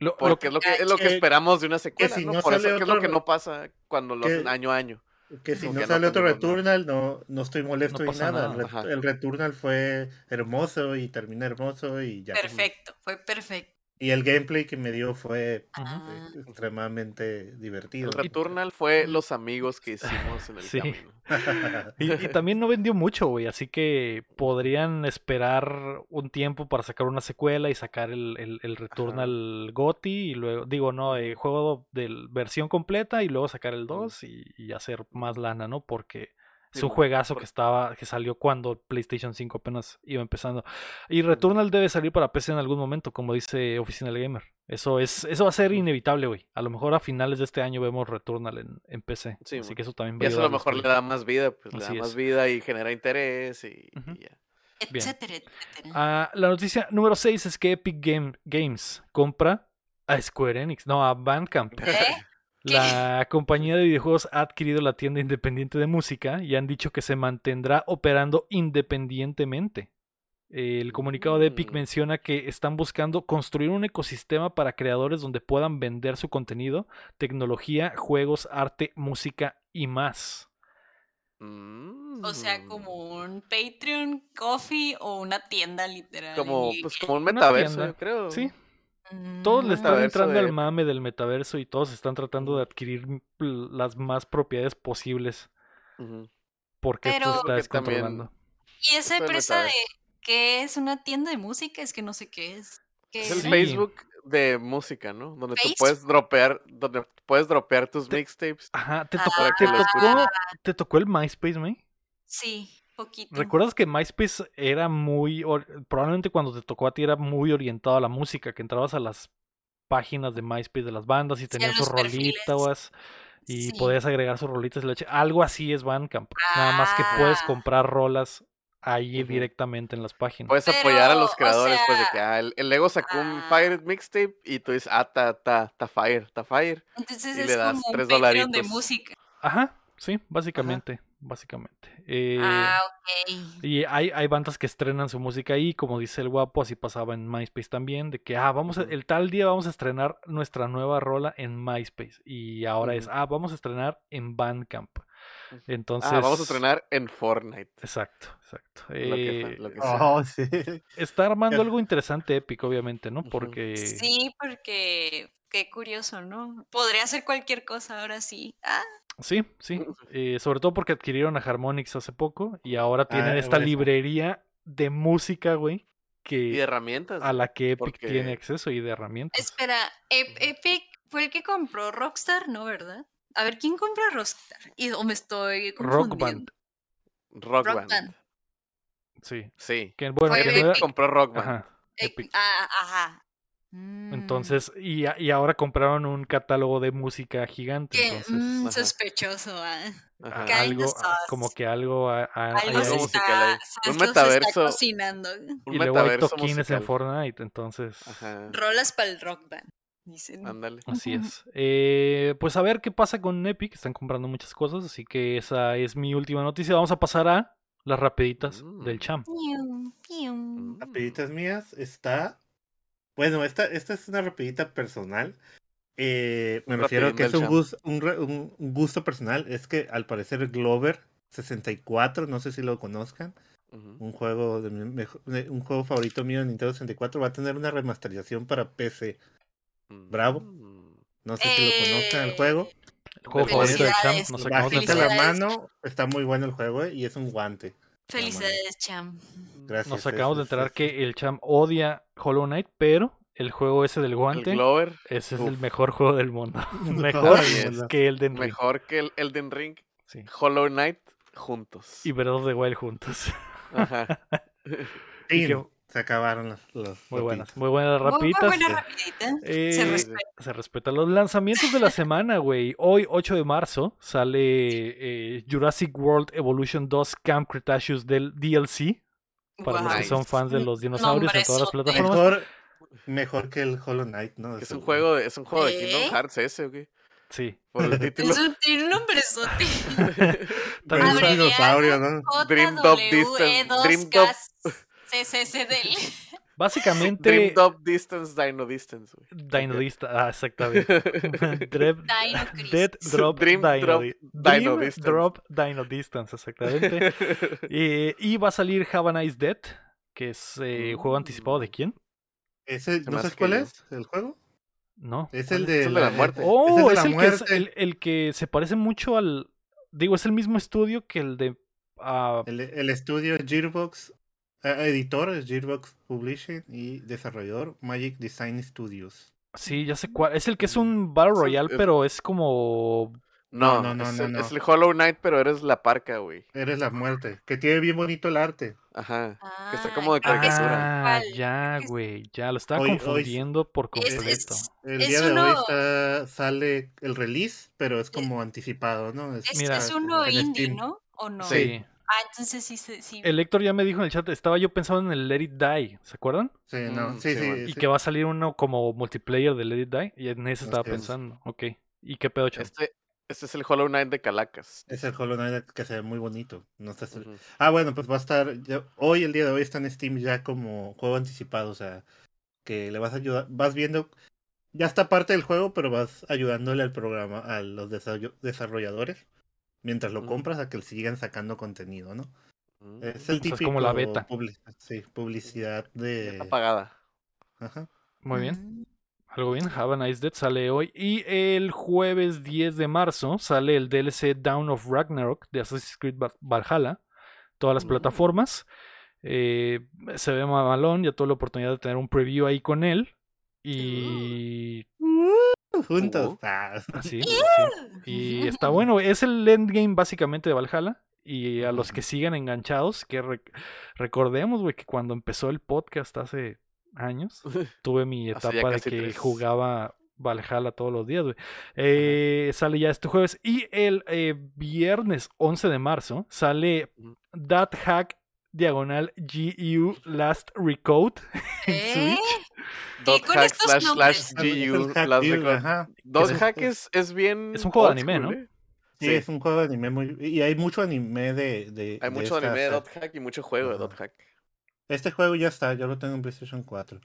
Lo- Porque que- es lo que, es lo que esperamos de una secuela, si ¿no? no Por eso que es lo otro que no pasa cuando lo que- hacen año a año. Que si no sale otro. Returnal, no, no estoy molesto ni nada. El, nada. El Returnal fue hermoso y termina hermoso y ya. Perfecto, fue perfecto. Y el gameplay que me dio fue Ujú. Ah. eh, extremadamente divertido. El Returnal fue los amigos que hicimos en el Sí. camino. Y, y también no vendió mucho, güey, así que podrían esperar un tiempo para sacar una secuela y sacar el, el, el Returnal GOTY y luego, digo, no, eh, juego de versión completa y luego sacar el 2 y, y hacer más lana, ¿no? Porque Sí, un juegazo por- que estaba, que salió cuando PlayStation 5 apenas iba empezando. Y Returnal debe salir para PC en algún momento, como dice Oficina del Gamer. Eso es, eso va a ser inevitable, güey. A lo mejor a finales de este año vemos Returnal en, en PC. Sí, así que eso también va Y a eso a lo mejor le da más vida, pues le da más vida y genera interés y ya. Bien. etcétera, etcétera. Ah, la noticia número 6 es que Epic Game- Games compra a Square Enix, no, a Bandcamp. ¿Eh? La compañía de videojuegos ha adquirido la tienda independiente de música y han dicho que se mantendrá operando independientemente. El comunicado de Epic Mm. menciona que están buscando construir un ecosistema para creadores donde puedan vender su contenido, tecnología, juegos, arte, música y más. O sea, Mm. como un Patreon, Coffee o una tienda literal. Como, pues como un metaverso, yo creo. Sí, todos le están Metaverso entrando de al mame del metaverso y todos están tratando de adquirir las más propiedades posibles Ujú. porque esto Pero- está Porque descontrolando. Y esa empresa de que es una tienda de música, es que no sé qué es. ¿Qué Es el Sí. Facebook de música, ¿no? Donde tú puedes dropear, donde puedes dropear tus Te- mixtapes. Ajá, ¿te Ah, tocó, te tocó el MySpace, May? Sí, poquito. ¿Recuerdas que MySpace era muy, probablemente cuando te tocó a ti era muy orientado a la música, que entrabas a las páginas de MySpace de las bandas y a tenían sus rolitas y Sí. podías agregar sus rolitas Algo así es Bandcamp, nada más que puedes Ah. comprar rolas ahí directamente en las páginas. Puedes apoyar a los o creadores, pues de que ah, el, el Lego sacó un ah. Fire mixtape y tú dices, ah, ta, ta, ta Fire, ta Fire. Entonces y es le das como un tres de música. Ajá, sí, básicamente, básicamente. Eh, Ah, ok. Y hay, hay bandas que estrenan su música ahí, como dice el guapo, así pasaba en MySpace también, de que, ah, vamos a- el tal día vamos a estrenar nuestra nueva rola en MySpace. Y ahora es, ah, vamos a estrenar en Bandcamp. Entonces... Ah, vamos a estrenar en Fortnite. Exacto, exacto. Lo que, Eh, lo que sea. Oh, sí. está armando algo interesante Epic, obviamente, ¿no? Porque... Sí, porque qué curioso, ¿no? Podría ser cualquier cosa ahora sí. Ah, Sí, sí. eh, sobre todo porque adquirieron a Harmonix hace poco y ahora tienen Ah, esta por eso. librería de música, güey, Y que de herramientas. a la que Epic porque- tiene acceso y de herramientas. espera, Ep- Epic fue el que compró Rockstar, ¿no, verdad? A ver, ¿quién compró Rockstar? ¿Y o me estoy Rock confundiendo? Band, Rock, Rock Band. Band. sí. Sí. Que bueno, Fue que no Epic era- Epic. compró Rock Band. Ajá, Epic. ah, ajá. Mm, Entonces, y, y ahora compraron un catálogo de música gigante. qué Entonces, mm, sospechoso, ah. Ajá. Algo, como que algo, a- a- Algo se está, ahí. se- Un metaverso. cocinando. Un Y luego hay toquines en musical. Fortnite, entonces, Ajá. Rolas para el rock band. Dicen. Ándale. así es. Eh, pues a ver qué pasa con Epic, están comprando muchas cosas, así que esa es mi última noticia. Vamos a pasar a las rapiditas del Mm. champ. Mm. Rapiditas mías está. Bueno, esta, esta es una rapidita personal. Eh, me Un refiero a que es un gusto, un, re- un- gusto personal. Es que al parecer Glover 64, no sé si lo conozcan, un juego de mi un juego favorito mío de Nintendo 64 va a tener una remasterización para PC. bravo. No sé si lo conozcan el Eh, juego. El juego favorito de Bájate enterar. la mano, está muy bueno el juego eh, y es un guante. Felicidades, Cham. Gracias. Nos es- acabamos de enterar es- que el champ odia Hollow Knight, pero el juego ese del El guante, Glover, ese es el mejor juego del mundo. Mejor que Elden Ring. mejor que el Elden Ring, Sí. Hollow Knight juntos. Y Breath of the Wild juntos. Ajá. Y que- se acabaron los, los Muy buenas, rapiditas. muy buenas Muy, muy rapiditas. buena rapidita. Eh, Se Sí, respeta. Se respeta. Los lanzamientos de la semana, güey. Hoy, 8 de marzo, sale eh, Jurassic World Evolution 2 Camp Cretaceous del DLC. Para los que son fans de los dinosaurios en todas las plataformas. Mejor, mejor que el Hollow Knight, ¿no? Es un juego de, es un juego de ¿Eh? Kingdom Hearts ese, ¿o qué? Sí. Por el título. Es un, tiene un nombrezote. Pero es un dinosaurio, ¿no? Dream Top E Distance, Dream Top- CCCDL. Básicamente, Dream Top Distance, Dino Distance, güey. Dino Dista- Ah, exactamente. Dread, Dino. Dead Drop Dream Dino, Drop Di- Dino Dream Distance. Drop Dino Distance, exactamente. Eh, y va a salir Have a Nice Dead, que es eh, juego anticipado de quién? Ese, ¿No sabes cuál es el juego? No. Es ¿cuál el de, Es el de la muerte. Oh, es es el de que, la es- muerte. el, el que se parece mucho al. Digo, es el mismo estudio que el de. ah, El, el estudio es Gearbox, editor es Gearbox Publishing y desarrollador Magic Design Studios. sí, ya sé cuál. Es el que es un Battle Royale, es- pero es como. No, no, no, es, no, es el Hollow Knight, pero eres la parca, güey. Eres la muerte, que tiene bien bonito el arte. Ajá. Que está Ah, como de sí. caricatura. Ah, ya, güey. Ya, lo estaba Hoy- hoy- confundiendo por completo. es- El Es día de hoy está, sale el release, pero es como anticipado, ¿no? Es, Mira, es uno indie, Steam. ¿no? ¿O no? Sí. Ah, entonces sí, sí. sí. El Héctor ya me dijo en el chat, estaba yo pensando en el Let It Die, ¿se acuerdan? Sí, no, Mm, sí, sí. Y sí. que va a salir uno como multiplayer de Let It Die, y en ese estaba pensando. Ok. ¿Y qué pedo, chaval? Este, este es el Hollow Knight de Calacas. Es el Hollow Knight que se ve muy bonito. No está... Ujú. Ah, bueno, pues va a estar. ya- hoy, el día de hoy, está en Steam ya como juego anticipado. O sea, que le vas a ayudar. Vas viendo. Ya está parte del juego, pero vas ayudándole al programa, a los desarroll- desarrolladores. Mientras lo compras a que sigan sacando contenido, ¿no? Mm. Es el O sea, es típico. como la beta. publi- sí, publicidad de. está pagada. Ajá. Muy bien. Mm. Algo bien. Have a Nice Dead sale hoy. Y el jueves 10 de marzo sale el DLC Down of Ragnarok de Assassin's Creed Val- Valhalla. Todas las Mm. plataformas. Eh, se ve mamalón. Ya tuve la oportunidad de tener un preview ahí con él. Y Juntos. Uh. Ah, Así, así. Y está bueno, es el endgame básicamente de Valhalla. Y a los que sigan enganchados, que rec- recordemos, güey, que cuando empezó el podcast hace años, tuve mi etapa de que tres. jugaba Valhalla todos los días, güey. Eh, sale ya este jueves. Y el eh, viernes 11 de marzo sale. That Hack Diagonal GU Last Recode en ¿Eh? Switch. Dot hack slash slash GU. hack las deal, record- ajá. Dot hack es- bien. Es un juego de anime, ¿no? ¿eh? Sí, Sí. es un juego de anime muy. Y hay mucho anime de. de Hay de mucho esta anime de. Dot hack y mucho juego de. Dot hack. Este juego ya está, yo lo tengo en PlayStation 4.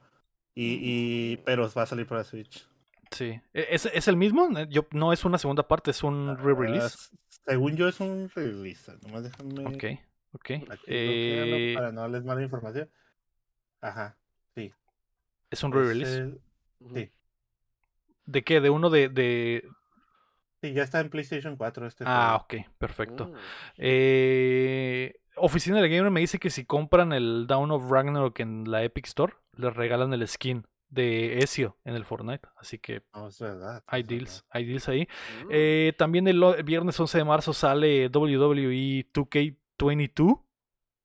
Y, y pero va a salir para Switch. Sí. ¿E- ¿Es, es el mismo? Yo, no es una segunda parte, es un re-release. Ah, según yo es un release. Nomás déjame. Ok, Ok. Eh... Para no darles mala información. Ajá, sí. ¿Es un re-release? Sí. ¿De qué? ¿De uno de, de... Sí, ya está en PlayStation 4 este. Ah, juego. ok, perfecto. Mm. Eh, Oficina de Gamer me dice que si compran el Down of Ragnarok en la Epic Store, les regalan el skin de Ezio en el Fortnite. Así que oh, es verdad, hay deals, hay deals ahí. Mm. Eh, también el viernes 11 de marzo sale WWE 2K 22.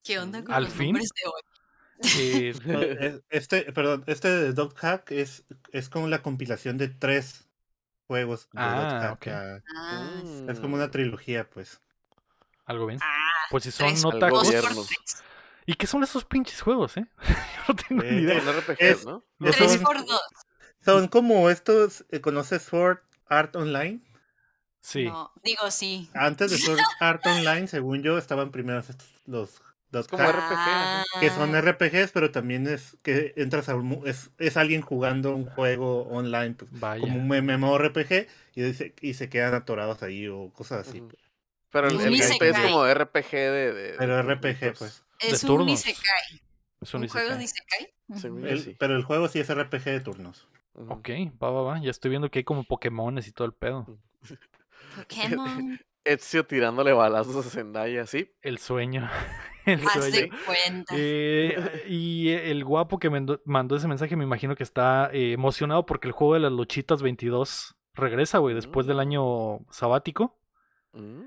¿Qué onda con los fin? Nombres de hoy? Este, perdón, este de Dog Hack es, es como la compilación de tres juegos de ah, okay. Ah, ah, Hack. Es como una trilogía, pues. Algo bien. Ah, pues si son no ¿Y qué son esos pinches juegos, eh? No tengo eh, ni idea. Son ¿no? Son como estos, eh, ¿conoces Sword Art Online? Sí. No, digo sí. Antes de Sword Art Online, según yo, estaban primero estos, los Dot como RPG, ajá. que son Ah, RPGs, pero también es que entras a un, mu- es, es alguien jugando un juego online, pues, Vaya. como un MMORPG, y, dice- y se quedan atorados ahí o cosas así. Pero el, el es como RPG de. de- Pero RPG, pues. Es de un turnos. Isekai. Es un ¿Un juego isekai. de Isekai? Ujú. Según yo El- sí. pero el juego sí es RPG de turnos. Ok, va, va, va. Ya estoy viendo que hay como Pokémones y todo el pedo. Pokémon. Ezio tirándole balazos a Zendaya, sí. El sueño. El sueño. de cuenta. Eh, y el guapo que mendo- mandó ese mensaje me imagino que está eh, emocionado porque el juego de las luchitas 22 regresa, güey, después del Mm. año sabático. Mm.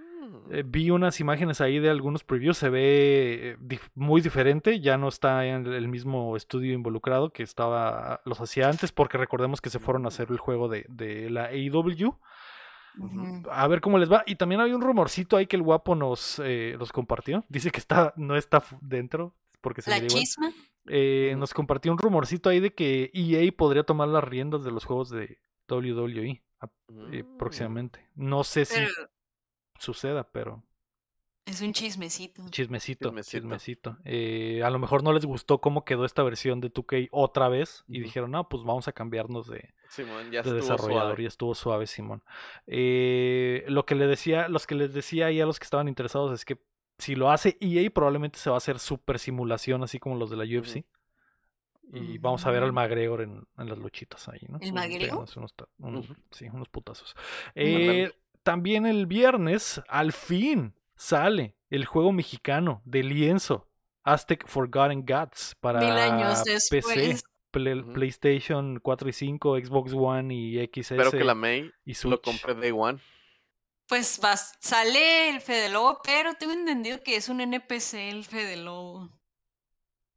Eh, vi unas imágenes ahí de algunos previews, se ve eh, dif- muy diferente, ya no está en el mismo estudio involucrado que estaba los hacía antes, porque recordemos que se fueron a hacer el juego de, de la AEW. A ver cómo les va. Y también hay un rumorcito ahí que el guapo nos, eh, nos compartió. Dice que está, no está dentro, porque se La chisma. Eh. Nos compartió un rumorcito ahí de que EA podría tomar las riendas de los juegos de WWE eh, Mm. próximamente. No sé si Pero suceda, pero es un chismecito. chismecito, Chismecito. chismecito. Eh, a lo mejor no les gustó cómo quedó esta versión de 2K otra vez y dijeron, no, pues vamos a cambiarnos de, Simón, ya de estuvo desarrollador suave. y estuvo suave Simón. Eh, lo que le decía, los que les decía ahí a los que estaban interesados es que si lo hace EA probablemente se va a hacer super simulación así como los de la UFC. Y vamos a ver al Ujú. McGregor en, en las luchitas ahí, ¿no? ¿El McGregor? Unos, sí, unos putazos. Eh, también el viernes, al fin, sale el juego mexicano de lienzo, Aztec Forgotten Gods, para Mil años PC, PlayStation 4 y 5, Xbox One y XS Espero que la May y lo compre Day One. Pues vas- sale el Fede Lobo, pero tengo entendido que es un NPC el Fede Lobo.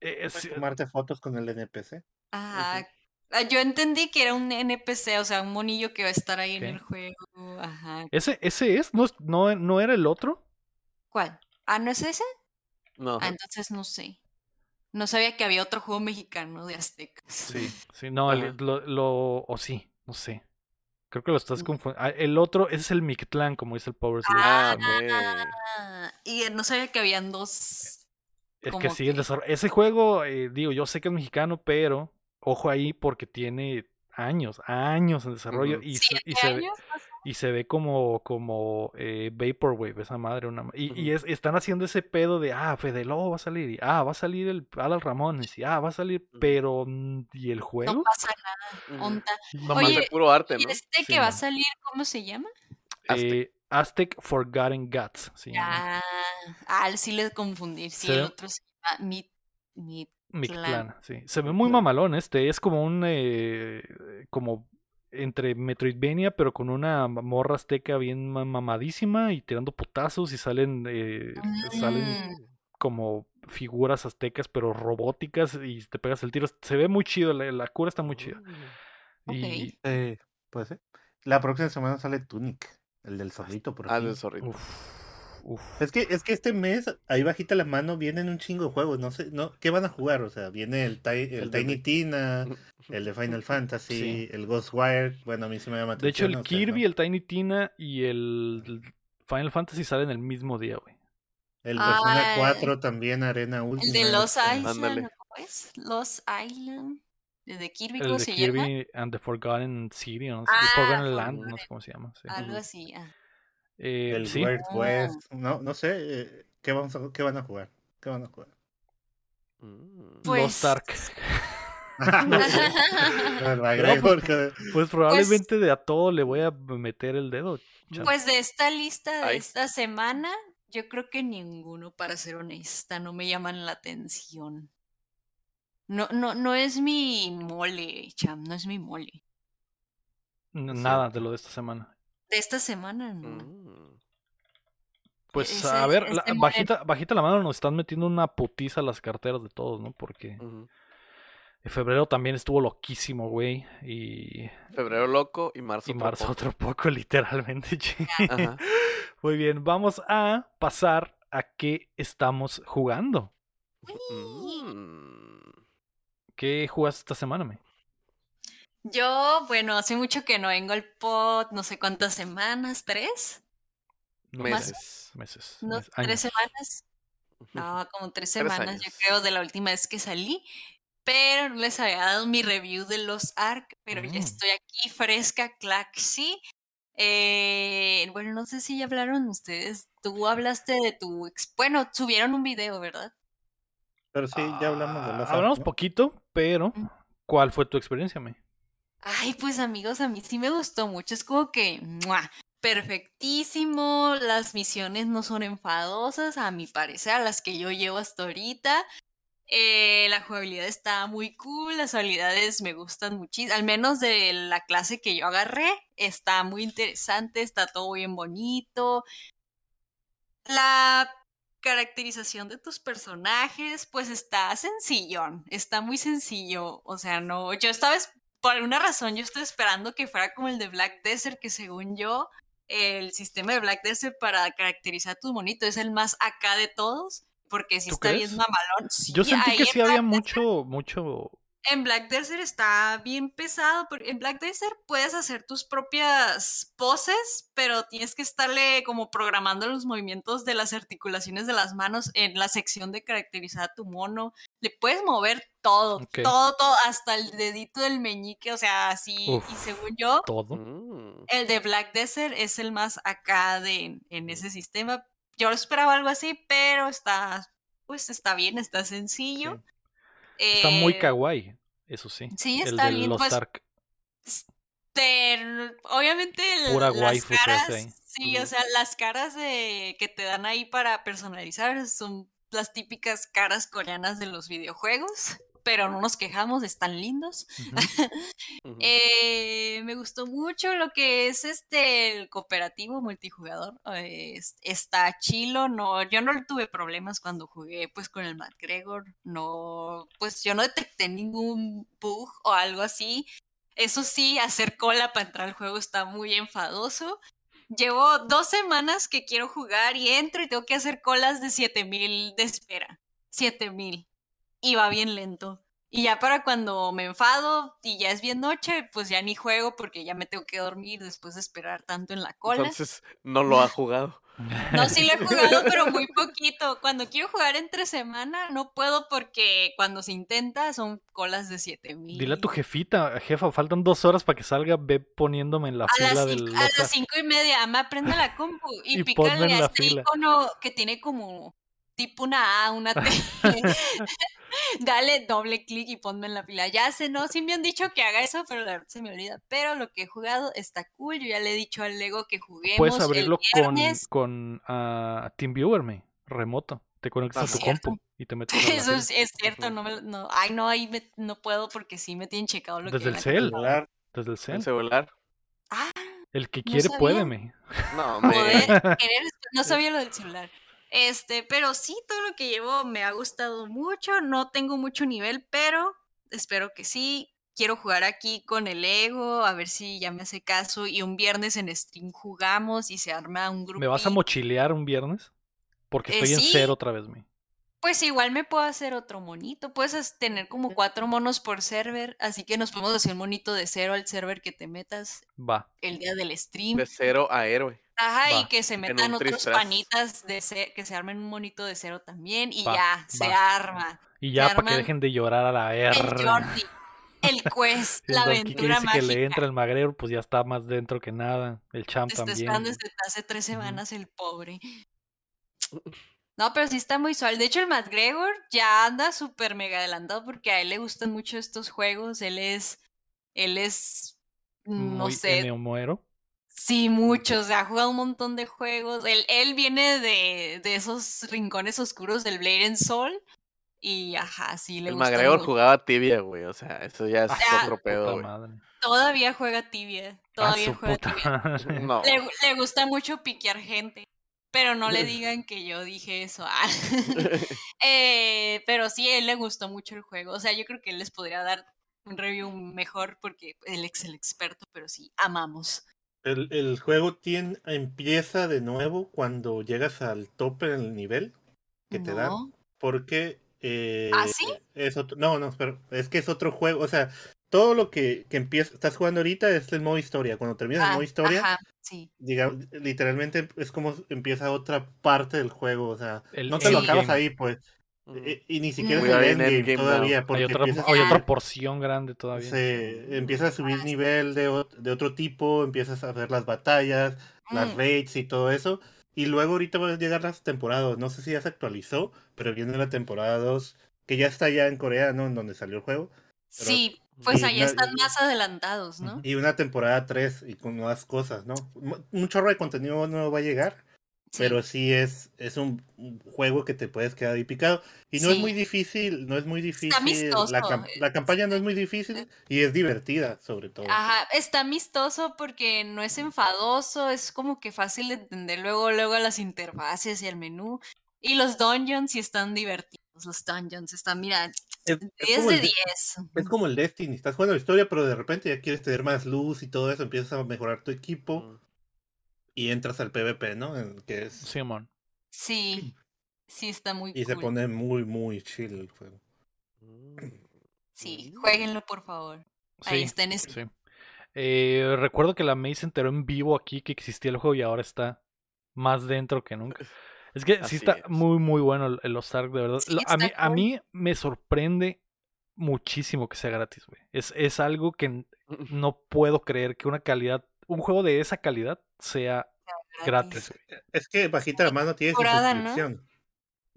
Eh, Puedes sí, tomarte fotos con el NPC. Ajá. Ah, Yo entendí que era un NPC, o sea, un monillo que va a estar ahí en el juego. Ajá. ¿Ese, ese es? ¿No, es- no, ¿No era el otro? ¿Cuál? Ah, ¿no es ese? No. Ah, entonces no sé. No sabía que había otro juego mexicano de aztecas. Sí, sí, no, el- lo, lo- o sí, no sé. Creo que lo estás Mm. confundiendo. el otro, ese es el Mictlán, como dice el Power Slave. Ah. Ah, y no sabía que habían dos. Es que sí, el que- desarrollo- ese juego, eh, digo, yo sé que es mexicano, pero ojo ahí porque tiene años, años en desarrollo Ujú. y, se, y, ¿Siete se ve, años? más o y se ve como, como eh, Vaporwave, esa madre. Una, y y es- están haciendo ese pedo de, ah, Fede Lobo va a salir, y ah, va a salir el Adal Ramones, y ah, va a salir, pero, mm, ¿y el No juego? pasa nada. Onta. Nomás Oye, de puro arte, ¿Y ¿no? este Sí, que va a salir, cómo se llama? Aztec. Eh, Aztec Forgotten Gods. se llama. Ah, ah, sí le confundí. Sí, el ve- otro se llama. Mid. Mictlán, sí. Se ve muy mamalón este. Es como un. eh, como entre Metroidvania, pero con una morra azteca bien ma- mamadísima y tirando putazos y salen. eh, salen Mm, como figuras aztecas, pero robóticas y te pegas el tiro. Se ve muy chido. La, la cura está muy chida. Mm. Y. Eh, puede ser. La próxima semana sale Tunic, el del zorrito, por Ah, fin. del zorrito. Uf, uf. Es que, es que este mes, ahí bajita la mano, vienen un chingo de juegos. No sé, no, ¿qué van a jugar? O sea, viene el, Ti- el El de- Tiny Tina, el de Final Fantasy, Sí. el Ghostwire. Bueno, a mí sí me llama De hecho, el sé, Kirby, ¿no? el Tiny Tina y el Final Fantasy salen el mismo día, güey. El Persona Ah, 4 también, Arena El Última. de Los Island, Ándale. ¿o ¿cómo es? Los Island. ¿El de Kirby El cómo de se llama? Kirby and the Forgotten City, no sé, Ah, Forgotten Land, no sé cómo se llama. sí. Algo así. ah. Eh, El sí, Weird Ah. West. No, no sé, eh, ¿qué, vamos a, ¿qué van a jugar? ¿Qué van a jugar? Mm. Pues- Lost Ark. No sé. ¿Verdad, Greg? pues, Porque- Pues probablemente de a todo le voy a meter el dedo. chan. Pues de esta lista de Ay. esta semana, yo creo que ninguno, para ser honesta, no me llaman la atención. No, no, no es mi mole, cham, no es mi mole. Nada de lo de esta semana. De esta semana, no. Mm. Pues ese- a ver, la- mole- bajita, bajita la mano nos están metiendo una putiza a las carteras de todos, ¿no? Porque en febrero también estuvo loquísimo, güey. Y, Febrero loco y marzo. y otro marzo poco. otro poco, literalmente. Ajá. Muy bien, vamos a pasar a qué estamos jugando. Mm. ¿Qué jugaste esta semana, me? Yo, bueno, hace mucho que no vengo al pod, no sé cuántas semanas, ¿tres? Meses. Meses. ¿No? mes- ¿Tres semanas? No, como tres Tres semanas, yo creo, de la última vez que salí. Pero no les había dado mi review de los ARC, pero ya Mm. estoy aquí fresca, clac, sí. Eh, bueno, no sé si ya hablaron ustedes. Tú hablaste de tu. ex- Bueno, subieron un video, ¿verdad? Pero sí, ya hablamos de Ah, los Hablamos ¿no? poquito, pero. ¿cuál fue tu experiencia, me? Ay, pues amigos, a mí sí me gustó mucho. Es como que perfectísimo. Las misiones no son enfadosas, a mi parecer, a las que yo llevo hasta ahorita. Eh, la jugabilidad está muy cool, las habilidades me gustan muchísimo, al menos de la clase que yo agarré, está muy interesante, está todo bien bonito. La caracterización de tus personajes, pues está sencillón, está muy sencillo, o sea, no, yo estaba, es- por alguna razón, yo estoy esperando que fuera como el de Black Desert, que según yo, el sistema de Black Desert para caracterizar tu monito es el más acá de todos, porque sí ¿Tú está crees? bien mamalón. Sí, Yo sentí que sí Black había mucho, mucho. en Black Desert está bien pesado, porque en Black Desert puedes hacer tus propias poses, pero tienes que estarle como programando los movimientos de las articulaciones de las manos en la sección de caracterizar a tu mono. Le puedes mover todo, todo, todo, hasta el dedito del meñique, o sea, así. Y según yo, Todo. Mm. el de Black Desert es el más acá de, en ese sistema. Yo esperaba algo así, pero está, pues está bien, está sencillo. Está muy Eh, kawaii. Eso sí. Sí, el está de lindo. los Pues, Ark. Este, obviamente el- Pura las caras, ahí. sí, o sea, las caras de que te dan ahí para personalizar son las típicas caras coreanas de los videojuegos, pero no nos quejamos, están lindos. Eh, me gustó mucho lo que es este el cooperativo multijugador. eh, es- está chilo, no, yo no tuve problemas cuando jugué pues con el McGregor, no, pues yo no detecté ningún bug o algo así. Eso sí, hacer cola para entrar al juego está muy enfadoso. Llevo dos semanas que quiero jugar y entro y tengo que hacer colas de 7000 de espera. 7000. Y va bien lento. Y ya para cuando me enfado y ya es bien noche, pues ya ni juego porque ya me tengo que dormir después de esperar tanto en la cola. Entonces, no lo ha jugado. No, sí lo he jugado, pero muy poquito. Cuando quiero jugar entre semana, no puedo porque cuando se intenta son colas de 7000. Dile a tu jefita, jefa, faltan dos horas para que salga, ve poniéndome en la A fila las, del a las cinco y media, ama, prende la compu y, Y pícale a este fila. icono que tiene como tipo una A, una T. Dale doble clic y ponme en la fila. Ya sé, no, sí me han dicho que haga eso, pero la verdad se me olvida. Pero lo que he jugado está cool. Yo ya le he dicho al Lego que juguemos Puedes el abrirlo con, viernes. con ah, TeamViewer, me, remoto. Te conectas Ah, a tu cierto. compu y te metes Eso es, es cierto, no me, no, ay no, ahí me- no puedo porque sí me tienen checado lo Desde que el cel. Celular. Desde el El cel. celular. Ah, El que no quiere puede, sabía. me. No, Poder, me. querer, no sabía lo del celular. Este, pero sí, todo lo que llevo me ha gustado mucho. No tengo mucho nivel, pero espero que sí. Quiero jugar aquí con el ego, a ver si ya me hace caso. Y un viernes en stream jugamos y se arma un grupo. ¿Me vas a mochilear un viernes? Porque Eh, estoy en sí. cero otra vez, me. Pues igual me puedo hacer otro monito. Puedes tener como cuatro monos por server. Así que nos podemos hacer un monito de cero al server que te metas Va. el día del stream. De cero a héroe. Ajá, y que se metan otros tris-tras. panitas de ce- que se armen un monito de cero también y Va, ya, se arma. Y ya, para que dejen de llorar a la el R. Jordi, el quest, la el aventura dice que le mágica. entra el magrero, pues ya está más dentro que nada. El champ Te está también. esperando desde hace tres semanas el pobre. No, pero sí está muy suave. De hecho, el McGregor ya anda súper mega adelantado porque a él le gustan mucho estos juegos. Él es, él es, no Muy sé, muero. Sí, muchos, o sea, ha jugado un montón de juegos. Él, él viene de, de esos rincones oscuros del Blade and Soul. Y ajá, sí, le El gusta. McGregor mucho. jugaba tibia, güey. O sea, eso ya es Ah, otro pedo, güey. madre. Todavía juega tibia. A Todavía juega puta tibia. No. Le, gu- le gusta mucho piquear gente. Pero no le digan que yo dije eso. ah. Eh, pero sí, a él le gustó mucho el juego. O sea, yo creo que él les podría dar un review mejor porque él es el experto, pero sí, amamos. El, el juego tiene, empieza de nuevo cuando llegas al tope en el nivel que te dan. Porque. eh, ¿Ah, sí? Es otro, no, no, pero es que es otro juego. O sea, todo lo que, que empieza, estás jugando ahorita es el modo historia. Cuando terminas el Ah, modo historia, Ajá, sí. diga- literalmente es como empieza otra parte del juego. O sea, El no te lo acabas ahí, pues. Eh, Y ni siquiera es el We are in endgame todavía. Porque Hay otra, empiezas hay a- otra porción grande todavía. se empieza a subir Ah, nivel de, de otro tipo, empiezas a ver las batallas, las Mm. raids y todo eso. Y luego ahorita van a llegar las temporadas. No sé si ya se actualizó, pero viene la temporada 2, que ya está ya en Corea, ¿no? En donde salió el juego. Pero- Sí, pues allá na- están más adelantados, ¿no? Y una temporada 3 y con nuevas cosas, ¿no? Mu- Un chorro de contenido nuevo va a llegar. Pero sí es, es un, juego que te puedes quedar ahí picado. Y no es muy difícil, no es muy difícil. amistoso, La, cam- eh, la campaña no es muy difícil y es divertida, sobre todo. Ajá, está amistoso porque no es enfadoso, es como que fácil de entender luego, luego las interfaces y el menú. Y los dungeons sí están divertidos, los dungeons están, mira, Es- es 10 como de el de- 10. Es como el Destiny, estás jugando la historia, pero de repente ya quieres tener más luz y todo eso, empiezas a mejorar tu equipo. Y entras al PvP, ¿no? En- que es, Simón. Sí, sí está muy y se pone muy, muy chill el juego. Sí, jueguenlo por favor. Ahí Sí, está en Steam. sí. Eh, recuerdo que la May se enteró en vivo aquí que existía el juego y ahora está más dentro que nunca. Es que sí está es. muy, muy bueno el, el Lost Ark, de verdad. Sí, a, mí, a mí me sorprende muchísimo que sea gratis, güey. Es, es algo que no puedo creer que una calidad, un juego de esa calidad sea gratis, güey. Es que bajita la mano tiene su ¿no? suscripción.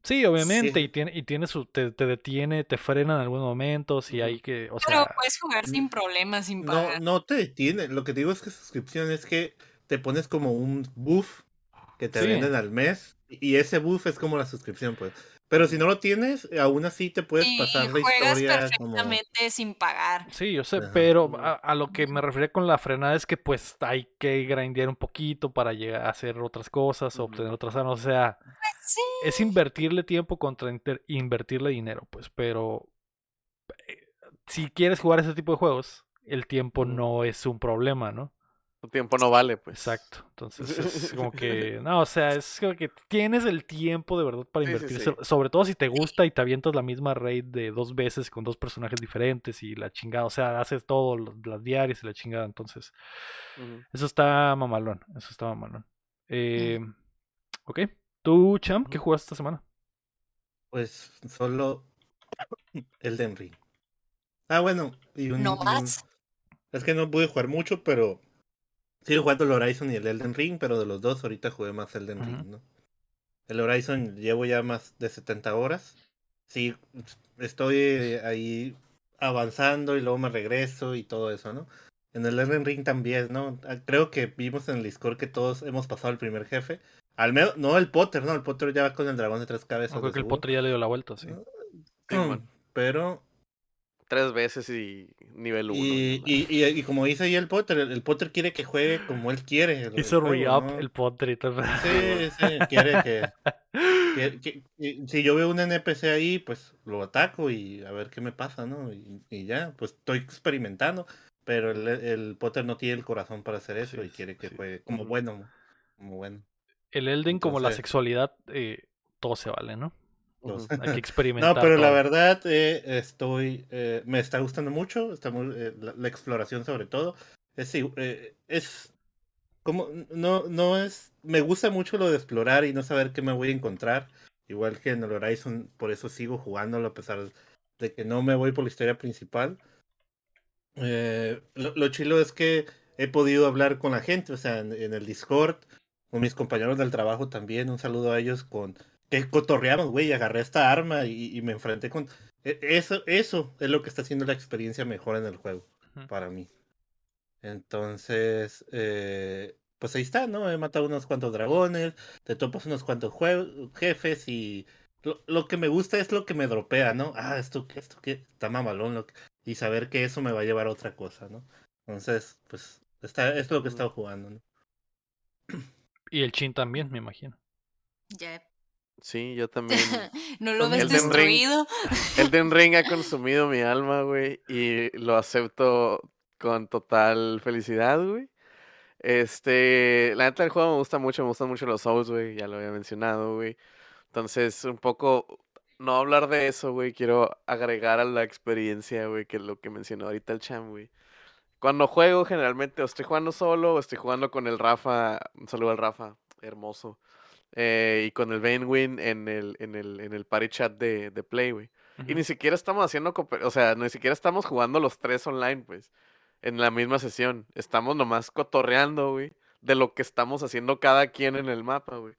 Sí, obviamente, y tiene, y tiene su, te, te detiene, te frena en algunos momentos y hay que, o Pero puedes jugar sin problemas, sin No, pagar. no te detiene. Lo que te digo es que suscripción es que te pones como un buff que te Sí. venden al mes. Y ese buff es como la suscripción, pues. Pero si no lo tienes, aún así te puedes Y pasar la juegas historia como. perfectamente sin pagar. sí, yo sé, Ajá. pero a, a lo que me refería con la frenada es que pues hay que grindear un poquito para llegar a hacer otras cosas o Ujú. obtener otras armas, o sea, Sí. es invertirle tiempo contra inter- invertirle dinero, pues, pero eh, si quieres jugar ese tipo de juegos, el tiempo no es un problema, ¿no? Tu tiempo no vale, pues. Exacto. Entonces es como que, no, o sea, es como que tienes el tiempo de verdad para Sí, invertir, sí. sobre todo si te gusta y te avientas la misma raid de dos veces con dos personajes diferentes y la chingada, o sea, haces todo, las diarias y la chingada, entonces, eso está mamalón, eso está mamalón. Eh, ok, tú, Cham, ¿qué jugaste esta semana? Pues solo Elden Ring. Ah, bueno. Y un, No y un- más. Es que no pude jugar mucho, pero. Sigo jugando el Horizon y el Elden Ring, pero de los dos ahorita jugué más Elden. Ring, ¿no? El Horizon llevo ya más de 70 horas. Sí, estoy ahí avanzando y luego me regreso y todo eso, ¿no? En el Elden Ring también, ¿no? Ah, Creo que vimos en el Discord que todos hemos pasado el primer jefe. Al menos, no el Potter, ¿no? El Potter ya va con el dragón de tres cabezas. No creo que el. Potter ya le dio la vuelta, sí. ¿no? Simón. Pero Tres veces y nivel uno. y, y y, como dice ahí el Potter, el, el Potter quiere que juegue como él quiere. el- Hizo re-up ¿no? el Potter y todo. Sí, sí, quiere que, que- que- que- Si yo veo un NPC ahí, pues lo ataco y a ver qué me pasa, ¿no? Y, y ya, pues estoy experimentando. Pero el, el Potter no tiene el corazón para hacer eso Sí, y quiere que sí. juegue como Ujú. bueno. Como bueno. El Elden, como la sexualidad, eh, todo se vale, ¿no? Los- Hay que experimentar. No, pero la todo. verdad eh, estoy, eh, me está gustando mucho, está muy, eh, la, la exploración sobre todo. Es, i- eh, es como, no, no es, me gusta mucho lo de explorar y no saber qué me voy a encontrar. Igual que en el Horizon, por eso sigo jugándolo a pesar de que no me voy por la historia principal. Eh, lo, lo chilo es que he podido hablar con la gente, o sea, en, en el Discord, con mis compañeros del trabajo también, un saludo a ellos con que cotorreamos, güey, y agarré esta arma y, y me enfrenté con e- eso, eso es lo que está haciendo la experiencia mejor en el juego para mí. Entonces, eh, pues ahí está, ¿no? He matado unos cuantos dragones, te topas unos cuantos jue- jefes y lo, lo que me gusta es lo que me dropea, ¿no? Ah, esto, que esto, que está mamalón, lo que- y saber que eso me va a llevar a otra cosa, ¿no? Entonces, pues, está, es lo que he estado jugando, ¿no? Y el Chin también, me imagino. Ya. Sí, yo también. no lo ves Elden Ring. destruido. Elden Ring ha consumido mi alma, güey, y lo acepto con total felicidad, güey. Este, la neta del juego me gusta mucho, me gustan mucho los Souls, güey, ya lo había mencionado, güey. Entonces, un poco, no hablar de eso, güey, quiero agregar a la experiencia, güey, que es lo que mencionó ahorita el Cham, güey. Cuando juego, generalmente, o estoy jugando solo, o estoy jugando con el Rafa, un saludo al Rafa, hermoso. Eh, y con el Benwin en el, en el, en el party chat de, de Play, güey. Y ni siquiera estamos haciendo, o sea, ni siquiera estamos jugando los tres online, pues, en la misma sesión. Estamos nomás cotorreando, güey, de lo que estamos haciendo cada quien en el mapa, güey.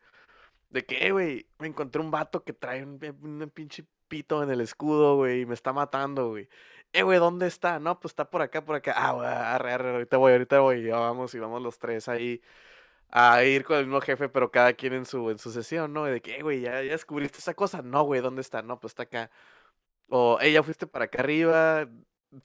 De que, "Eh, güey, me encontré un vato que trae un, un pinche pito en el escudo, güey, y me está matando, güey. Eh, güey, ¿dónde está? No, pues está por acá, por acá. Ah, güey, arre, arre, ahorita voy, ahorita voy. Y ya vamos, y vamos los tres ahí a ir con el mismo jefe, pero cada quien en su, en su sesión, ¿no? De que, "Eh, güey, ¿ya, ya descubriste esa cosa. No, güey, ¿dónde está? No, pues está acá. O, ya fuiste para acá arriba.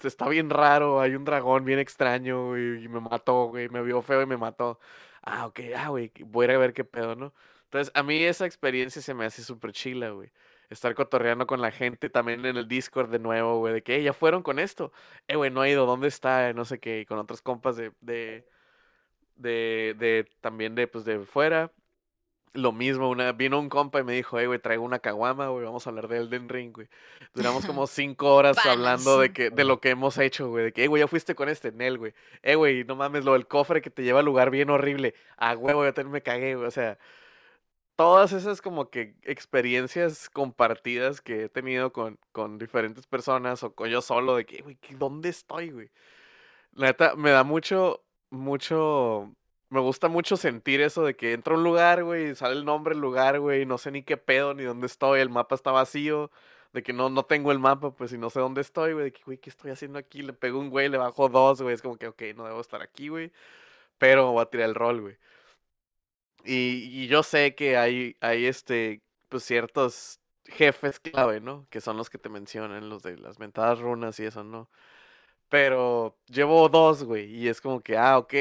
Está bien raro. Hay un dragón bien extraño, güey. Y me mató, güey. Me vio feo y me mató. Ah, ok, ah, güey. Voy a ir a ver qué pedo, ¿no? Entonces, a mí esa experiencia se me hace súper chila, güey. Estar cotorreando con la gente también en el Discord de nuevo, güey. De que, "Hey, ya fueron con esto. Eh, güey, no ha ido. ¿Dónde está? No sé qué. Y con otros compas de, de, de también de, pues, de fuera. Lo mismo, una, vino un compa y me dijo, hey, güey, traigo una caguama, güey, vamos a hablar de Elden Ring, güey. Duramos como cinco horas hablando de que, de lo que hemos hecho, güey, de que, hey, güey, ya fuiste con este Nel, güey. Eh, güey, no mames, lo del cofre que te lleva al lugar bien horrible. Ah, güey, yo también me cagué, güey, o sea, todas esas como que experiencias compartidas que he tenido con, con diferentes personas o con yo solo, de que, güey, ¿qué- ¿dónde estoy, güey? La neta, me da mucho, mucho, me gusta mucho sentir eso de que entro a un lugar, güey, sale el nombre del lugar, güey, no sé ni qué pedo, ni dónde estoy, el mapa está vacío, de que no, no tengo el mapa, pues, y no sé dónde estoy, güey, de que, güey, ¿qué estoy haciendo aquí? Le pego un güey, le bajo dos, güey, es como que, ok, no debo estar aquí, güey, pero voy a tirar el rol, güey. Y, y yo sé que hay, hay, este, pues, ciertos jefes clave, ¿no? Que son los que te mencionan, los de las mentadas runas y eso, ¿no? Pero llevo dos, güey, y es como que, ah, ok,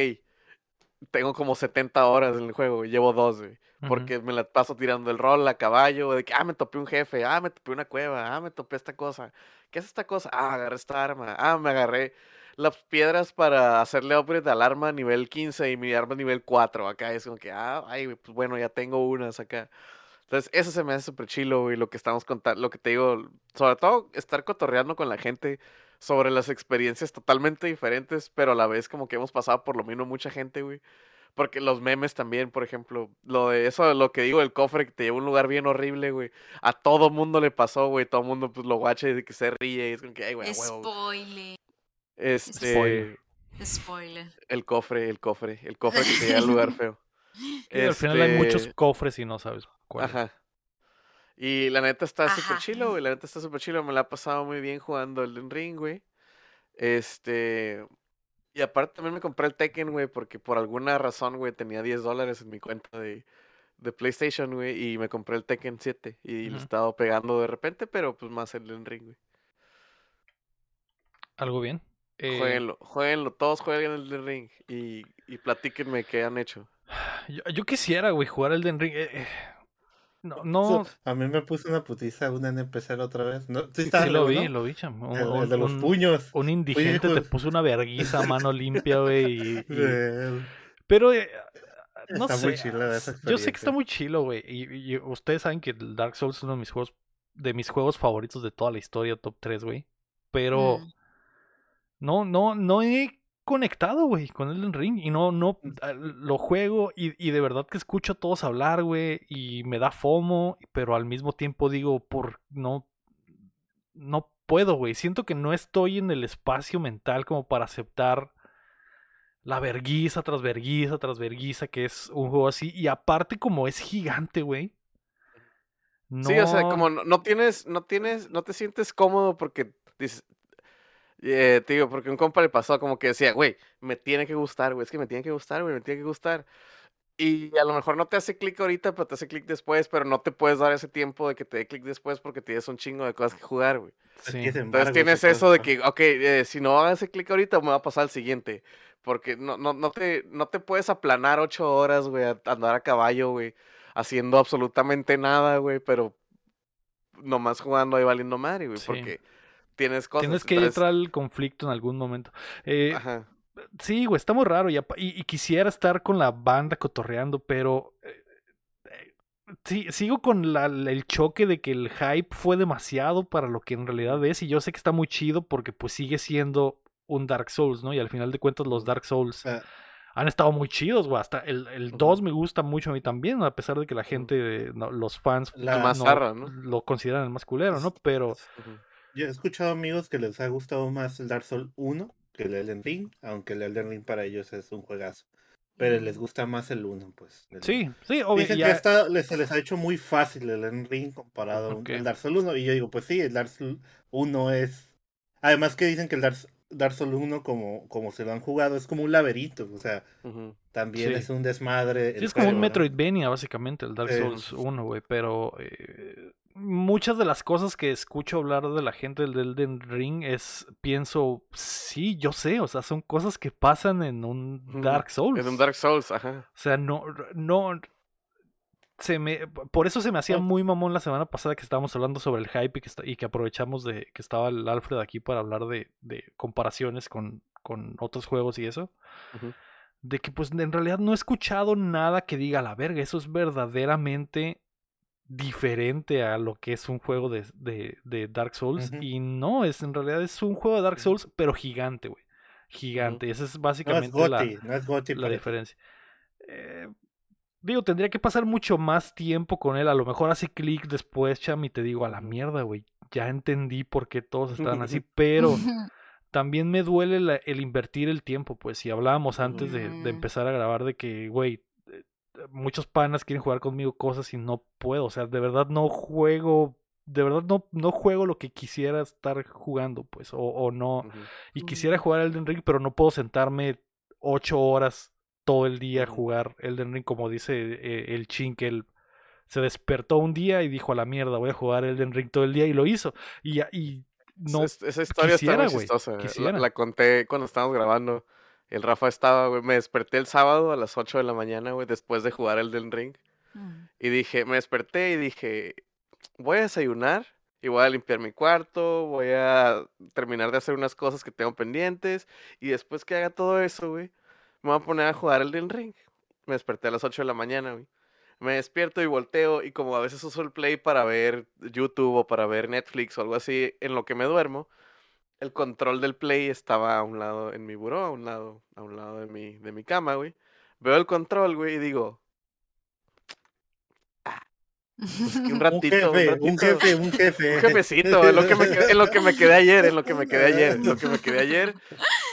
tengo como 70 horas en el juego, y llevo dos, güey. Porque me la paso tirando el rol a caballo, de que, ah, me topé un jefe, ah, me topé una cueva, ah, me topé esta cosa. ¿Qué es esta cosa? Ah, agarré esta arma, ah, me agarré las piedras para hacerle upgrade al arma nivel 15 y mi arma nivel 4. Acá es como que, ah, ay, pues bueno, ya tengo unas acá. Entonces, eso se me hace súper chilo, güey, lo que estamos contando, lo que te digo, sobre todo estar cotorreando con la gente sobre las experiencias totalmente diferentes, pero a la vez como que hemos pasado por lo mismo mucha gente, güey. Porque los memes también, por ejemplo, lo de eso, lo que digo, el cofre que te lleva a un lugar bien horrible, güey. A todo mundo le pasó, güey. Todo mundo pues lo guacha y de que se ríe. Y es como que, ay, güey. Spoiler. Este. Spoiler. Spoiler. El cofre, el cofre. El cofre que te lleva al lugar feo. Y al final hay muchos Este, cofres y no sabes cuál. es. Ajá. Y la neta está súper chilo, güey. La neta está súper chilo. Me la he pasado muy bien jugando el Ring, güey. Este. Y aparte también me compré el Tekken, güey, porque por alguna razón, güey, tenía 10 dólares en mi cuenta de, de PlayStation, güey, y me compré el Tekken 7 y lo he estado pegando de repente, pero pues más el Elden Ring, güey. Algo bien. Eh, Jueguenlo, jueguenlo, todos jueguen el Ring y, y platíquenme qué han hecho. yo, yo quisiera, güey, jugar el Ring. eh, eh, no, no. A mí me puso una putiza una NPC la otra vez. ¿No? Sí, lo vi, ¿no? lo vi, cham. Un, El, el un- de los un- puños. un indigente te puso una verguiza a mano limpia, güey. y- y- Pero, eh, no Está sé. muy chila esa Yo sé que está muy chilo, güey. Y, y ustedes saben que Dark Souls es uno de mis juegos, de mis juegos favoritos de toda la historia, top 3, güey. Pero Mm. no, no, no he conectado, güey, con Elden Ring. Y no, no, ah, lo juego y, y de verdad que escucho a todos hablar, güey. Y me da FOMO, pero al mismo tiempo digo, por no, no puedo, güey. Siento que no estoy en el espacio mental como para aceptar la verguiza tras verguiza tras verguiza que es un juego así. Y aparte como es gigante, güey. No... Sí, o sea, como no, no tienes, no tienes, no te sientes cómodo porque dices, eh, te digo, porque un compa le pasó como que decía, güey, me tiene que gustar, güey, es que me tiene que gustar, güey, me tiene que gustar. Y a lo mejor no te hace clic ahorita, pero te hace clic después, pero no te puedes dar ese tiempo de que te dé clic después porque tienes un chingo de cosas que jugar, güey. Sí. Entonces tienes eso de que, ok, eh, si no hace clic ahorita, me va a pasar al siguiente. Porque no, no, no, te, no te puedes aplanar ocho horas, güey, a a andar a caballo, güey, haciendo absolutamente nada, güey, pero nomás jugando ahí valiendo madre, güey, Sí. porque tienes cosas. Tienes que entonces- entrar al conflicto en algún momento. Eh, Ajá. Sí, güey, está muy raro y, apa- y- y quisiera estar con la banda cotorreando, pero eh, eh, sí, sigo con la- el choque de que el hype fue demasiado para lo que en realidad es y yo sé que está muy chido porque pues sigue siendo un Dark Souls, ¿no? Y al final de cuentas los Dark Souls Ah, han estado muy chidos, güey. Hasta el, el Ujú. 2 me gusta mucho a mí también, a pesar de que la gente, no, los fans La- no- zarra, ¿no? lo consideran el más culero, ¿no? Pero. Yo he escuchado amigos que les ha gustado más el Dark Souls 1 que el Elden Ring, aunque el Elden Ring para ellos es un juegazo. Pero les gusta más el 1, pues. sí, sí. Dicen ya- que está, les, se les ha hecho muy fácil el Elden Ring comparado a un- Ok. el Dark Souls 1. Y yo digo, pues sí, el Dark Souls 1 es. Además que dicen que el Dark, Dark Souls 1, como, como se lo han jugado, es como un laberinto. O sea, también Sí. es un desmadre. Sí, es como un. Metroidvania, básicamente, el Dark Sí. Souls 1, güey. Pero eh, muchas de las cosas que escucho hablar de la gente del Elden Ring es, pienso, sí, yo sé, o sea, son cosas que pasan en un. Dark Souls. En un Dark Souls, ajá. O sea, no, no, se me, por eso se me hacía muy mamón la semana pasada que estábamos hablando sobre el hype y que, y que aprovechamos de que estaba el Alfred aquí para hablar de, de comparaciones con, con otros juegos y eso de que pues en realidad no he escuchado nada que diga la verga, eso es verdaderamente diferente a lo que es un juego de, de, de Dark Souls y no, es en realidad es un juego de Dark. Souls pero gigante, güey. Gigante, esa es No es básicamente la, Goti, no es Goti. la diferencia. Eh, digo, tendría que pasar mucho más tiempo con él, a lo mejor hace clic después, Cham, y te digo, a la mierda, güey, ya entendí por qué todos estaban así, pero también me duele la- el invertir el tiempo, pues si hablábamos antes de, de Mm. empezar a grabar de que, güey, muchos panas quieren jugar conmigo cosas y no puedo, o sea, de verdad no juego, de verdad no, no juego lo que quisiera estar jugando, pues, o, o no, y quisiera jugar Elden Ring, pero no puedo sentarme ocho horas todo el día a jugar Elden Ring, como dice eh, el Chin, que él se despertó un día y dijo a la mierda, voy a jugar Elden Ring todo el día, y lo hizo, y, ya- y no, Es- esa historia quisiera, está muy chistosa. La-. La, conté cuando estábamos grabando. El Rafa estaba, güey. Me desperté el sábado a las 8 de la mañana, güey, después de jugar el del ring. Mm. Y dije, me desperté y dije, voy a desayunar y voy a limpiar mi cuarto, voy a terminar de hacer unas cosas que tengo pendientes. Y después que haga todo eso, güey, me voy a poner a jugar el del ring. Me desperté a las 8 de la mañana, güey. Me despierto y volteo y como a veces uso el play para ver YouTube o para ver Netflix o algo así en lo que me duermo, el control del play estaba a un lado en mi buró, a un lado, a un lado de mi, de mi cama, güey. Veo el control, güey, y digo, pues que un Un ratito, un, jefe, un ratito, jefe, un jefe. un jefecito, en lo, que me quedé, en lo que me quedé ayer, en lo que me quedé ayer, en lo que me quedé ayer.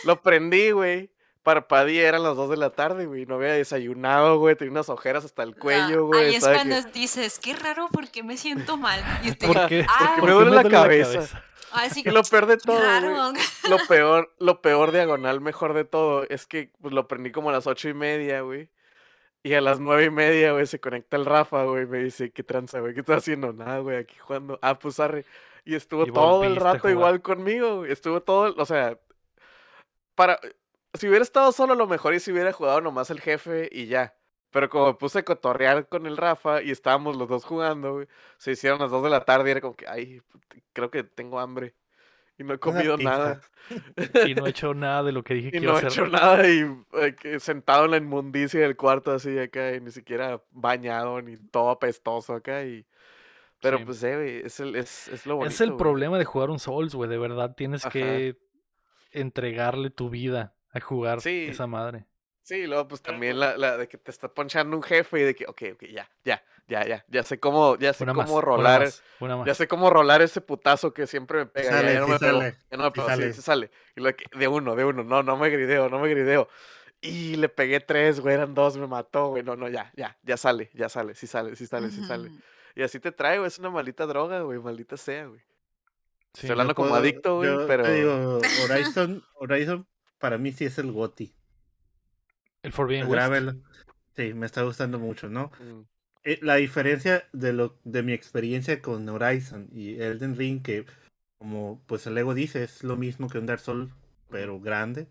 Lo prendí, güey. Parpadeé, eran las 2 de la tarde, güey. No había desayunado, güey. Tenía unas ojeras hasta el Ah, cuello, güey. Ahí es cuando que- dices, qué raro porque me siento mal. Y usted, ¿Por qué? ah, Porque me duele la cabeza. Así Y lo peor de todo, lo peor, lo peor diagonal, mejor de todo, es que pues, lo prendí como a las ocho y media, güey. Y a las nueve y media, güey, se conecta el Rafa, güey, me dice, ¿qué tranza, güey? ¿Qué estás haciendo? Nada, güey, aquí jugando. Ah, pues arre. Y estuvo Y todo el rato igual conmigo, güey. Estuvo todo, o sea, para... Si hubiera estado solo, a lo mejor y si hubiera jugado nomás el jefe y ya. Pero como puse a cotorrear con el Rafa y estábamos los dos jugando, güey, se hicieron las dos de la tarde y era como que, ay, creo que tengo hambre. Y no he comido nada. Y no he hecho nada de lo que dije que Y iba no a he hacer. hecho nada y eh, que sentado en la inmundicia del cuarto así acá y ni siquiera bañado ni todo apestoso acá y... Pero Sí. pues, eh, güey, es, el, es, es lo bonito, Es el güey. problema de jugar un Souls, güey. De verdad tienes Ajá. que entregarle tu vida a jugar Sí. esa madre. Sí, y luego pues también la, la de que te está ponchando un jefe y de que, ok, ok, ya, ya, ya, ya, ya sé cómo, ya sé Una más, cómo una rolar, más, una más. ya sé cómo rolar ese putazo que siempre me pega, ya, Sale, ya no sí me sale, ya no me sí pegó, sí, sale. sí sale. Y lo que, de uno, de uno, no, no me grideo, no me grideo. Y le pegué tres, güey, eran dos, me mató, güey, no, no, ya, ya, ya sale, ya sale, sí sale, sí sale, sí sale. Y así te trae, güey, es una maldita droga, güey, maldita sea, güey. Estoy hablando como puedo- adicto, güey, pero... Te digo, Horizon, Horizon para mí sí es el GOTI. El Forbidden West. Sí, me está gustando mucho, ¿no? Mm, Eh, La diferencia de lo de mi experiencia con Horizon y Elden Ring, que como pues el ego dice, es lo mismo que un Dark Souls, pero grande,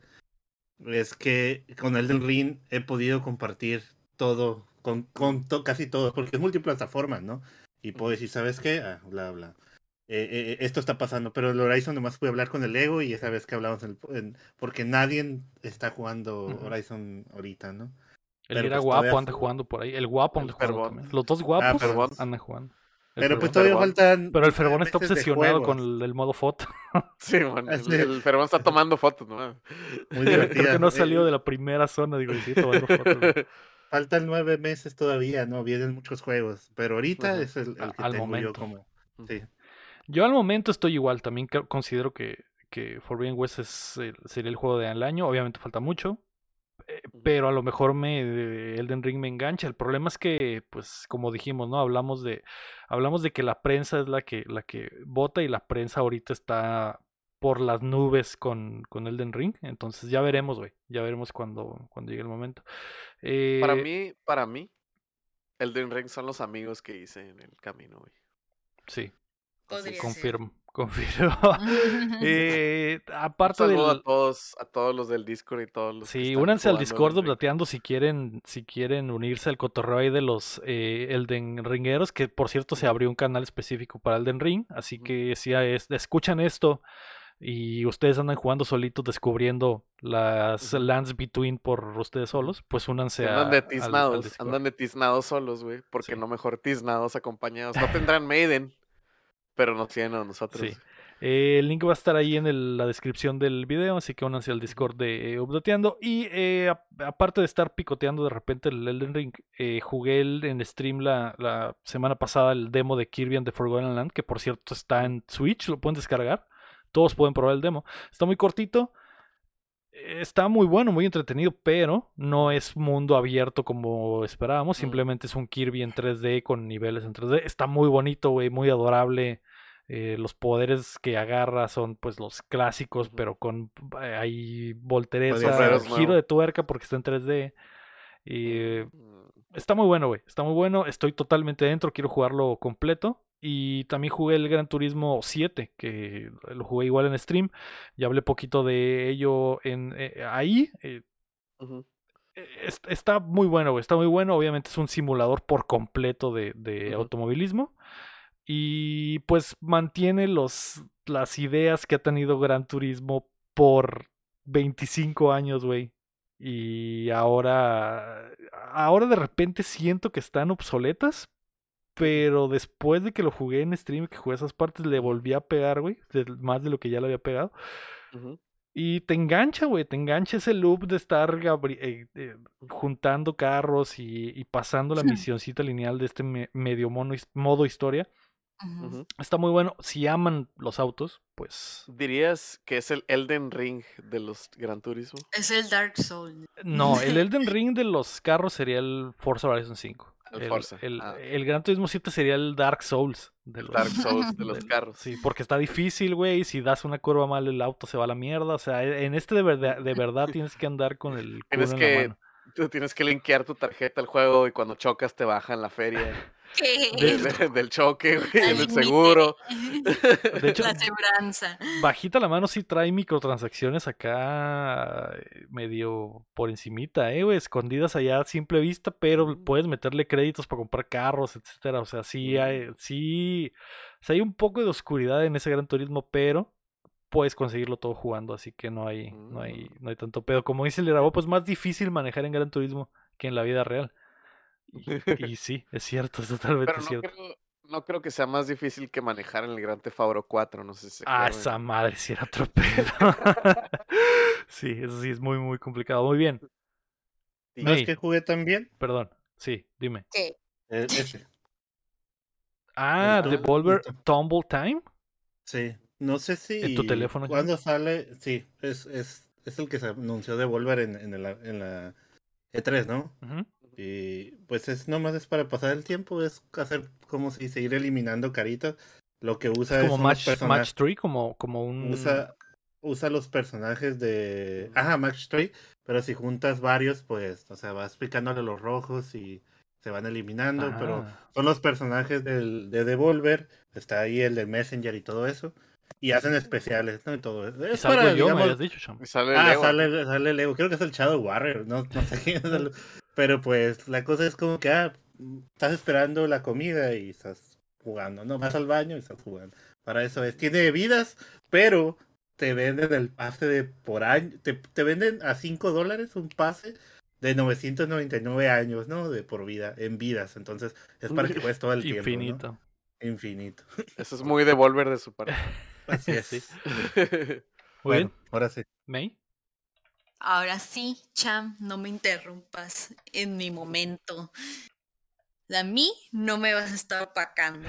es que con Elden Ring he podido compartir todo, con, con to- casi todo, porque es multiplataforma, ¿no? Y puedo decir, ¿sabes qué? Ah, bla, bla. Eh, eh, esto está pasando, pero el Horizon nomás pude hablar con el ego y esa vez que hablamos, en el- en- porque nadie está jugando. Horizon ahorita, ¿no? El Pero Ira pues guapo todavía anda jugando por ahí. El guapo El anda jugando. Los dos guapos Fervón. andan jugando. El Pero pues todavía faltan. Pero el Fervón está obsesionado con el, el modo foto. Sí, man, el, el Fervón está tomando fotos, ¿no? Muy Creo divertida. que no ha salido Eh, de la primera zona. Digo, y sí, tomando fotos. Faltan nueve meses todavía, ¿no? Vienen muchos juegos. Pero ahorita es el, que al tengo momento. yo como. Sí. Yo al momento estoy igual. También considero que, que Forbidden West es, sería el juego del año. Obviamente falta mucho. eh. Pero a lo mejor me Elden Ring me engancha. El problema es que, pues, como dijimos, ¿no? Hablamos de, hablamos de que la prensa es la que, la que vota y la prensa ahorita está por las nubes con, con Elden Ring. Entonces ya veremos, güey. Ya veremos cuando, cuando llegue el momento. Para Eh, mí, para mí, el Den Ring son los amigos que hice en el camino, güey. Sí, Podría ser. confirmo, confirmo. Eh, Un aparte saludo del... a todos, a todos los del Discord y todos los Sí, únanse al Discord updateando si quieren, si quieren unirse al cotorreo ahí de los eh, Elden Ringueros, que por cierto se abrió un canal específico para Elden Ring, así que si es- escuchan esto y ustedes andan jugando solitos descubriendo las lands between por ustedes solos, pues únanse a, Andan de al- al tiznados, andan de tiznados solos, güey. Porque Sí. no mejor tiznados acompañados. No tendrán Maiden, pero nos tienen a nosotros. Sí. Eh, el link va a estar ahí en la descripción del video, así que únanse al Discord de eh. Y eh, aparte de estar picoteando de repente el Elden Ring, eh, jugué el- en stream la, la semana pasada el demo de Kirby and the Forgotten Land, que por cierto está en Switch, lo pueden descargar. todos pueden probar el demo. Está muy cortito, está muy bueno, muy entretenido, pero no es mundo abierto como esperábamos. Simplemente es un Kirby en 3D con niveles en 3D. Está muy bonito, güey, muy adorable. Eh, los poderes que agarra son pues los clásicos, pero con eh, ahí Pues, voltereta, giro de tuerca porque está en 3D. Y eh, está muy bueno, güey. Está muy bueno. Estoy totalmente dentro. Quiero jugarlo completo. Y también jugué el Gran Turismo 7, que lo jugué igual en stream. Ya hablé poquito de ello en eh, ahí. eh, es- está muy bueno. Está muy bueno. Obviamente es un simulador por completo de, de automovilismo. Y pues mantiene los, las ideas que ha tenido Gran Turismo por 25 años, güey. Y ahora, ahora de repente siento que están obsoletas, pero después de que lo jugué en stream, que jugué esas partes, le volví a pegar, güey, más de lo que ya le había pegado. Y te engancha, güey, te engancha ese loop de estar gabri- eh, eh, juntando carros y, y pasando la Hmm. misioncita lineal de este me- medio mono, modo historia. Está muy bueno. Si aman los autos, pues ¿Dirías que es el Elden Ring de los Gran Turismo? Es el Dark Soul. no, el Elden Ring de los carros sería el Forza Horizon 5. El El, Forza, el- ah. el Gran Turismo 7 sería el Dark Souls de los, Dark Souls de los carros. Sí, porque está difícil, güey. Si das una curva mal, el auto se va a la mierda. O sea, en este de verdad, de verdad tienes que andar con el Tienes en la que, mano. tienes que linkear tu tarjeta al juego y cuando chocas te bajan la feria. De- de- del choque, güey, Al en el límite. seguro. De hecho, La aseguranza. bajita la mano sí trae microtransacciones acá eh, medio por encimita, eh, güey, escondidas allá a simple vista, pero puedes meterle créditos para comprar carros, etcétera. O sea, sí hay, sí, sea, hay un poco de oscuridad en ese Gran Turismo, pero puedes conseguirlo todo jugando, así que no hay, no hay, Mm. no hay tanto pedo. Como dice el Irabo, pues más difícil manejar en Gran Turismo que en la vida real. Y, y sí, es cierto, es totalmente Pero no cierto. creo, no creo que sea más difícil que manejar en el Gran Theft Auto 4, no sé si se Ah, esa madre sí era otro pedo. sí, eso sí es muy, muy complicado. Muy bien, Sí. ¿No es que jugué también? perdón. Sí, dime. Eh, ese. Ah, El Devolver Tumble- Time. Sí. No sé si. ¿En tu teléfono, Jim? ¿Cuándo sale? Sí, es, es, es el que se anunció Devolver en, en, el- en la E3, ¿no? Ujú. Y pues es nomás es para pasar el tiempo, es hacer como si seguir eliminando caritas. Lo que usa Es como los match, 3, como, como un. usa, usa los personajes de. Ajá, Match 3, pero si juntas varios, pues, o sea, vas picándole los rojos y se van eliminando, pero Ah, son los personajes del, de Devolver, está ahí el de Messenger y todo eso, y hacen especiales, ¿no? Y todo eso. Es para, yo, me digamos, habías dicho, chamo. Y sale Ah, Lego. sale, sale Lego. Creo que es el Shadow Warrior. No, no sé quién es el- Pero pues la cosa es como que ah, estás esperando la comida y estás jugando. No, vas al baño y estás jugando. Para eso es. Tiene vidas, pero te venden el pase de por año. Te, te venden a 5 dólares un pase de 999 años, ¿no? De por vida, en vidas. Entonces es para que juegues todo el tiempo. ¿no? Infinito. Infinito. Eso es muy Devolver de su parte. Así es. Sí. Muy Bueno, bien. ahora sí. May. Ahora sí, Cham, no me interrumpas en mi momento. A mí no me vas a estar opacando.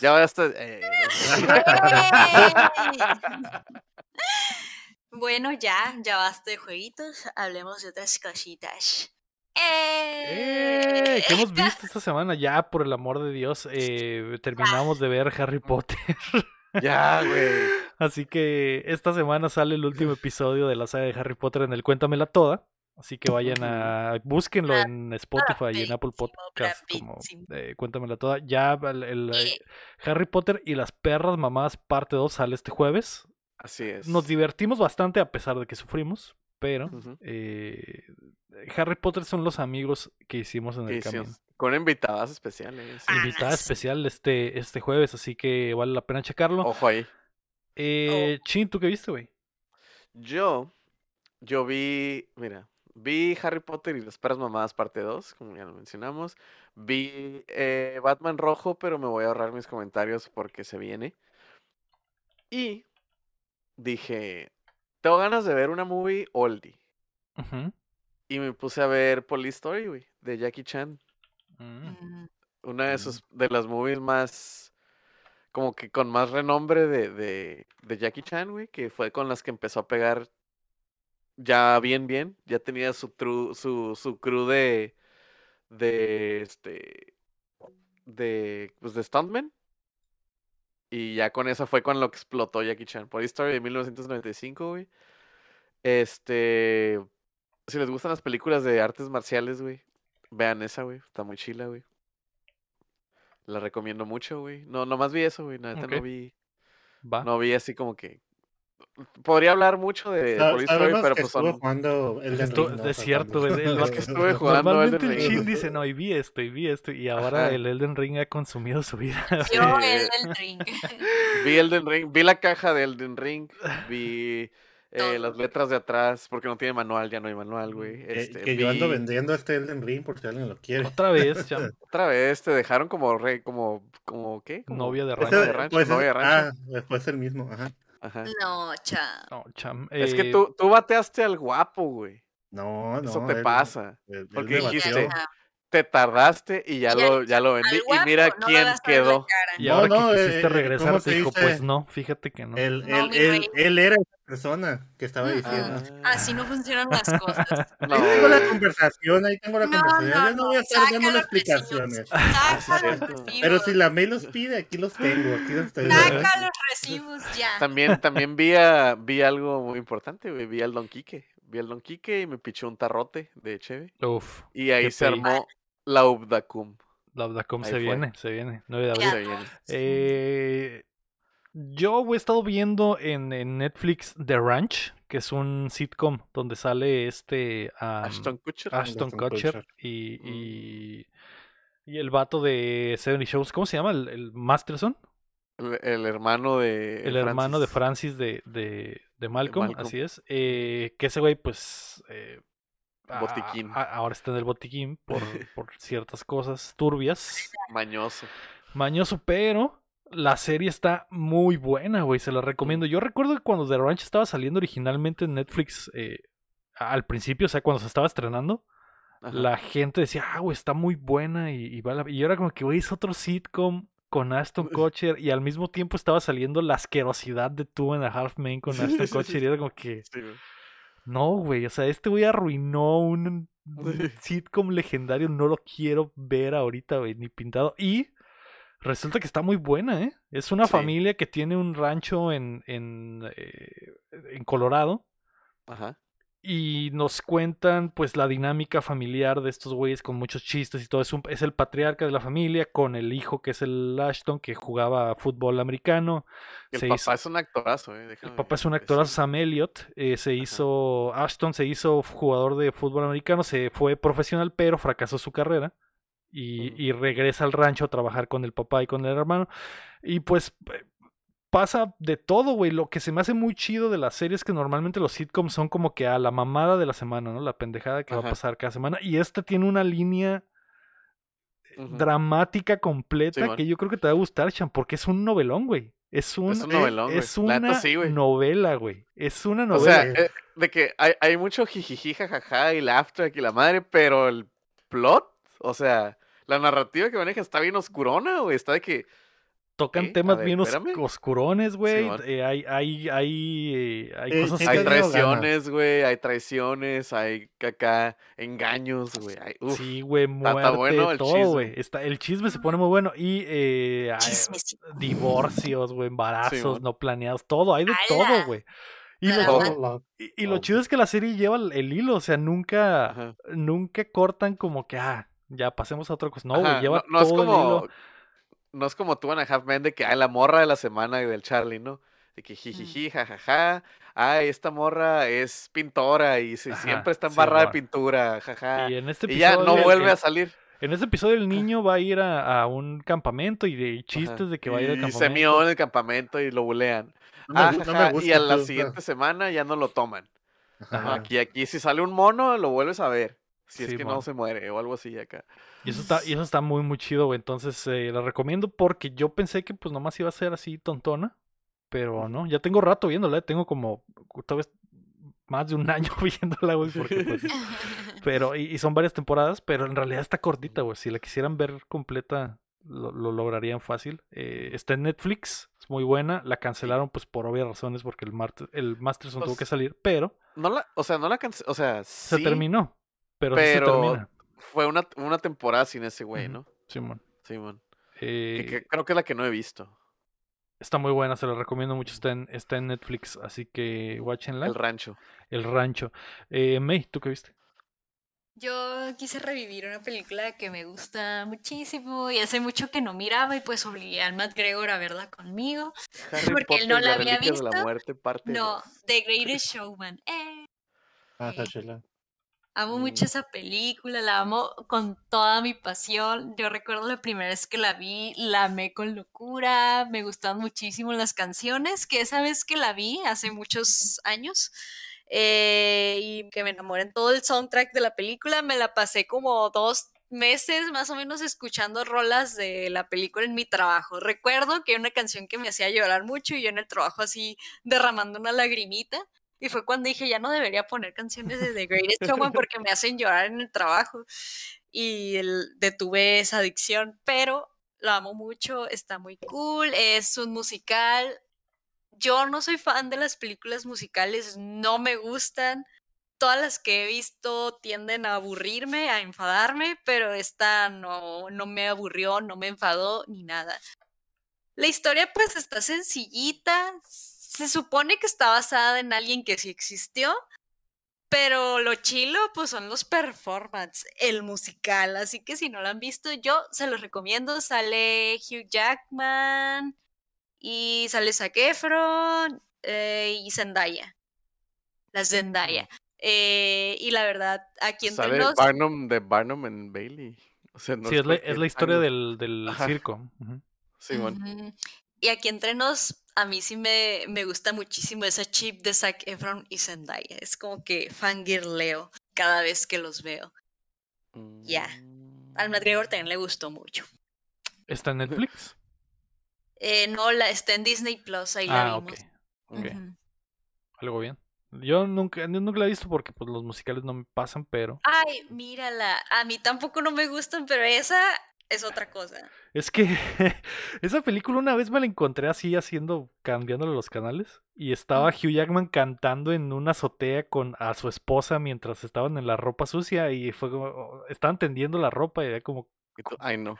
ya basta. eh, bueno, ya, ya basta de jueguitos. Hablemos de otras cositas. ¡Eh! ¡Eh! ¿Qué hemos visto esta semana? Ya, por el amor de Dios, eh, terminamos de ver Harry Potter. ya, güey. Así que esta semana sale el último episodio de la saga de Harry Potter en el Cuéntamela Toda. Así que vayan a. Búsquenlo en Spotify y en Apple Podcast como eh, Cuéntamela Toda. Ya el, el, eh, Harry Potter y las perras mamás, parte 2, sale este jueves. Así es. Nos divertimos bastante a pesar de que sufrimos, pero eh, Harry Potter son los amigos que hicimos en ¿Qué el hicimos? camino. Con invitadas especiales. Ah, Invitada sí. especial este, este jueves, así que vale la pena checarlo. Ojo ahí. Eh, Chin, ¿tú qué viste, güey? Yo, yo vi, mira, vi Harry Potter y las perras mamadas parte 2, como ya lo mencionamos. Vi eh, Batman rojo, pero me voy a ahorrar mis comentarios porque se viene. Y dije, tengo ganas de ver una movie oldie. Y me puse a ver Police Story, güey, de Jackie Chan. Mm. Mm, Una de Mm. sus, de las movies más como que con más renombre de, de, de Jackie Chan, güey, que fue con las que empezó a pegar ya bien, bien. Ya tenía su, tru- su, su crew de, de, este, de, pues de stuntmen. Y ya con esa fue con lo que explotó Jackie Chan. Por Story de 1995, güey. Este, si les gustan las películas de artes marciales, güey, vean esa, güey. Está muy chila, güey. La recomiendo mucho, güey. No, nomás vi eso, güey. Neta, Ok. no vi, Va. no vi así como que. Podría hablar mucho de Police Story, pero pues son. jugando Elden Esto- Ring, ¿no? es cierto, güey, el- que estuve jugando Normalmente Elden el Ring. Shin dice, no, y vi esto, y vi esto, y ahora Ajá. el Elden Ring ha consumido su vida. Yo el del ring. Vi Elden Ring, vi la caja de Elden Ring, vi eh, las letras de atrás, porque no tiene manual, ya no hay manual, güey. Que, Este, que yo ando vendiendo este Elden Ring por si alguien lo quiere. Otra vez, cham, Otra vez te dejaron como re, como, como ¿qué? Como novia de rancho. de rancho, pues, novia de es- rancho. ah, después el mismo, ajá. Ajá. No, cha. No, cham, Es que eh, tú, tú bateaste al guapo, güey. No, no. Eso te él- pasa. él- él Porque dijiste. Ya, Te tardaste y ya, Ya, lo, ya lo vendí. Y mira no quién quedó. Y No, ahora no, que eh, quisiste eh, ¿cómo regresar, dijo, dice? pues no, fíjate que no. Él, No, él, él, rey. él era persona que estaba Mm, diciendo. Así no funcionan las cosas. No, Ahí tengo la conversación, ahí tengo la No, conversación. no, Yo no no, voy a estar dando los explicaciones. recibos. Pero si la May los pide, aquí los tengo. Aquí los tengo. Saca los recibos ya. También, también vi, a- vi algo muy importante, güey. Vi al Don Quique. Vi al Don Quique y me pichó un tarrote de Cheve. Uf, Y ahí se pay. armó la Ubdacum. la Abdacom Ahí se fue. viene, se viene, 9 de abril. Se viene. Eh, yo he estado viendo en, en Netflix The Ranch, que es un sitcom donde sale este Ashton Kutcher. Ashton Ashton Kutcher Kutcher. y, Mm. y, y el vato de 70 Shows, ¿cómo se llama? El, el Masterson, El, el hermano de. el hermano de Francis. Francis de, de, de Malcolm, Malcolm. así es. Eh, que ese güey, pues. eh, a- Botiquín. a- ahora está en el botiquín por, por ciertas cosas turbias. Mañoso. Mañoso, pero la serie está muy buena, güey. Se la recomiendo. Yo recuerdo que cuando The Ranch estaba saliendo originalmente en Netflix, eh, al principio, o sea, cuando se estaba estrenando, Ajá. la gente decía, ah, güey, está muy buena. Y, y, va la- y yo era como que, güey, es otro sitcom con Ashton Kutcher. Y al mismo tiempo estaba saliendo la asquerosidad de Two and a Half Men con Ashton Kutcher. Y era como que, Sí, güey. no, güey, o sea, este güey arruinó un, un sitcom legendario. No lo quiero ver ahorita, güey, ni pintado. Y resulta que está muy buena, ¿eh? Es una Sí. familia que tiene un rancho en, en, eh, en Colorado. Ajá. Y nos cuentan, pues, la dinámica familiar de estos güeyes con muchos chistes y todo. Es, un- es el patriarca de la familia con el hijo que es el Ashton, que jugaba fútbol americano. El Se papá hizo- es un actorazo, eh. el papá es un decir. actorazo, Sam Elliott. eh, se hizo. Ashton se hizo jugador de fútbol americano. Se fue profesional, pero fracasó su carrera. Y, regresa al rancho a trabajar con el papá y con el hermano. Y pues. eh, Pasa de todo, güey. Lo que se me hace muy chido de las series que normalmente los sitcoms son como que a la mamada de la semana, ¿no? La pendejada que va a pasar cada semana. Y esta tiene una línea Ujú. dramática completa que yo creo que te va a gustar, Chan, porque es un novelón, güey. Es un, Es un novelón, güey. es una neta, sí, güey. novela, güey. Es una O novela. sea, eh, de que hay, hay mucho jijiji, jajaja y laugh track y la madre, pero el plot, o sea, la narrativa que maneja está bien oscurona, güey. Está de que. Tocan ¿qué? A temas ver, bien os- espérame. oscurones, güey. Simón. Eh, hay, hay, hay, eh, hay Sí, cosas sí Hay traiciones, güey. Hay traiciones, hay acá engaños, güey. Sí, güey, está muerte, bueno el todo, chisme. güey. Está, el chisme se pone muy bueno. Y eh, hay divorcios, güey, embarazos no planeados, todo. Hay de todo, güey. Y lo, y, y lo Oh. chido es que la serie lleva el, el hilo, o sea, nunca, Ajá. nunca cortan como que, ah, ya pasemos a otra cosa. No, güey, Ajá, lleva no, no es el como. hilo. No es como tú en a Half Men de que hay la morra de la semana del Charlie, ¿no? De que jijiji, jajaja. Ay, esta morra es pintora y se- Ajá, siempre está embarrada de Simón. pintura, jaja. Y en este Y ya no el- vuelve el- a salir. En este episodio el niño va a ir a, a un campamento y de chistes Ajá. de que va a ir al y campamento. se mió en el campamento y lo bulean. No Ah, gu- no me jaja, gusta y a la siguiente semana ya no lo toman. Ajá. Aquí, aquí, si sale un mono, lo vuelves a ver. Si es Sí, que mon. no se muere o algo así acá. Y eso está, y eso está muy, muy chido, güey. Entonces, eh, la recomiendo porque yo pensé que pues nomás iba a ser así tontona. Pero no, ya tengo rato viéndola, eh, tengo como tal vez más de un año viéndola, güey. Porque, pues, pero, y, y son varias temporadas, pero en realidad está cortita, güey. Si la quisieran ver completa, lo, lo lograrían fácil. Eh, está en Netflix, es muy buena. La cancelaron pues por obvias razones porque el, Mart- el Masterson tuvo Pues, que salir, pero No la, o sea, no la cancelé, o sea, se sí, terminó. Pero, fue una, una temporada sin ese güey. ¿no? Simón. Simón. Eh, Que, que creo que es la que no he visto. Está muy buena, se la recomiendo mucho. Está en, está en Netflix, así que watchenla. El rancho. El rancho. Eh, May, ¿tú qué viste? Yo quise revivir una película que me gusta muchísimo y hace mucho que no miraba y pues obligué al Matt Gregor a verla conmigo. Harry Porque él no la había Reliquias de la visto. muerte, parte No, dos. The Greatest Showman. Eh, Ah, está. Amo Mm. mucho esa película, la amo con toda mi pasión. Yo recuerdo la primera vez que la vi, la amé con locura, me gustaban muchísimo las canciones, que esa vez que la vi hace muchos años, eh, y que me enamoré en todo el soundtrack de la película, me la pasé como dos meses más o menos escuchando rolas de la película en mi trabajo. Recuerdo que una canción que me hacía llorar mucho y yo en el trabajo así derramando una lagrimita. Y fue cuando dije, ya no debería poner canciones de The Greatest Showman porque me hacen llorar en el trabajo. Y el- detuve esa adicción, pero lo amo mucho, está muy cool, es un musical. Yo no soy fan de las películas musicales, no me gustan. Todas las que he visto tienden a aburrirme, a enfadarme, pero esta no, no me aburrió, no me enfadó ni nada. La historia pues está sencillita, se supone que está basada en alguien que sí existió, pero lo chilo pues son los performances, el musical, así que si no lo han visto yo se los recomiendo, sale Hugh Jackman y sale Zac Efron eh, y Zendaya, la Zendaya. Eh, y la verdad, aquí entre Sale nos... Barnum de Barnum en Bailey. O sea, no sí, es la, es cualquier la historia del, del circo. Simón. Ujú. Y aquí entre nos, a mí sí me, me gusta muchísimo esa chip de Zac Efron y Zendaya. Es como que fangirleo cada vez que los veo. Ya. Al Matt Gregor también le gustó mucho. ¿Está en Netflix? Eh, no, la, está en Disney Plus, ahí la ah, ok. vimos. ok. Ujú. Algo bien. Yo nunca, nunca la he visto porque pues, los musicales no me pasan, pero Ay, mírala. A mí tampoco no me gustan, pero esa es otra cosa. es que esa película una vez me la encontré así haciendo, cambiándole los canales y estaba Hugh Jackman cantando en una azotea con a su esposa mientras estaban en la ropa sucia y fue como, oh, estaban tendiendo la ropa y era como, Ay, no.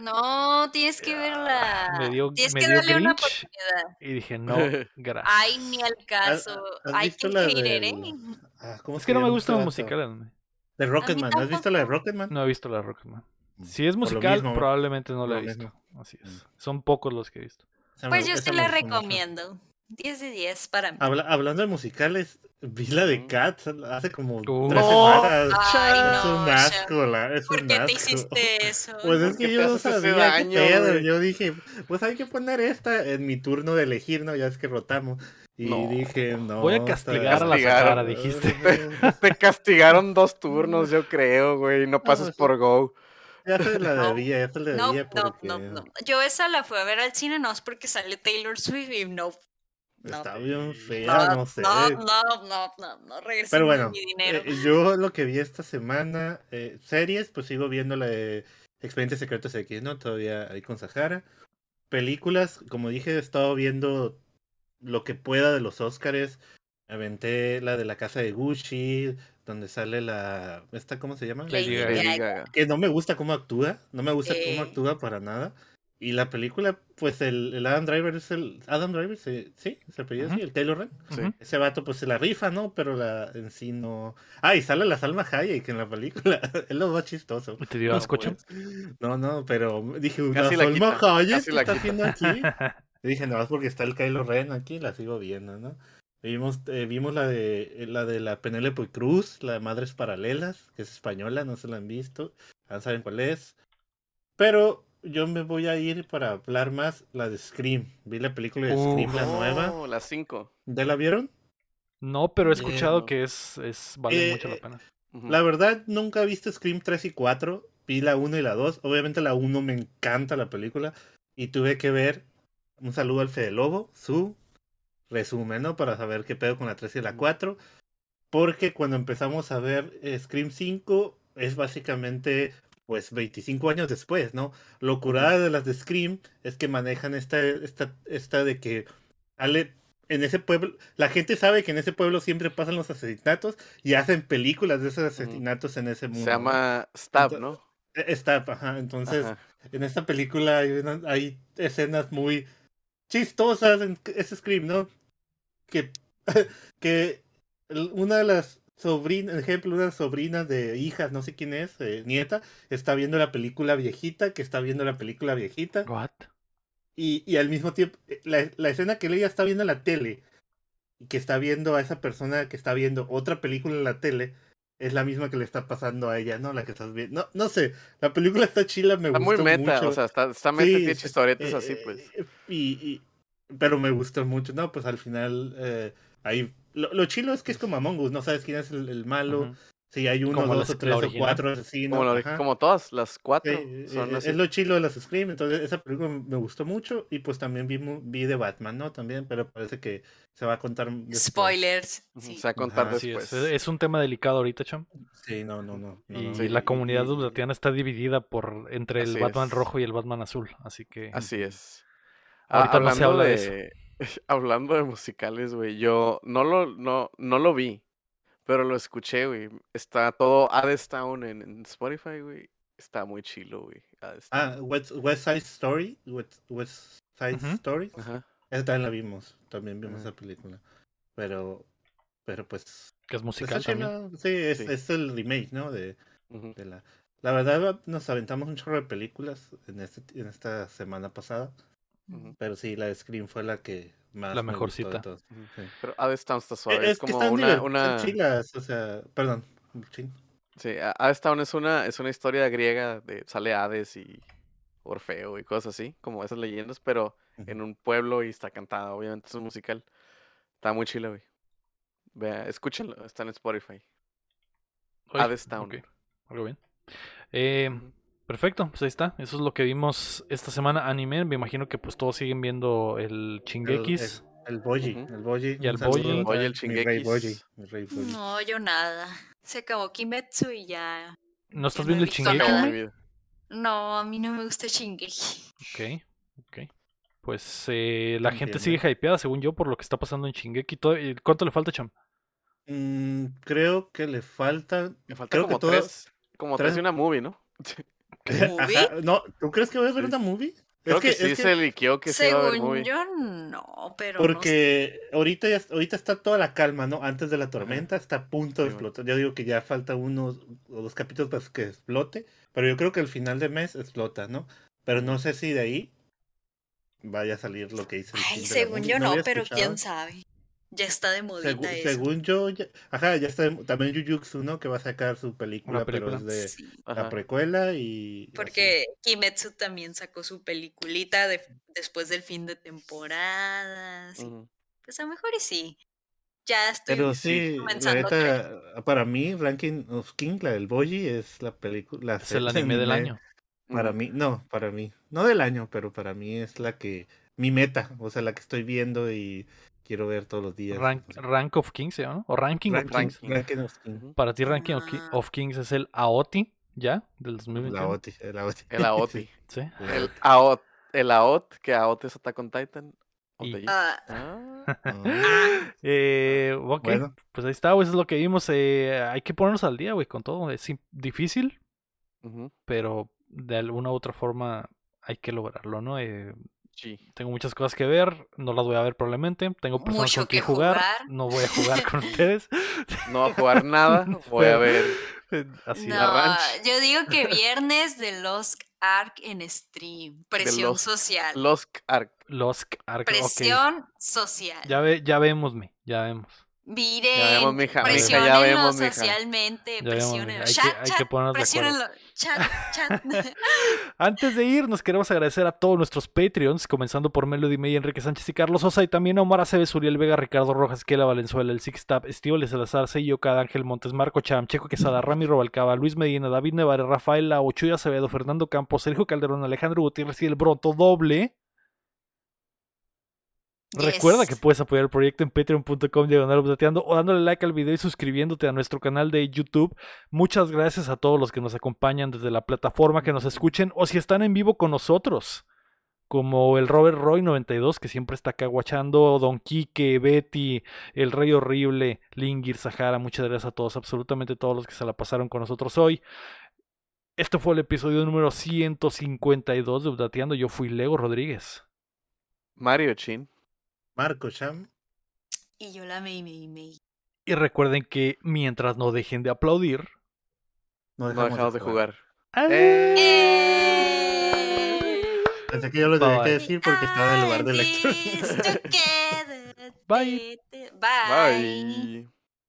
No, tienes que verla. me dio, Tienes me que dio darle una oportunidad. y dije, no, gracias. Ay, ni al caso. ¿Has Ay, visto qué la del- ¿eh? Ah, ¿cómo Es que no me gustan los musicales. De Rocketman. ¿No has visto la de Rocketman? No he visto la de Rocketman. Mm, Si es lo musical, mismo, probablemente no la he lo visto. mismo. Así Mm. es. Son pocos los que he visto. Pues yo sí la recomiendo. 10 de 10 para mí. Habla- hablando de musicales, vi la de Mm. Cats hace como Uh. tres No, semanas. Ay, es un asco, la, es ¿Por un qué te asco. hiciste eso? Pues es ¿Por qué que te yo no sabía qué pedo. Yo dije, pues hay que poner esta en mi turno de elegir, ¿no? Ya es que rotamos. Y No. dije, no. Voy a está- castigar a la. Sahara, dijiste. Te castigaron dos turnos, yo creo, güey. No pases sí. por Go. Ya se la No, debía, ya se la No, debía no, porque no, no. Yo esa la fui a ver al cine, no es porque sale Taylor Swift y no. No, está bien fea, no, no sé. no, no, no, no, no, regresen Pero bueno, mi dinero. eh, yo lo que vi esta semana, eh, series, pues sigo viendo la de Expedientes Secretos X, ¿no? Todavía ahí con Sahara. Películas, como dije, he estado viendo lo que pueda de los Óscares. Aventé la de la casa de Gucci, donde sale la... ¿Esta cómo se llama? Lady Gaga. Que no me gusta cómo actúa, no me gusta Eh. cómo actúa para nada. Y la película, pues el, el Adam Driver es el... Adam Driver, sí, sí, se apellida así, Ujú. el Taylor Ren. Sí. Ujú. Ese vato pues se la rifa, ¿no? Pero la en sí no. Ah, y sale la Salma Hayek en la película. es lo más chistoso. ¿Y ¿Te dio No, Cham? No, no, pero dije, la Salma Hayek ¿qué está haciendo aquí. Y dije, no, es porque está el Kylo Ren aquí, la sigo viendo, ¿no? Vimos, eh, vimos la de la de la Penélope Cruz, la de Madres Paralelas, que es española, no se la han visto, ya saben cuál es. Pero yo me voy a ir para hablar más la de Scream. Vi la película de Uh. Scream, la nueva. No, las cinco. ¿Ya la vieron? No, pero he escuchado no. que es, es vale Eh, mucho la eh, pena. La verdad, nunca he visto Scream 3 y 4. Vi la 1 y la 2. Obviamente la 1 me encanta la película. Y tuve que ver un saludo al Fede Lobo, su resumen, ¿no? Para saber qué pedo con la 3 y la 4. Porque cuando empezamos a ver eh, Scream 5 es básicamente pues 25 años después, ¿no? Lo curada de las de Scream es que manejan esta, esta, esta de que Ale, en ese pueblo, la gente sabe que en ese pueblo siempre pasan los asesinatos y hacen películas de esos asesinatos en ese mundo. Se llama Stab, ¿no? E, Stab, ajá. Entonces, en esta película hay, hay escenas muy chistosas en ese Scream, ¿no? Que, que una de las sobrina, ejemplo, una sobrina de hijas, no sé quién es, eh, nieta, está viendo la película viejita, que está viendo la película viejita. What? Y, y al mismo tiempo, eh, la, la escena que ella está viendo en la tele y que está viendo a esa persona que está viendo otra película en la tele, es la misma que le está pasando a ella, ¿no? La que estás viendo. No, no sé, la película está chila, me está gustó muy meta, mucho. o sea, está, está meta, tiene historietas eh, así, pues. Y, y, pero me gustó mucho, ¿no? Pues al final, eh, ahí lo, lo, chilo es que es como Among Us, no sabes quién es el, el malo. Uh -huh. Si hay uno, como dos o tres o cuatro asesinos. Como, lo, como, todas, las cuatro. Sí, son es, es lo chilo de las Scream. Entonces, esa película me gustó mucho. Y pues también vi, vi de Batman, ¿no? También, pero parece que se va a contar. Después. Spoilers. Sí. Se va a contar Ajá, después. Sí, es, es, un tema delicado ahorita, Cham. Sí, no, no, no. no y la comunidad dublatiana está dividida por entre el Batman es. rojo y el Batman azul. Así que. Así es. Ahorita ah, no se habla de, de eso. Hablando de musicales, güey, yo no lo, no, no lo vi, pero lo escuché, güey. Está todo Adestown en, en Spotify, güey. Está muy chilo, güey. Ah, West, West, Side Story. West, West Side uh -huh. Story. Ajá. Esa también la vimos. También vimos uh -huh. esa película. Pero, pero pues. Que es musical también. Sí, es, sí. es, el remake, ¿no? De, uh -huh. de la. La verdad, nos aventamos un chorro de películas en, este, en esta semana pasada. Pero sí, la de Scream fue la que más. La mejor cita. Uh -huh. sí. Pero Adestown está suave. Es, es como que están una. una... chilas, o sea, perdón. Chin. Sí, Adestown es una, es una historia griega de sale Hades y Orfeo y cosas así, como esas leyendas, pero uh -huh. en un pueblo y está cantada, obviamente es un musical. Está muy chila, güey. Vea, escúchenlo, está en Spotify. Adestown. Okay. Algo bien. Eh. Perfecto, pues ahí está. Eso es lo que vimos esta semana anime. Me imagino que pues todos siguen viendo el Chingekis. El, el, el Boji, uh -huh. el Boji. Y el Boji. El Chingekis. Boji, mi rey Boji. No, yo nada. Se acabó Kimetsu y ya. ¿No estás viendo el Chingeki? No, a mí no me gusta Shingeki. Ok, ok. Pues eh, la gente sigue hypeada, según yo, por lo que está pasando en Shingeki. Todo- eh, ¿Cuánto le falta, Cham? Mm, creo que le falta. Me falta creo como que todas- tres, como tres- tres y una movie, ¿no? ¿Movie? Ajá, No, ¿tú crees que voy a ver Sí. una movie? Creo es que, que, sí es que- se liqueó que sí iba a haber Según movie. yo, no, pero no sé. Porque ahorita ya ahorita está toda la calma, ¿no? Antes de la tormenta está a punto de Sí, bueno. explotar. Yo digo que ya falta unos o dos capítulos para que explote, pero yo creo que al final de mes explota, ¿no? Pero no sé si de ahí vaya a salir lo que dice el Ay, según yo no, pero escuchado. quién sabe. Ya está de modita Según, eso. según yo, ya- ajá, ya está también Jujutsu, ¿no? Que va a sacar su película, pero es de Sí, la precuela y así. porque Kimetsu también sacó su peliculita de- después del fin de temporada. sí. Pues a lo mejor y sí. Ya estoy Pero sí, la neta, para mí, Ranking of King, la del Boji, es la película. Es el anime del año. Para mí, no, para mí. No del año, pero para mí es la que. Mi meta, o sea, la que estoy viendo y quiero ver todos los días. Rank. Rank of Kings, ¿se llama? ¿no? O Ranking of Kings. Ranking of King. Ujú. Para ti, Ranking of, Ki- Ah. of Kings es el AOTI, ¿ya? Del 2021. La OTI, la OTI. El AOTI. Sí. La El OTI. AOT. El AOT, que AOT es Attack on Titan. Y-. Ah, Ah. Ah, Eh, ok, Bueno. pues ahí está, güey, eso es lo que vimos. eh, hay que ponernos al día, güey, con todo. Es difícil, pero de alguna u otra forma hay que lograrlo, ¿no? Eh, Sí. tengo muchas cosas que ver, no las voy a ver probablemente. Tengo personas Mucho con quien que jugar, jugar. no voy a jugar con ustedes. No voy a jugar nada. Voy a ver. Así no, la ranch. yo digo que viernes de Lost Ark en stream. Presión Lost- social. Los Ark. Los Ark. Presión social. Ya, ve, ya vemosme, ya vemos. Miren, Ya vemos, mija, mija, ya presionenlo vemos, mija. socialmente, Ya vemos, presionenlo. mija, hay que- Chat, hay que chat, ponernos presionenlo. Chat, chat. Antes de ir, nos queremos agradecer a todos nuestros Patreons, comenzando por Melody May, Enrique Sánchez y Carlos Sosa, y también a Omar Aceves, Uriel Vega, Ricardo Rojas, Kela Valenzuela, el Six Tap, Estíbal Salazar, Sello, Cada Ángel Montes, Marco Cham, Checo Quesada, Rami Robalcaba, Luis Medina, David Nevares, Rafael Ochuya Acevedo, Fernando Campos, Sergio Calderón, Alejandro Gutiérrez y el Broto Doble. Recuerda que puedes apoyar el proyecto en patreon.com diagonal updateando o dándole like al video y suscribiéndote a nuestro canal de YouTube. Muchas gracias a todos los que nos acompañan desde la plataforma, que nos escuchen o si están en vivo con nosotros. Como el Robert Roy 92, que siempre está acá guachando, Don Quique, Betty, el Rey Horrible, Lingir, Sahara. Muchas gracias a todos, absolutamente todos los que se la pasaron con nosotros hoy. Este fue el episodio número 152 de Updateando. Yo fui Lego Rodríguez. Mario Chin. Marco Cham. Y yo la Mei Mei Mei. Y recuerden que mientras no dejen de aplaudir, No No dejamos de jugar. ¡Eh! Eh. Pensé que yo lo tenía Bye. que decir porque estaba en el lugar de together. Bye. Bye. Bye.